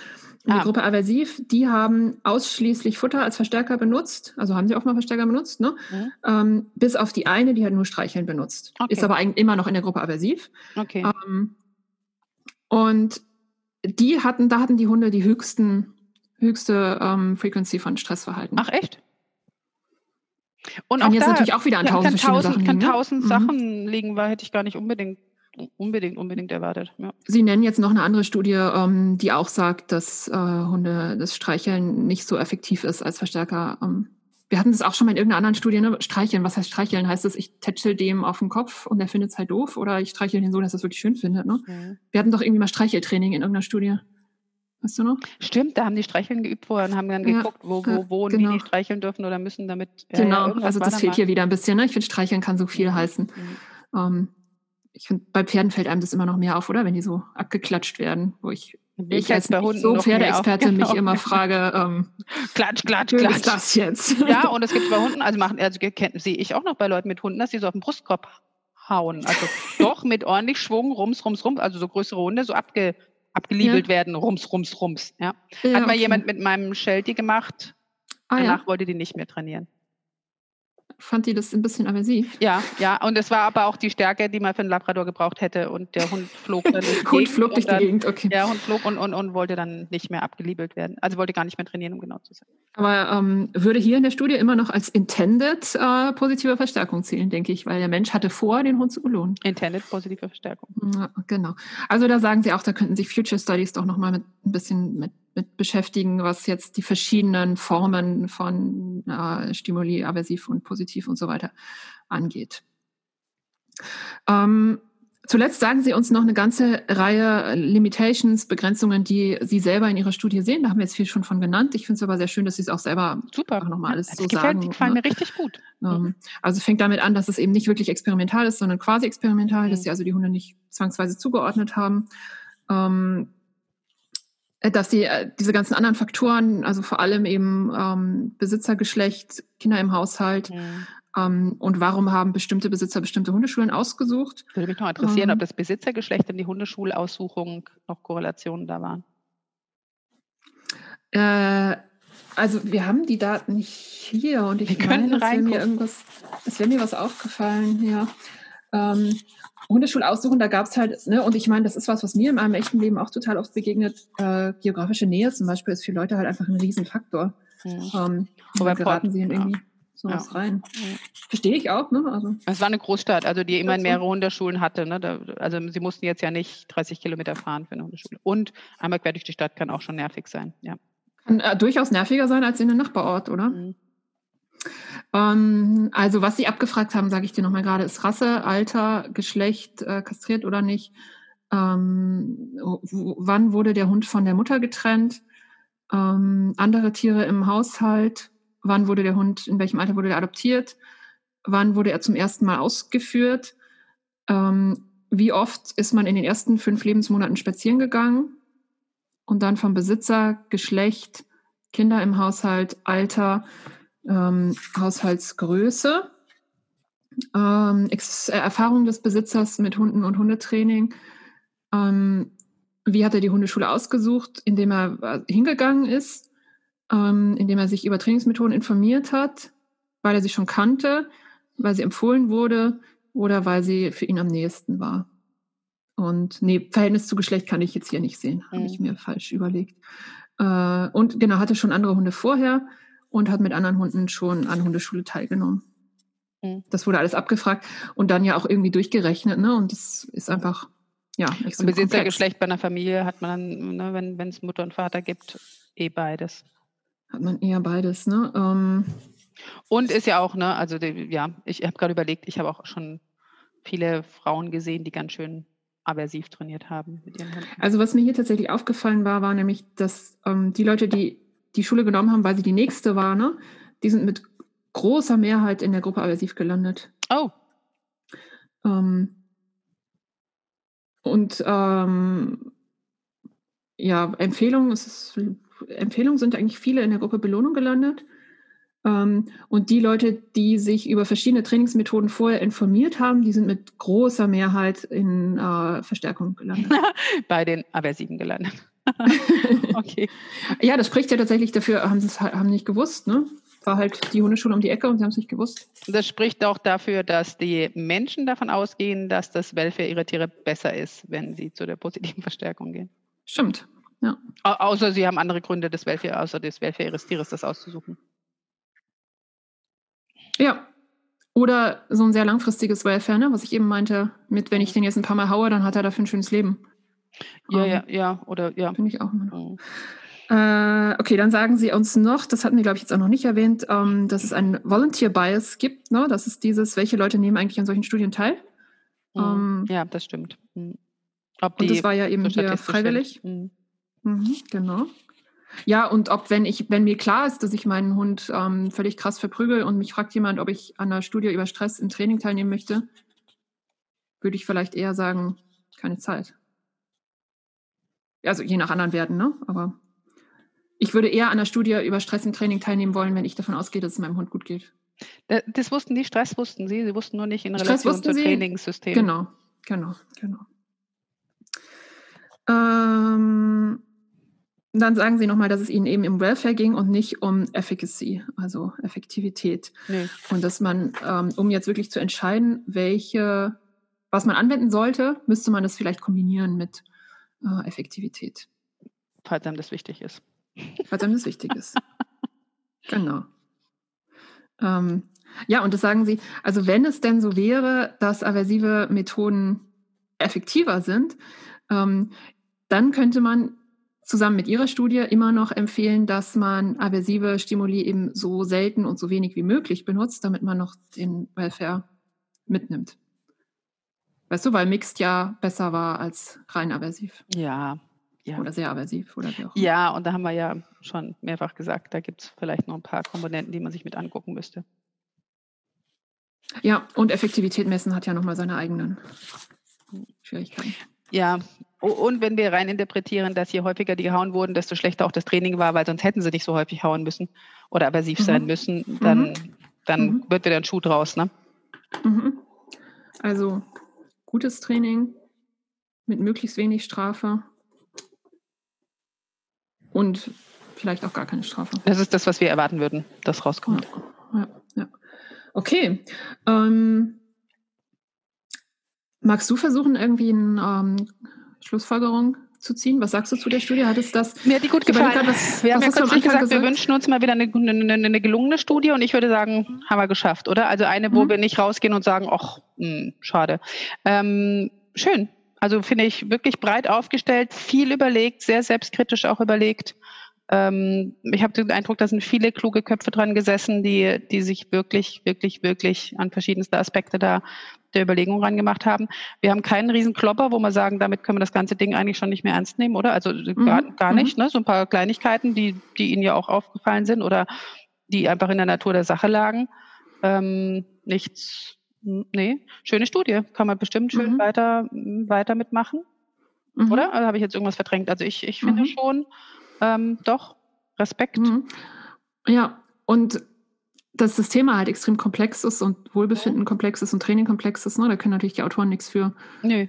In ah. der Gruppe aversiv, die haben ausschließlich Futter als Verstärker benutzt, also haben sie auch mal Verstärker benutzt, ne? Mhm. Ähm, bis auf die eine, die hat nur Streicheln benutzt. Okay. Ist aber eigentlich immer noch in der Gruppe aversiv. Okay. Ähm, und die hatten, da hatten die Hunde die höchsten, höchste ähm, Frequency von Stressverhalten. Ach echt? Und kann auch jetzt da, natürlich auch wieder an tausend verschiedene Sachen liegen. Kann ne? tausend ne? Sachen liegen, weil hätte ich gar nicht unbedingt unbedingt, unbedingt erwartet. Ja. Sie nennen jetzt noch eine andere Studie, ähm, die auch sagt, dass äh, Hunde das Streicheln nicht so effektiv ist als Verstärker. Ähm, wir hatten das auch schon mal in irgendeiner anderen Studie, ne? Streicheln. Was heißt streicheln? Heißt das, ich tätschel dem auf den Kopf und der findet es halt doof oder ich streichel ihn so, dass er es wirklich schön findet, ne? Mhm. Wir hatten doch irgendwie mal Streicheltraining in irgendeiner Studie. Weißt du noch? Stimmt, da haben die Streicheln geübt vorher und haben dann ja, geguckt, wo, wo, wo und genau. wie die streicheln dürfen oder müssen, damit. Genau, ja, also das fehlt hier wieder ein bisschen, ne? Ich finde, streicheln kann so viel mhm. heißen. Mhm. Ähm, ich finde, bei Pferden fällt einem das immer noch mehr auf, oder? Wenn die so abgeklatscht werden, wo ich, ich als so Pferdeexperte genau. mich immer frage, ähm, klatsch, klatsch, klatsch. ist das jetzt? Ja, und es gibt bei Hunden, also machen, also sehe ich auch noch bei Leuten mit Hunden, dass die so auf den Brustkorb hauen. Also doch mit ordentlich Schwung, rums, rums, rums, also so größere Hunde, so abge, abgeliebelt ja. werden, rums, rums, rums. Ja. ja Hat mal okay. jemand mit meinem Sheltie gemacht, ah, danach ja? wollte die nicht mehr trainieren fand die das ein bisschen aversiv. Ja, ja, und es war aber auch die Stärke, die man für einen Labrador gebraucht hätte und der Hund flog dann Hund flog durch die Gegend, okay. Der Hund flog und, und, und wollte dann nicht mehr abgeliebelt werden. Also wollte gar nicht mehr trainieren, um genau zu sein. Aber ähm, würde hier in der Studie immer noch als intended äh, positive Verstärkung zählen, denke ich, weil der Mensch hatte vor, den Hund zu belohnen. Intended positive Verstärkung. Ja, genau. Also da sagen Sie auch, da könnten sich Future Studies doch nochmal mit ein bisschen mit mit beschäftigen, was jetzt die verschiedenen Formen von äh, Stimuli, aversiv und positiv und so weiter angeht. Ähm, zuletzt sagen Sie uns noch eine ganze Reihe Limitations, Begrenzungen, die Sie selber in Ihrer Studie sehen. Da haben wir jetzt viel schon von genannt. Ich finde es aber sehr schön, dass Sie es auch selber Super. auch nochmal alles ja, so gefällt, sagen. Die gefallen ne? mir richtig gut. Ähm, also es fängt damit an, dass es eben nicht wirklich experimental ist, sondern quasi experimental, mhm. dass Sie also die Hunde nicht zwangsweise zugeordnet haben. Ähm, äh, dass sie äh, diese ganzen anderen Faktoren, also vor allem eben ähm, Besitzergeschlecht, Kinder im Haushalt mhm. ähm, und warum haben bestimmte Besitzer bestimmte Hundeschulen ausgesucht. Würde mich noch interessieren, ähm, ob das Besitzergeschlecht und die Hundeschulaussuchung noch Korrelationen da waren. Äh, also wir haben die Daten nicht hier und ich wir meine, es wäre mir irgendwas, es wäre mir was aufgefallen, ja. Ähm, Hundeschule aussuchen, da gab es halt, ne, und ich meine, das ist was, was mir in meinem echten Leben auch total oft begegnet. Äh, geografische Nähe zum Beispiel ist für Leute halt einfach ein Riesenfaktor. Mhm. Ähm, Wobei geraten sie in irgendwie ja. sowas ja. rein. Ja. Verstehe ich auch, ne? Also, es war eine Großstadt, also die immerhin mehrere Hundeschulen hatte. Ne? Da, also sie mussten jetzt ja nicht 30 Kilometer fahren für eine Hundeschule. Und einmal quer durch die Stadt kann auch schon nervig sein, ja. Kann äh, durchaus nerviger sein als in einem Nachbarort, oder? Mhm. Ähm, also was Sie abgefragt haben, sage ich dir nochmal gerade, ist Rasse, Alter, Geschlecht, äh, kastriert oder nicht. Ähm, wann wurde der Hund von der Mutter getrennt? Ähm, andere Tiere im Haushalt. Wann wurde der Hund, in welchem Alter wurde er adoptiert? Wann wurde er zum ersten Mal ausgeführt? Ähm, wie oft ist man in den ersten fünf Lebensmonaten spazieren gegangen? Und dann vom Besitzer, Geschlecht, Kinder im Haushalt, Alter, ähm, Haushaltsgröße, ähm, äh, Erfahrung des Besitzers mit Hunden und Hundetraining. Ähm, wie hat er die Hundeschule ausgesucht, indem er äh, hingegangen ist, ähm, indem er sich über Trainingsmethoden informiert hat, weil er sie schon kannte, weil sie empfohlen wurde oder weil sie für ihn am nächsten war. Und nee, Verhältnis zu Geschlecht kann ich jetzt hier nicht sehen, mhm. habe ich mir falsch überlegt. Äh, und genau, hatte schon andere Hunde vorher und hat mit anderen Hunden schon an Hundeschule teilgenommen. Mhm. Das wurde alles abgefragt und dann ja auch irgendwie durchgerechnet. Ne? Und das ist einfach, ja, nicht so Besitzergeschlecht bei einer Familie hat man dann, ne, wenn es Mutter und Vater gibt, eh beides. Hat man eher beides, ne? Ähm, und ist ja auch, ne, also die, ja, ich habe gerade überlegt, ich habe auch schon viele Frauen gesehen, die ganz schön aversiv trainiert haben mit ihren Hunden. Also was mir hier tatsächlich aufgefallen war, war nämlich, dass ähm, die Leute, die die Schule genommen haben, weil sie die nächste war, ne? Die sind mit großer Mehrheit in der Gruppe aversiv gelandet. Oh. Ähm, und ähm, ja, Empfehlungen, ist, Empfehlungen sind eigentlich viele in der Gruppe Belohnung gelandet. Ähm, und die Leute, die sich über verschiedene Trainingsmethoden vorher informiert haben, die sind mit großer Mehrheit in äh, Verstärkung gelandet. Bei den Aversiven gelandet. okay. Ja, das spricht ja tatsächlich dafür, haben sie es haben nicht gewusst, ne? War halt die Hundeschule um die Ecke und sie haben es nicht gewusst. Das spricht auch dafür, dass die Menschen davon ausgehen, dass das Welfare ihrer Tiere besser ist, wenn sie zu der positiven Verstärkung gehen. Stimmt, ja. Au außer sie haben andere Gründe, das Welfare, außer das Welfare ihres Tieres das auszusuchen. Ja. Oder so ein sehr langfristiges Welfare, ne? was ich eben meinte, mit wenn ich den jetzt ein paar Mal haue, dann hat er dafür ein schönes Leben. Ja, ja, ja, oder ja. Finde ich auch immer noch. Mhm. Äh, okay, dann sagen Sie uns noch, das hatten wir, glaube ich, jetzt auch noch nicht erwähnt, ähm, dass es ein Volunteer Bias gibt. Ne? Das ist dieses, welche Leute nehmen eigentlich an solchen Studien teil? Mhm. Ähm, ja, das stimmt. Mhm. und das war ja eben hier freiwillig. Mhm. Mhm, genau. Ja, und ob, wenn ich, wenn mir klar ist, dass ich meinen Hund ähm, völlig krass verprügel und mich fragt jemand, ob ich an einer Studie über Stress im Training teilnehmen möchte, würde ich vielleicht eher sagen, keine Zeit. Also je nach anderen Werten, ne? Aber ich würde eher an einer Studie über Stress im Training teilnehmen wollen, wenn ich davon ausgehe, dass es meinem Hund gut geht. Das wussten die, Stress wussten sie, sie wussten nur nicht in Relation zum Trainingssystem. Genau, genau, genau. Ähm, dann sagen Sie nochmal, dass es Ihnen eben im Welfare ging und nicht um Efficacy, also Effektivität. Nee. Und dass man, ähm, um jetzt wirklich zu entscheiden, welche, was man anwenden sollte, müsste man das vielleicht kombinieren mit äh, Effektivität. Falls einem das wichtig ist. Falls einem das wichtig ist. genau. Ähm, ja, und das sagen Sie, also wenn es denn so wäre, dass aversive Methoden effektiver sind, ähm, dann könnte man zusammen mit Ihrer Studie immer noch empfehlen, dass man aversive Stimuli eben so selten und so wenig wie möglich benutzt, damit man noch den Welfare mitnimmt. Weißt du, weil Mixed ja besser war als rein aversiv. Ja, ja. Oder sehr aversiv oder wie auch immer. Ja, und da haben wir ja schon mehrfach gesagt, da gibt es vielleicht noch ein paar Komponenten, die man sich mit angucken müsste. Ja, und Effektivität messen hat ja nochmal seine eigenen Schwierigkeiten. Ja, und wenn wir rein interpretieren, dass je häufiger die gehauen wurden, desto schlechter auch das Training war, weil sonst hätten sie nicht so häufig hauen müssen oder aversiv mhm. sein müssen, dann, mhm. dann mhm. wird wieder ein Schuh draus. Ne? Mhm. Also gutes Training mit möglichst wenig Strafe und vielleicht auch gar keine Strafe. Das ist das, was wir erwarten würden, das rauskommt. Ja, ja, ja. Okay. Ähm, Magst du versuchen, irgendwie eine ähm, Schlussfolgerung zu ziehen? Was sagst du zu der Studie? Hat es das? Mir hat die gut gefallen. Grad, was, wir haben ja kürzlich gesagt, gesagt, wir wünschen uns mal wieder eine, eine, eine, gelungene Studie und ich würde sagen, haben wir geschafft, oder? Also eine, wo mhm. wir nicht rausgehen und sagen, ach, hm, schade. Ähm, schön. Also finde ich wirklich breit aufgestellt, viel überlegt, sehr selbstkritisch auch überlegt. Ähm, ich habe den Eindruck, da sind viele kluge Köpfe dran gesessen, die, die sich wirklich, wirklich, wirklich an verschiedenste Aspekte da der Überlegung rangemacht haben. Wir haben keinen riesen Klopper, wo wir sagen, damit können wir das ganze Ding eigentlich schon nicht mehr ernst nehmen, oder? Also mhm. gar, gar nicht, mhm. ne? So ein paar Kleinigkeiten, die, die Ihnen ja auch aufgefallen sind oder die einfach in der Natur der Sache lagen. Ähm, nichts, nee, schöne Studie. Kann man bestimmt schön mhm. weiter, weiter mitmachen. Mhm. Oder? Also habe ich jetzt irgendwas verdrängt? Also ich, ich finde mhm. schon, ähm, doch, Respekt. Mhm. Ja, und dass das Thema halt extrem komplex ist und Wohlbefinden komplex ist und Training komplex ist, ne? da können natürlich die Autoren nichts für. Nö.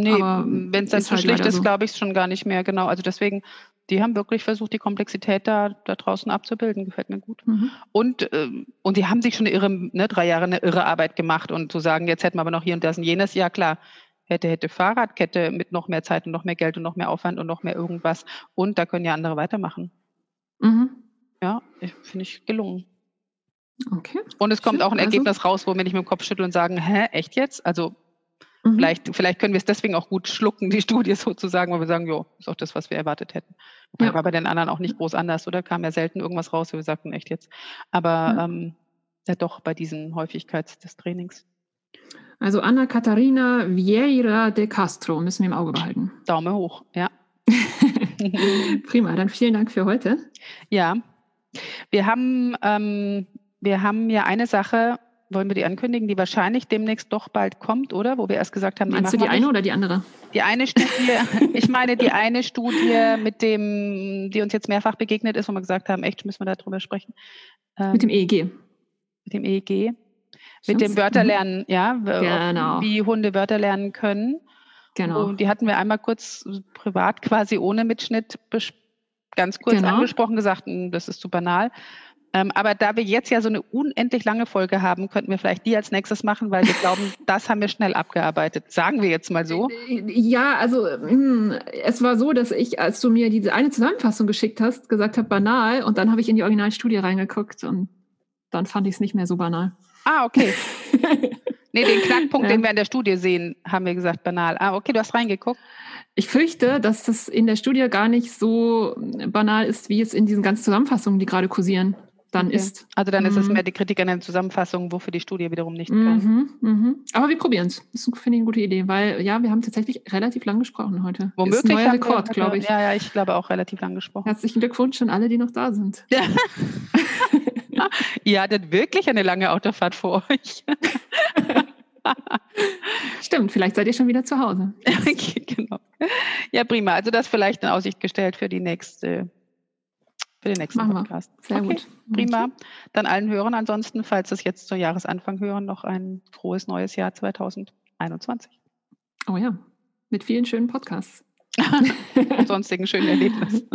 Nee, wenn es dann zu halt schlicht ist, so. glaube ich es schon gar nicht mehr, genau. Also deswegen, die haben wirklich versucht, die Komplexität da, da draußen abzubilden, gefällt mir gut. Mhm. Und, äh, und die haben sich schon eine irre, ne, drei Jahre eine irre Arbeit gemacht und zu sagen, jetzt hätten wir aber noch hier und das und jenes, ja klar, hätte, hätte Fahrradkette mit noch mehr Zeit und noch mehr Geld und noch mehr Aufwand und noch mehr irgendwas. Und da können ja andere weitermachen. Mhm. Ja, finde ich gelungen. Okay. Und es kommt Schön, auch ein also Ergebnis also. raus, wo wir nicht mit dem Kopf schütteln und sagen, hä, echt jetzt? Also mhm. vielleicht, vielleicht können wir es deswegen auch gut schlucken, die Studie sozusagen, weil wir sagen, jo, ist auch das, was wir erwartet hätten. Ja. War bei den anderen auch nicht groß anders, oder? Kam ja selten irgendwas raus, wo wir sagten, echt jetzt. Aber ja, ähm, ja doch bei diesen Häufigkeit des Trainings. Also Anna Katharina Vieira de Castro müssen wir im Auge behalten. Daumen hoch, ja. Prima, dann vielen Dank für heute. Ja, wir haben, ähm, wir haben ja eine Sache, wollen wir die ankündigen, die wahrscheinlich demnächst doch bald kommt, oder? Wo wir erst gesagt haben, Meinst du die eine nicht. oder die andere? Die eine Studie, ich meine die eine Studie, mit dem, die uns jetzt mehrfach begegnet ist, wo wir gesagt haben, echt, müssen wir darüber sprechen. Ähm, mit dem EEG. Mit dem EEG. Mit dem Wörterlernen, ja, genau. wie Hunde Wörter lernen können. Genau. Und die hatten wir einmal kurz privat quasi ohne Mitschnitt ganz kurz genau. angesprochen, gesagt, hm, das ist zu banal. Ähm, aber da wir jetzt ja so eine unendlich lange Folge haben, könnten wir vielleicht die als nächstes machen, weil wir glauben, das haben wir schnell abgearbeitet. Sagen wir jetzt mal so. Ja, also hm, es war so, dass ich, als du mir diese eine Zusammenfassung geschickt hast, gesagt habe, banal. Und dann habe ich in die Originalstudie reingeguckt und dann fand ich es nicht mehr so banal. Ah, okay. nee, den Knackpunkt, ja. den wir in der Studie sehen, haben wir gesagt, banal. Ah, okay, du hast reingeguckt. Ich fürchte, dass das in der Studie gar nicht so banal ist, wie es in diesen ganzen Zusammenfassungen, die gerade kursieren, dann okay. ist. Also dann mhm. ist es mhm. mehr die Kritik an den Zusammenfassungen, wofür die Studie wiederum nicht mhm, kann. Mhm. Aber wir probieren es. Das finde ich eine gute Idee, weil ja, wir haben tatsächlich relativ lang gesprochen heute. Womöglich ist ein neuer Rekord, glaube ich. Ja, ja, ich glaube auch relativ lang gesprochen. Herzlichen Glückwunsch an alle, die noch da sind. Ja. Ihr hattet wirklich eine lange Autofahrt vor euch. Stimmt, vielleicht seid ihr schon wieder zu Hause. genau. Ja, prima. Also das vielleicht in Aussicht gestellt für die nächste für den nächsten Machen Podcast. Wir. Sehr okay, gut. Prima. Dann allen Hörern ansonsten, falls es jetzt zu Jahresanfang hören, noch ein frohes neues Jahr 2021. Oh ja, mit vielen schönen Podcasts. Und sonstigen schönen Erlebnissen.